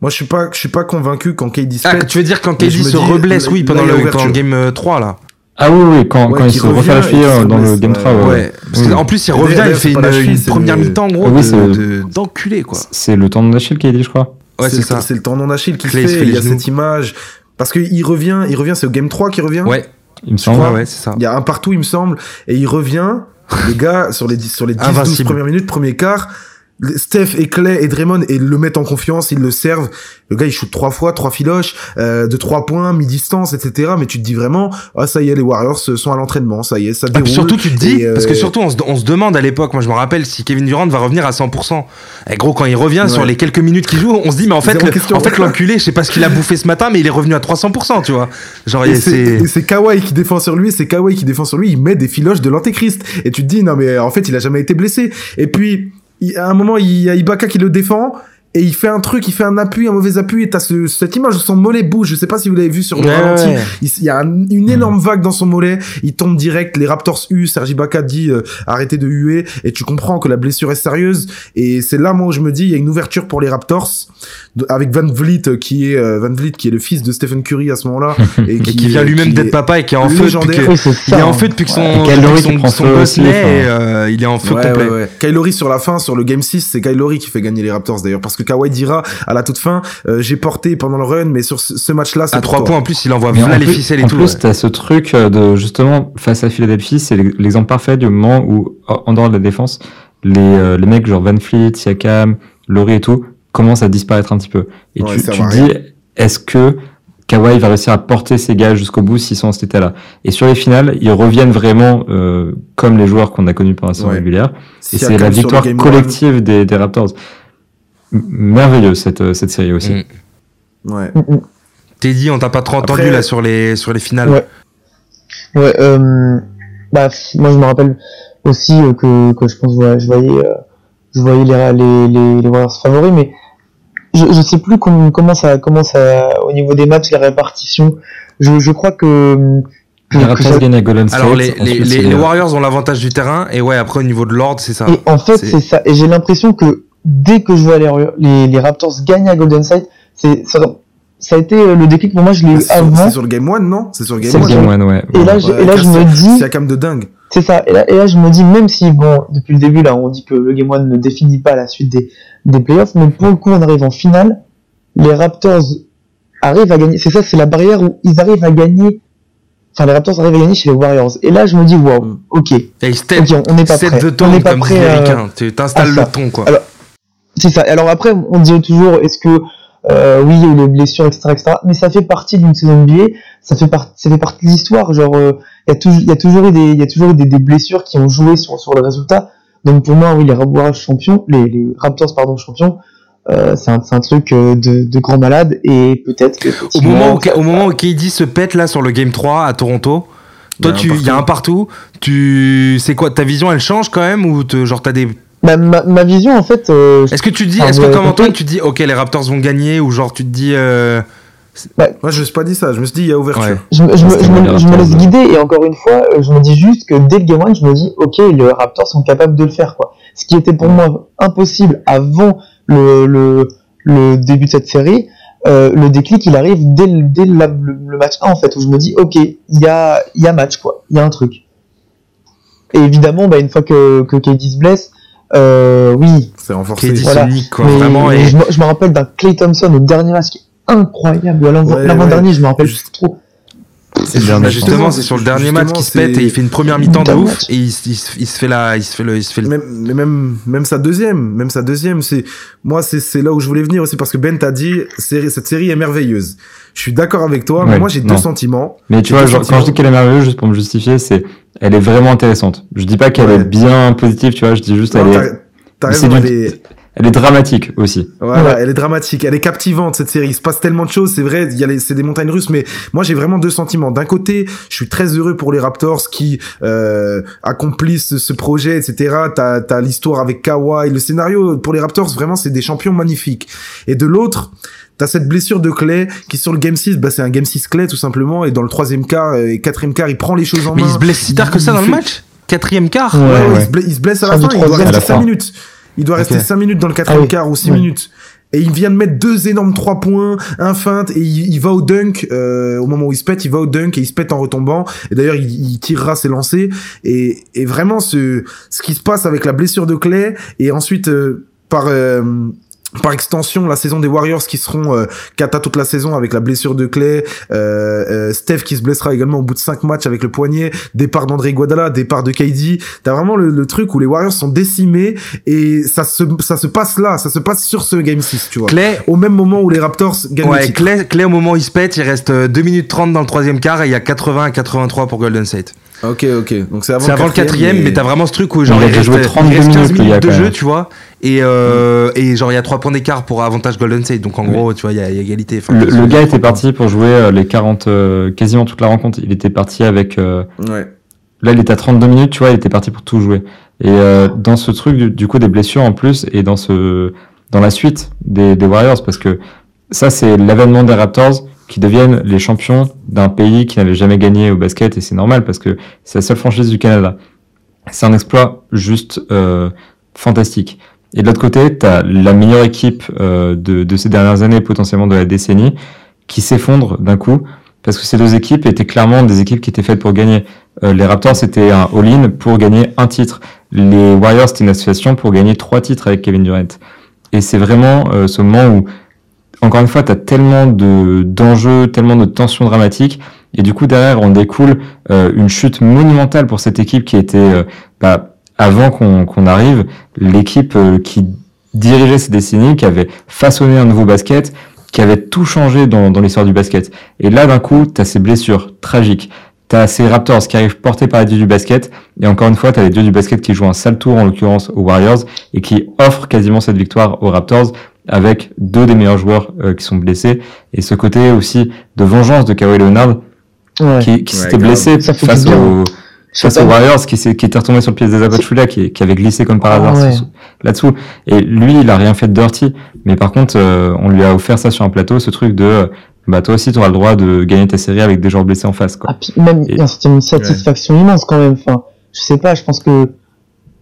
Speaker 3: Moi, je suis pas, je suis pas convaincu quand KD se
Speaker 1: Ah,
Speaker 3: pète.
Speaker 1: tu veux dire quand KD se reblesse, oui, pendant le, game euh, 3, là.
Speaker 4: Ah oui, oui, quand,
Speaker 3: Ouais,
Speaker 4: quand il
Speaker 3: qui
Speaker 4: se refait la cheville
Speaker 3: qui
Speaker 4: euh, dans le game
Speaker 3: ouais.
Speaker 4: 3, ouais.
Speaker 1: Ouais. Parce
Speaker 4: Oui.
Speaker 1: qu'en plus, il revient, il fait une,
Speaker 3: cheville,
Speaker 1: première
Speaker 3: le-
Speaker 1: mi-temps, gros,
Speaker 4: Oui,
Speaker 1: de-
Speaker 4: c'est-
Speaker 1: de- d'enculé, quoi.
Speaker 4: C'est le tendon d'Achille KD, je crois.
Speaker 1: Ouais, c'est
Speaker 3: le-
Speaker 1: ça.
Speaker 3: C'est le tendon d'Achille qui fait.
Speaker 1: il se fait
Speaker 3: Il y a cette image. Parce qu'il revient, il revient, c'est au game 3 qui revient.
Speaker 1: Ouais,
Speaker 4: Il me semble.
Speaker 1: ouais, ouais, c'est ça.
Speaker 3: Il y a un partout, il me semble. Et il revient. les gars, sur les 10, sur les 10, 12
Speaker 1: Invincible.
Speaker 3: premières minutes, premier quart, Steph et Clay et Draymond et le mettent en confiance, ils le servent. Le gars, il shoot trois fois, trois filoches, euh, de trois points, mi-distance, etc. Mais tu te dis vraiment, ah, ça y est, les Warriors sont à l'entraînement, ça y est, ça
Speaker 1: Ah,
Speaker 3: déroule.
Speaker 1: puis surtout, tu te dis,
Speaker 3: Et, euh,
Speaker 1: parce que surtout, on se, on se demande à l'époque, moi je me rappelle, si Kevin Durant va revenir à 100%. Et gros, quand il revient
Speaker 3: Ouais.
Speaker 1: sur les quelques minutes qu'il joue, on se dit, mais en fait,
Speaker 3: Zéro
Speaker 1: le-
Speaker 3: question.
Speaker 1: en fait, l'enculé, je sais pas ce qu'il a bouffé ce matin, mais il est revenu à 300%, tu vois. Genre,
Speaker 3: Et c'est
Speaker 1: c'est
Speaker 3: Kawhi qui défend sur lui, c'est Kawhi qui défend sur lui, il met des filoches de l'antéchrist. Et tu te dis, non mais en fait, il a jamais été blessé. Et puis, à un moment, il y a Ibaka qui le défend, et il fait un truc, il fait un appui, un mauvais appui, et t'as ce, cette image où son mollet bouge, je sais pas si vous l'avez vu sur le
Speaker 1: Ouais,
Speaker 3: ralenti.
Speaker 1: ouais.
Speaker 3: Il, il y a un- une énorme vague dans son mollet, il tombe direct, les Raptors U, Sergi Ibaka dit euh, arrêtez de huer, et tu comprends que la blessure est sérieuse, et c'est là moi où je me dis, il y a une ouverture pour les Raptors, de- avec Van Vliet, euh, qui est, euh, Van Vliet, qui est le fils de Stephen Curry à ce moment-là, et
Speaker 1: Et qui vient lui-même d'être papa et qui est en feu depuis que. Il est en feu depuis que son,
Speaker 4: Et
Speaker 1: depuis que son, boss naît, et, euh, il est en feu
Speaker 3: Ouais,
Speaker 1: complet.
Speaker 3: ouais, ouais. Lowry sur la fin, sur le game 6, c'est Kyle Lowry qui fait gagner les Raptors d'ailleurs. Parce que Kawhi dira à la toute fin, euh, j'ai porté pendant le run, mais sur ce, ce match-là, c'est
Speaker 1: À
Speaker 3: pour
Speaker 1: 3
Speaker 3: toi.
Speaker 1: points en plus, il envoie
Speaker 4: Mais
Speaker 1: voilà
Speaker 4: en
Speaker 1: les ficelles et
Speaker 4: en
Speaker 1: tout.
Speaker 4: plus,
Speaker 1: ouais.
Speaker 4: t'as ce truc euh, de justement face à Philadelphie, c'est l'exemple parfait du moment où, en dehors de la défense, les, euh, les mecs genre Van Fleet, Siakam, Laurie et tout commencent à disparaître un petit peu. Et
Speaker 3: Ouais,
Speaker 4: tu,
Speaker 3: ça
Speaker 4: tu dis, est-ce que Kawhi va réussir à porter ses gars jusqu'au bout s'ils sont en cet état-là? Et sur les finales, ils reviennent vraiment euh, comme les joueurs qu'on a connus pendant la saison
Speaker 3: Ouais.
Speaker 4: régulière. Et c'est la victoire collective des, des Raptors. Merveilleuse cette, euh, cette série aussi.
Speaker 1: Mm.
Speaker 3: Ouais.
Speaker 2: Mm, mm.
Speaker 1: Teddy, on t'a pas trop entendu
Speaker 3: Après-
Speaker 1: là sur les, sur les finales.
Speaker 2: Ouais. Ouais, euh, bah, moi je me rappelle aussi euh, que, que je pense ouais, je voyais euh, je voyais les les les, les Warriors favoris mais je je sais plus comment comment ça comment ça au niveau des matchs la répartition je je crois que
Speaker 4: Les.
Speaker 1: Alors les, les, les, les Warriors ont l'avantage du terrain et ouais après au niveau de l'ordre c'est ça.
Speaker 2: et en fait
Speaker 1: c'est-
Speaker 2: c'est ça et j'ai l'impression que dès que je vois les les, les Raptors gagner à Golden State c'est ça, ça a été euh, le déclic pour moi je l'ai eu
Speaker 3: C'est sur,
Speaker 2: avant
Speaker 3: c'est sur le game 1, non? C'est sur le game
Speaker 2: C'est
Speaker 4: C'est
Speaker 2: le
Speaker 4: le
Speaker 3: 1.
Speaker 4: game one, ouais.
Speaker 2: et là, je- et là je me dis
Speaker 3: Siakam de dingue.
Speaker 2: C'est ça. Et là, et là, je me dis, même si, bon, depuis le début, là, on dit que le Game One ne définit pas la suite des, des playoffs, mais pour le coup, on arrive en finale, les Raptors arrivent à gagner. C'est ça, c'est la barrière où ils arrivent à gagner. Enfin, les Raptors arrivent à gagner chez les Warriors. Et là, je me dis, wow,
Speaker 3: Mm.
Speaker 2: ok.
Speaker 1: Et ils step,
Speaker 2: Ok, on n'est pas prêt. On n'est pas prêt. euh.
Speaker 1: Tu t'installes le ton quoi.
Speaker 2: Alors, C'est ça. Alors après, on dit toujours, est-ce que euh, oui, il y a eu les blessures, etc., etc. Mais ça fait partie d'une saison NBA. Ça fait partie, ça fait partie de l'histoire. Genre, euh, il y a toujours, il y a toujours eu des, il y a toujours eu des, des blessures qui ont joué sur sur le résultat. Donc pour moi, oui, les Warriors champions, les, les Raptors pardon champions, euh, c'est un, c'est un truc euh, de, de grand malade et peut-être que
Speaker 1: Au moment, où,
Speaker 2: ça-
Speaker 1: au moment où KD se pète là sur le game 3 à Toronto, toi
Speaker 3: Il y a un
Speaker 1: tu il y a un partout, tu c'est quoi ta vision elle change quand même ou te- genre t'as des
Speaker 2: Bah, ma, ma vision en fait, euh,
Speaker 1: Est-ce que tu te dis
Speaker 2: Ah,
Speaker 1: est-ce que comme Antoine tu dis OK les Raptors vont gagner ou genre tu te dis euh,
Speaker 3: Moi, je me suis pas dit ça. Je me suis dit, il y a ouverture.
Speaker 1: Ouais.
Speaker 2: je, me- je, me-
Speaker 4: C'était
Speaker 2: je me-
Speaker 4: les
Speaker 2: je me
Speaker 4: Raptors,
Speaker 2: laisse guider et encore une fois, euh, je me dis juste que dès le game one, je me dis ok, les Raptors sont capables de le faire quoi. Ce qui était pour moi impossible avant le, le, le début de cette série, euh, le déclic il arrive dès, le, dès la- le, le match 1 en fait où je me dis ok, il y a, il y a match quoi, il y a un truc. Et évidemment, bah, une fois que, que KD se blesse, euh, oui,
Speaker 3: C'est renforcé.
Speaker 1: KD
Speaker 2: Voilà.
Speaker 1: nique quoi
Speaker 2: mais,
Speaker 1: vraiment
Speaker 2: mais
Speaker 1: et
Speaker 2: je, me, rappelle d'un Clay Thompson au dernier match qui est incroyable, ou à l'avant-
Speaker 3: Ouais,
Speaker 2: l'avant-dernier,
Speaker 3: ouais.
Speaker 2: je me rappelle
Speaker 3: Juste-
Speaker 2: trop.
Speaker 4: C'est le
Speaker 1: Bah,
Speaker 4: dernier.
Speaker 1: justement, c'est sur le dernier match qui se pète et il fait une première mi-temps de ouf
Speaker 2: match.
Speaker 1: et il, se- il se- il se fait la il se fait le il se fait le
Speaker 3: Même, mais même, même sa deuxième, même sa deuxième, c'est, moi, c'est, c'est là où je voulais venir aussi parce que Ben t'a dit, cette série est merveilleuse. Je suis d'accord avec toi, mais moi, j'ai deux sentiments.
Speaker 4: Mais tu vois, quand je dis qu'elle est merveilleuse, juste pour me justifier, c'est, elle est vraiment intéressante. Je dis pas qu'elle
Speaker 3: Ouais.
Speaker 4: est bien positive, tu vois, je dis juste,
Speaker 3: Non,
Speaker 4: elle est,
Speaker 3: t'as
Speaker 4: c'est du-
Speaker 3: elle est-
Speaker 4: dramatique aussi.
Speaker 3: Voilà, elle est dramatique, elle est captivante cette série. Il se passe tellement de choses, c'est vrai. Il y a les, c'est des montagnes russes, mais moi j'ai vraiment deux sentiments. D'un côté, je suis très heureux pour les Raptors qui euh, accomplissent ce projet, etc. T'as t'as l'histoire avec Kawhi, le scénario pour les Raptors vraiment c'est des champions magnifiques. Et de l'autre. T'as cette blessure de Clay qui sur le game 6, bah c'est un game 6 Clay tout simplement et dans le troisième quart et quatrième quart il prend les choses en
Speaker 1: Mais
Speaker 3: main.
Speaker 1: il se blesse si tard que ça dans le match? Quatrième quart?
Speaker 2: Ouais,
Speaker 3: Ouais, ouais,
Speaker 2: ouais.
Speaker 3: Il, se blesse, il se blesse à la
Speaker 2: Fin
Speaker 3: il doit
Speaker 2: troisième.
Speaker 4: À la
Speaker 3: rester 5
Speaker 4: fin.
Speaker 3: minutes. Il doit rester
Speaker 1: Ok.
Speaker 3: 5 minutes dans le quatrième
Speaker 2: Ah oui.
Speaker 3: quart ou 6
Speaker 2: Ouais.
Speaker 3: minutes. Et il vient de mettre deux énormes 3 points, un feinte, et il, il va au dunk, euh, au moment où il se pète, il va au dunk et il se pète en retombant. Et d'ailleurs, il, il tirera ses lancers. Et, et vraiment, ce, ce qui se passe avec la blessure de Clay, et ensuite, euh, par... euh, par extension, la saison des Warriors qui seront euh, cata toute la saison avec la blessure de Clay, euh, euh, Steph qui se blessera également au bout de cinq matchs avec le poignet, départ d'André Guadala, départ de KD. T'as vraiment le, le truc où les Warriors sont décimés et ça se, ça se passe là, ça se passe sur ce Game 6, tu vois.
Speaker 1: Clay,
Speaker 3: Au même moment où les Raptors gagnent le
Speaker 1: ouais,
Speaker 3: titre.
Speaker 1: Clay, Clay, au moment où il se pète, il reste euh, 2 minutes 30 dans le troisième quart et il y a 80 à 83 pour Golden State.
Speaker 3: Ok, ok. Donc c'est avant,
Speaker 1: C'est avant le quatrième, mais t'as vraiment ce truc où genre
Speaker 4: Il
Speaker 1: reste,
Speaker 4: joué
Speaker 1: il
Speaker 4: 32
Speaker 1: reste 15
Speaker 4: minutes, le
Speaker 1: minutes de jeu, tu vois. Et, euh, et genre il y a 3 points d'écart pour avantage Golden State. Donc en gros, tu vois, il y a, il y a égalité. Enfin,
Speaker 4: Le, gars était parti pour jouer euh, les 40, euh, quasiment toute la rencontre. Il était parti avec, euh,
Speaker 3: Ouais.
Speaker 4: là il était à 32 minutes, tu vois, il était parti pour tout jouer. Et euh, dans ce truc du, du coup des blessures en plus et dans ce, dans la suite des, des Warriors, parce que ça c'est l'avènement des Raptors qui deviennent les champions d'un pays qui n'avait jamais gagné au basket et c'est normal parce que c'est la seule franchise du Canada. C'est un exploit juste euh, fantastique. Et de l'autre côté, tu as la meilleure équipe euh, de, de ces dernières années, potentiellement de la décennie, qui s'effondre d'un coup, parce que ces deux équipes étaient clairement des équipes qui étaient faites pour gagner. Euh, les Raptors, c'était un all-in pour gagner un titre. Les Warriors, c'était une association pour gagner trois titres avec Kevin Durant. Et c'est vraiment euh, ce moment où, encore une fois, tu as tellement de d'enjeux, tellement de tensions dramatiques, et du coup, derrière, on découle euh, une chute monumentale pour cette équipe qui était, euh, bah, avant qu'on qu'on arrive, l'équipe euh, qui dirigeait ces décennies, qui avait façonné un nouveau basket, qui avait tout changé dans, dans l'histoire du basket. Et là, d'un coup, tu as ces blessures tragiques. Tu as ces Raptors qui arrivent portés par les dieux du basket. Et encore une fois, tu as les dieux du basket qui jouent un sale tour, en l'occurrence aux Warriors, et qui offrent quasiment cette victoire aux Raptors avec deux des meilleurs joueurs euh, qui sont blessés. Et ce côté aussi de vengeance de Kawhi Leonard,
Speaker 2: Ouais.
Speaker 4: qui, qui s'était blessé face aux, face aux Warriors, qui, s'est- qui était retombé sur le pied des Zapatula, qui, qui avait glissé comme par
Speaker 2: Ah
Speaker 4: hasard
Speaker 2: ouais.
Speaker 4: sous- là-dessous. Et lui, il a rien fait de dirty. Mais par contre, euh, on lui a offert ça sur un plateau, ce truc de, euh, bah toi aussi, tu auras le droit de gagner ta série avec des joueurs blessés en face. Quoi.
Speaker 2: Ah, puis même,
Speaker 4: Et-
Speaker 2: c'était une satisfaction immense quand même. Enfin, je sais pas, je pense que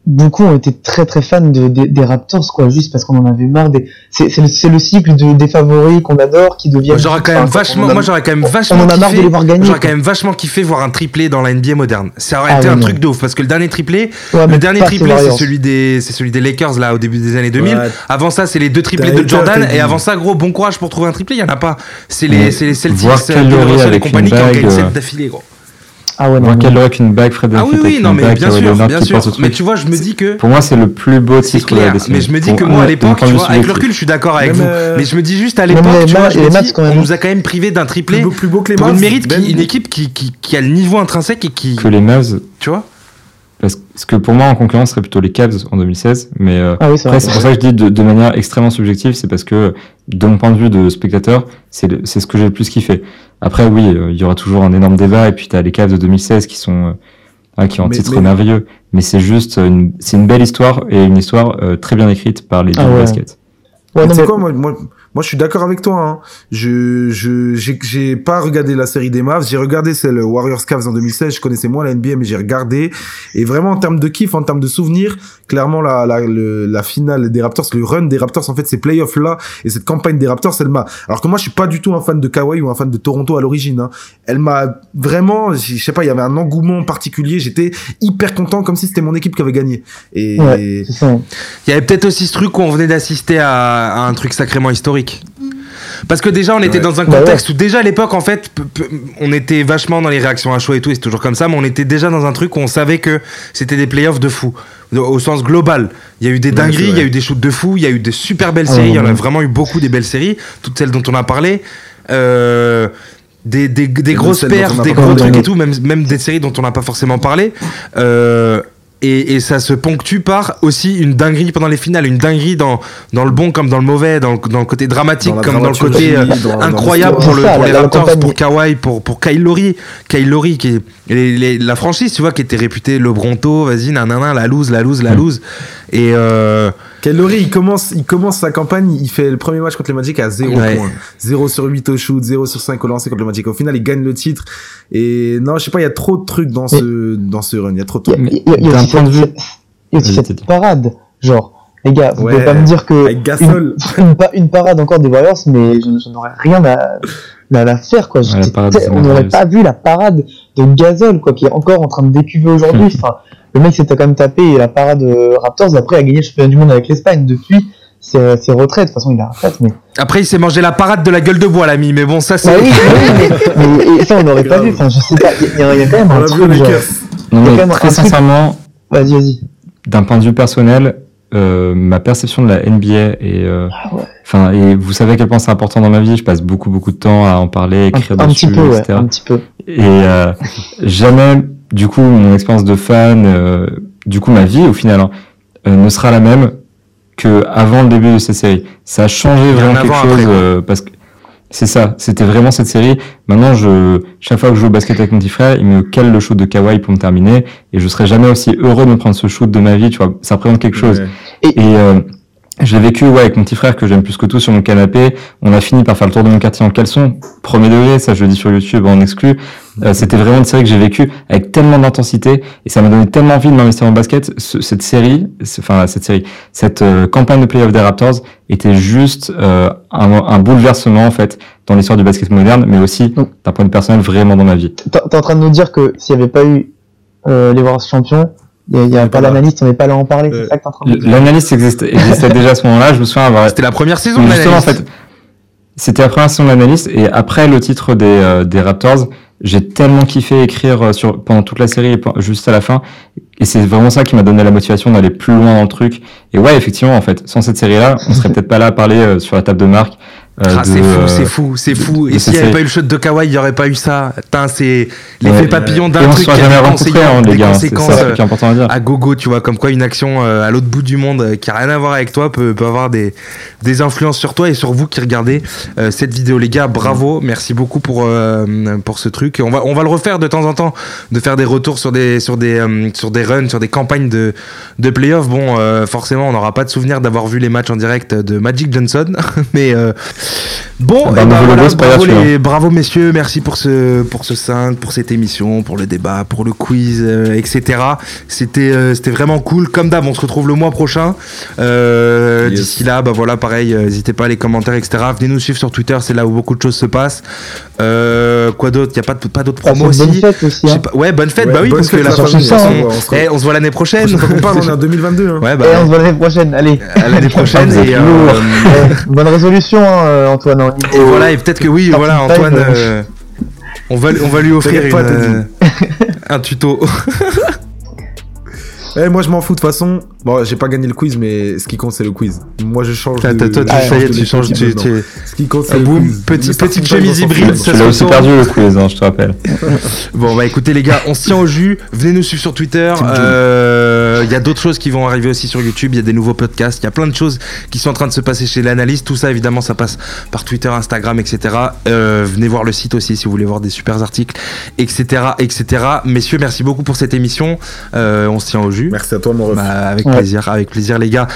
Speaker 2: beaucoup ont été très très fans de, des- des Raptors, quoi, juste parce qu'on en avait marre. Des... C'est c'est le, c'est le cycle de, des favoris qu'on adore qui deviennent.
Speaker 1: Moi j'aurais quand même vachement,
Speaker 2: on a-
Speaker 1: moi j'aurais quand même
Speaker 2: on
Speaker 1: vachement
Speaker 2: en a marre de
Speaker 1: kiffé.
Speaker 2: les voir gagner.
Speaker 1: J'aurais quand même vachement kiffé voir un triplé dans la NBA moderne. Ça aurait
Speaker 2: Ah
Speaker 1: été un
Speaker 2: non.
Speaker 1: truc de ouf parce que le dernier triplé,
Speaker 2: Ouais,
Speaker 1: le dernier triplé c'est celui des, c'est celui des Lakers là au début des années 2000.
Speaker 3: Ouais.
Speaker 1: Avant ça c'est les deux triplés de Jordan et avant ça gros bon courage pour trouver un triplé, il y en a pas. C'est les,
Speaker 4: Ouais.
Speaker 1: c'est les Celtics, euh, Russell et compagnie qui ont gagné
Speaker 4: euh,
Speaker 1: 7 d'affilée gros.
Speaker 2: Ah ouais, non,
Speaker 4: Kyle Lowry avec une bague, Fred
Speaker 1: Ah oui oui non
Speaker 4: une
Speaker 1: mais
Speaker 4: bague,
Speaker 1: bien sûr,
Speaker 4: Leonard
Speaker 1: bien
Speaker 4: qui
Speaker 1: sûr. Mais tu vois je me dis que
Speaker 4: Pour moi, c'est le plus beau titre de la
Speaker 1: mais je me dis que moi à l'époque, tu vois, avec le recul, je suis d'accord avec vous.
Speaker 3: euh,
Speaker 1: Mais je me dis juste à l'époque, tu vois, je me dis, on nous a quand même privé d'un triplé
Speaker 3: Plus beau, plus beau que les
Speaker 1: pour une mérite, une équipe qui, qui, qui a le niveau intrinsèque et qui,
Speaker 4: Que les Mavs,
Speaker 1: tu vois.
Speaker 4: Parce que pour moi, en concurrence, ce serait plutôt les Cavs en 2016, mais euh,
Speaker 2: Ah oui.
Speaker 4: Après, c'est pour ça que je dis de, de manière extrêmement subjective, c'est parce que, de mon point de vue de spectateur, c'est ce que j'ai le plus kiffé. Après, oui, euh, il y aura toujours un énorme débat, et puis t'as les Cavs de 2016 qui sont, euh, ah, qui ont un
Speaker 3: Mais-
Speaker 4: titre
Speaker 3: mais-
Speaker 4: merveilleux. Mais c'est juste une, c'est une belle histoire, et une histoire euh, très bien écrite par les
Speaker 2: Ah
Speaker 4: deux
Speaker 2: ouais.
Speaker 4: basket.
Speaker 2: Ouais,
Speaker 3: Mais
Speaker 2: non,
Speaker 3: tu sais
Speaker 2: mais-
Speaker 3: quoi, moi, moi, moi, je suis d'accord avec toi. Hein. Je, je, j'ai, j'ai pas regardé la série des Mavs. J'ai regardé celle Warriors Cavs en 2016. Je connaissais moins la NBA, mais j'ai regardé. Et vraiment, en termes de kiff, en termes de souvenirs, clairement, la, la, le- la finale des Raptors, le run des Raptors, en fait, ces playoffs là et cette campagne des Raptors, elle m'a. Alors que moi, je suis pas du tout un fan de Kawhi ou un fan de Toronto à l'origine. Hein. Elle m'a vraiment, je sais pas, il y avait un engouement particulier. J'étais hyper content, comme si c'était mon équipe qui avait gagné. Et,
Speaker 2: Ouais, c'est ça.
Speaker 1: Il y avait peut-être aussi ce truc où on venait d'assister à, à un truc sacrément historique. Parce que déjà, on était
Speaker 3: Ouais.
Speaker 1: dans un
Speaker 2: Bah
Speaker 1: contexte où déjà à l'époque, en fait, on était vachement dans les réactions à chaud et tout, et c'est toujours comme ça, mais on était déjà dans un truc où on savait que c'était des playoffs de fou, au sens global. Il y a eu des dingueries, il y a eu des shoots de fou, il y a eu des super belles séries, il y en a
Speaker 2: ouais.
Speaker 1: vraiment eu beaucoup des belles séries, toutes celles dont on a parlé. Euh, des, des, grosses perfs, des gros trucs et tout, même, même des séries dont on n'a pas forcément parlé. Euh, et, et ça se ponctue par aussi une dinguerie pendant les finales, une dinguerie dans, dans le bon comme dans le mauvais, dans, le- dans le côté dramatique
Speaker 3: Dans
Speaker 1: comme dans le côté euh,
Speaker 3: dans-
Speaker 1: incroyable pour, le,
Speaker 2: ça,
Speaker 1: pour les Raptors, pour Kawhi, pour, pour Kyle Lowry. Kyle Lowry qui est les- les- la franchise, tu vois, qui était réputée le Bronto, vas-y, nanana, la loose, la loose, la loose. Et euh,
Speaker 3: Lowry, il commence, il commence sa campagne, il fait le premier match contre les Magic à 0
Speaker 1: Ouais.
Speaker 3: points. 0 sur 8 au shoot, 0 sur 5 au lancer contre le Magic. Au final, il gagne le titre. Et non, je sais pas, il y a trop de trucs dans ce, dans ce run. Il y a trop de
Speaker 2: Il y a,
Speaker 3: trucs.
Speaker 2: Il y a- il y a
Speaker 4: d'un
Speaker 2: aussi
Speaker 4: point de
Speaker 2: cette- y a aussi cette parade. Genre, les gars, vous
Speaker 3: Ouais.
Speaker 2: pouvez pas me dire que
Speaker 3: Avec Gasol.
Speaker 2: une, une, une parade encore des Warriors, mais je, je n'aurais rien à, à la faire, quoi.
Speaker 4: Ouais, la
Speaker 2: on n'aurait pas vu la parade de Gasol, quoi, qui est encore en train de décuver aujourd'hui. enfin, le mec s'était quand même tapé la parade euh, Raptors, après a gagné le championnat du monde avec l'Espagne. Depuis, c'est ses retraites. De toute façon, il a retraite, mais.
Speaker 1: après, il s'est mangé la parade de la gueule de bois, l'ami. Mais bon, ça, c'est.
Speaker 2: Bah oui, oui, mais, mais- et ça, on n'aurait pas vu. Enfin, je sais pas, il y, a- il y a quand même un
Speaker 3: l'a
Speaker 2: truc, genre.
Speaker 4: Non, mais
Speaker 2: quand même
Speaker 4: très sincèrement,
Speaker 2: Vas-y, vas-y.
Speaker 4: d'un point de vue personnel, euh, ma perception de la NBA et euh,
Speaker 2: Ah ouais.
Speaker 4: enfin et vous savez à quel point c'est important dans ma vie. Je passe beaucoup beaucoup de temps à en parler,
Speaker 2: Un,
Speaker 4: écrire
Speaker 2: un
Speaker 4: dessus,
Speaker 2: petit peu, ouais,
Speaker 4: etc.
Speaker 2: un petit peu.
Speaker 4: Et euh, jamais, du coup, mon expérience de fan, euh, du coup, ma vie au final, hein, euh, ne sera la même que avant le début de cette série. Ça a changé vraiment quelque chose
Speaker 1: après,
Speaker 4: euh, parce que c'est ça. C'était vraiment cette série. Maintenant, je chaque fois que je joue au basket avec mon petit frère, il me cale le shoot de Kawhi pour me terminer, et je serai jamais aussi heureux de me prendre ce shoot de ma vie. Tu vois, ça représente quelque chose.
Speaker 3: Ouais.
Speaker 4: Et euh, je l'ai vécu ouais, avec mon petit frère que j'aime plus que tout sur mon canapé. On a fini par faire le tour de mon quartier en caleçon. Premier degré, ça je le dis sur YouTube en exclu. Euh, C'était vraiment une série que j'ai vécue avec tellement d'intensité et ça m'a donné tellement envie de m'investir en basket. Ce- cette série, enfin cette série, cette euh, campagne de playoff des Raptors était juste euh, un, un bouleversement en fait dans l'histoire du basket moderne, mais aussi d'un point de vue personnel vraiment dans ma vie.
Speaker 2: T'es t'es en train de nous dire que s'il n'y avait pas eu euh, les Warriors champions, il n'y a, il y a
Speaker 3: On est
Speaker 2: pas l'analyste, on n'est pas là à en parler.
Speaker 3: Euh,
Speaker 2: de.
Speaker 4: L'analyste existait, existait déjà à ce moment-là. Je me souviens avoir
Speaker 1: C'était la première saison,
Speaker 4: Donc, justement, en
Speaker 1: l'analyste.
Speaker 4: fait, c'était la première saison d'analyste et après le titre des, euh, des Raptors, j'ai tellement kiffé écrire euh, sur pendant toute la série et juste à la fin. Et c'est vraiment ça qui m'a donné la motivation d'aller plus loin dans le truc. Et ouais, effectivement, en fait, sans cette série-là, on serait peut-être pas là à parler euh, sur la table de marque. Euh,
Speaker 1: Ah, c'est fou,
Speaker 4: euh,
Speaker 1: c'est fou, c'est fou. Et s'il n'y avait pas eu le shot de Kawhi, il n'y aurait pas eu ça. C'est l'effet
Speaker 4: Ouais.
Speaker 1: papillon
Speaker 4: Et
Speaker 1: d'un truc qui a
Speaker 4: hein, les
Speaker 1: des
Speaker 4: gars. C'est
Speaker 1: conséquences,
Speaker 4: ça qui est important à dire.
Speaker 1: à gogo, tu vois, comme quoi une action euh, à l'autre bout du monde euh, qui a rien à voir avec toi peut, peut avoir des, des influences sur toi et sur vous qui regardez euh, cette vidéo. Les gars, bravo, merci beaucoup pour, euh, pour ce truc. On va, on va le refaire de temps en temps, de faire des retours sur des, sur des, euh, sur des runs, sur des campagnes de, de playoffs. Bon, euh, forcément, on n'aura pas de souvenir d'avoir vu les matchs en direct de Magic Johnson, mais euh, bon,
Speaker 4: Ah
Speaker 1: eh
Speaker 4: bah,
Speaker 1: ben voilà,
Speaker 4: logo,
Speaker 1: bravo, les, bravo messieurs, merci pour ce, pour ce 5, pour cette émission, pour le débat, pour le quiz, euh, etc. C'était, euh, c'était vraiment cool. Comme d'hab, on se retrouve le mois prochain. Euh,
Speaker 3: Yes.
Speaker 1: D'ici là, bah voilà, pareil, euh, n'hésitez pas à les commentaires, etc. Venez nous suivre sur Twitter, c'est là où beaucoup de choses se passent. Euh, quoi d'autre? Il y a pas, pas d'autres promos
Speaker 2: bonne
Speaker 1: aussi?
Speaker 2: fête aussi. Hein.
Speaker 1: pas- Ouais, bonne fête,
Speaker 3: Ouais,
Speaker 1: bah oui,
Speaker 3: bonne
Speaker 1: parce que
Speaker 3: fête,
Speaker 1: la prochaine
Speaker 2: famille,
Speaker 1: façon,
Speaker 2: on
Speaker 3: se retrouve.
Speaker 1: eh, on se voit l'année prochaine.
Speaker 3: Fois parle, on est en 2022. Hein.
Speaker 1: Ouais, bah,
Speaker 2: Et on se voit l'année prochaine. Allez.
Speaker 1: à l'année prochaine. et,
Speaker 2: bonne résolution, hein, euh, Antoine.
Speaker 1: Et voilà, et peut-être que oui, voilà, Antoine,
Speaker 2: euh,
Speaker 1: euh, on, va, on va lui offrir une, euh, un tuto.
Speaker 3: Eh, moi, je m'en fous de toute façon. Bon, j'ai pas gagné le quiz, mais ce qui compte, c'est le quiz. Moi, je change
Speaker 1: Toi,
Speaker 3: de.
Speaker 1: toi,
Speaker 3: je
Speaker 1: tu- tu changes, tu, tu-
Speaker 3: Ce qui compte, c'est
Speaker 1: Ah,
Speaker 3: le quiz.
Speaker 1: petit- petite chemise hybride,
Speaker 4: Tu
Speaker 1: ça
Speaker 4: l'as aussi perdu le quiz, hein, je te rappelle.
Speaker 1: Bon, bah écoutez, les gars, on se tient au jus. Venez nous suivre sur Twitter. Euh, Il y a d'autres choses qui vont arriver aussi sur YouTube. Il y a des nouveaux podcasts. Il y a plein de choses qui sont en train de se passer chez l'analyste. Tout ça, évidemment, ça passe par Twitter, Instagram, etc. Euh, venez voir le site aussi si vous voulez voir des super articles, etc., etc. Messieurs, merci beaucoup pour cette émission. Euh, on se tient au jus.
Speaker 3: Merci à toi, mon ref.
Speaker 1: Bah, avec
Speaker 2: Ouais.
Speaker 1: plaisir, avec plaisir, les gars.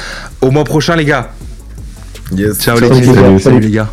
Speaker 1: Au mois prochain, les gars.
Speaker 3: Yes.
Speaker 1: Ciao,
Speaker 2: Ciao,
Speaker 1: l'équipe.
Speaker 2: les gars.
Speaker 1: Salut,
Speaker 2: Salut.
Speaker 1: les gars.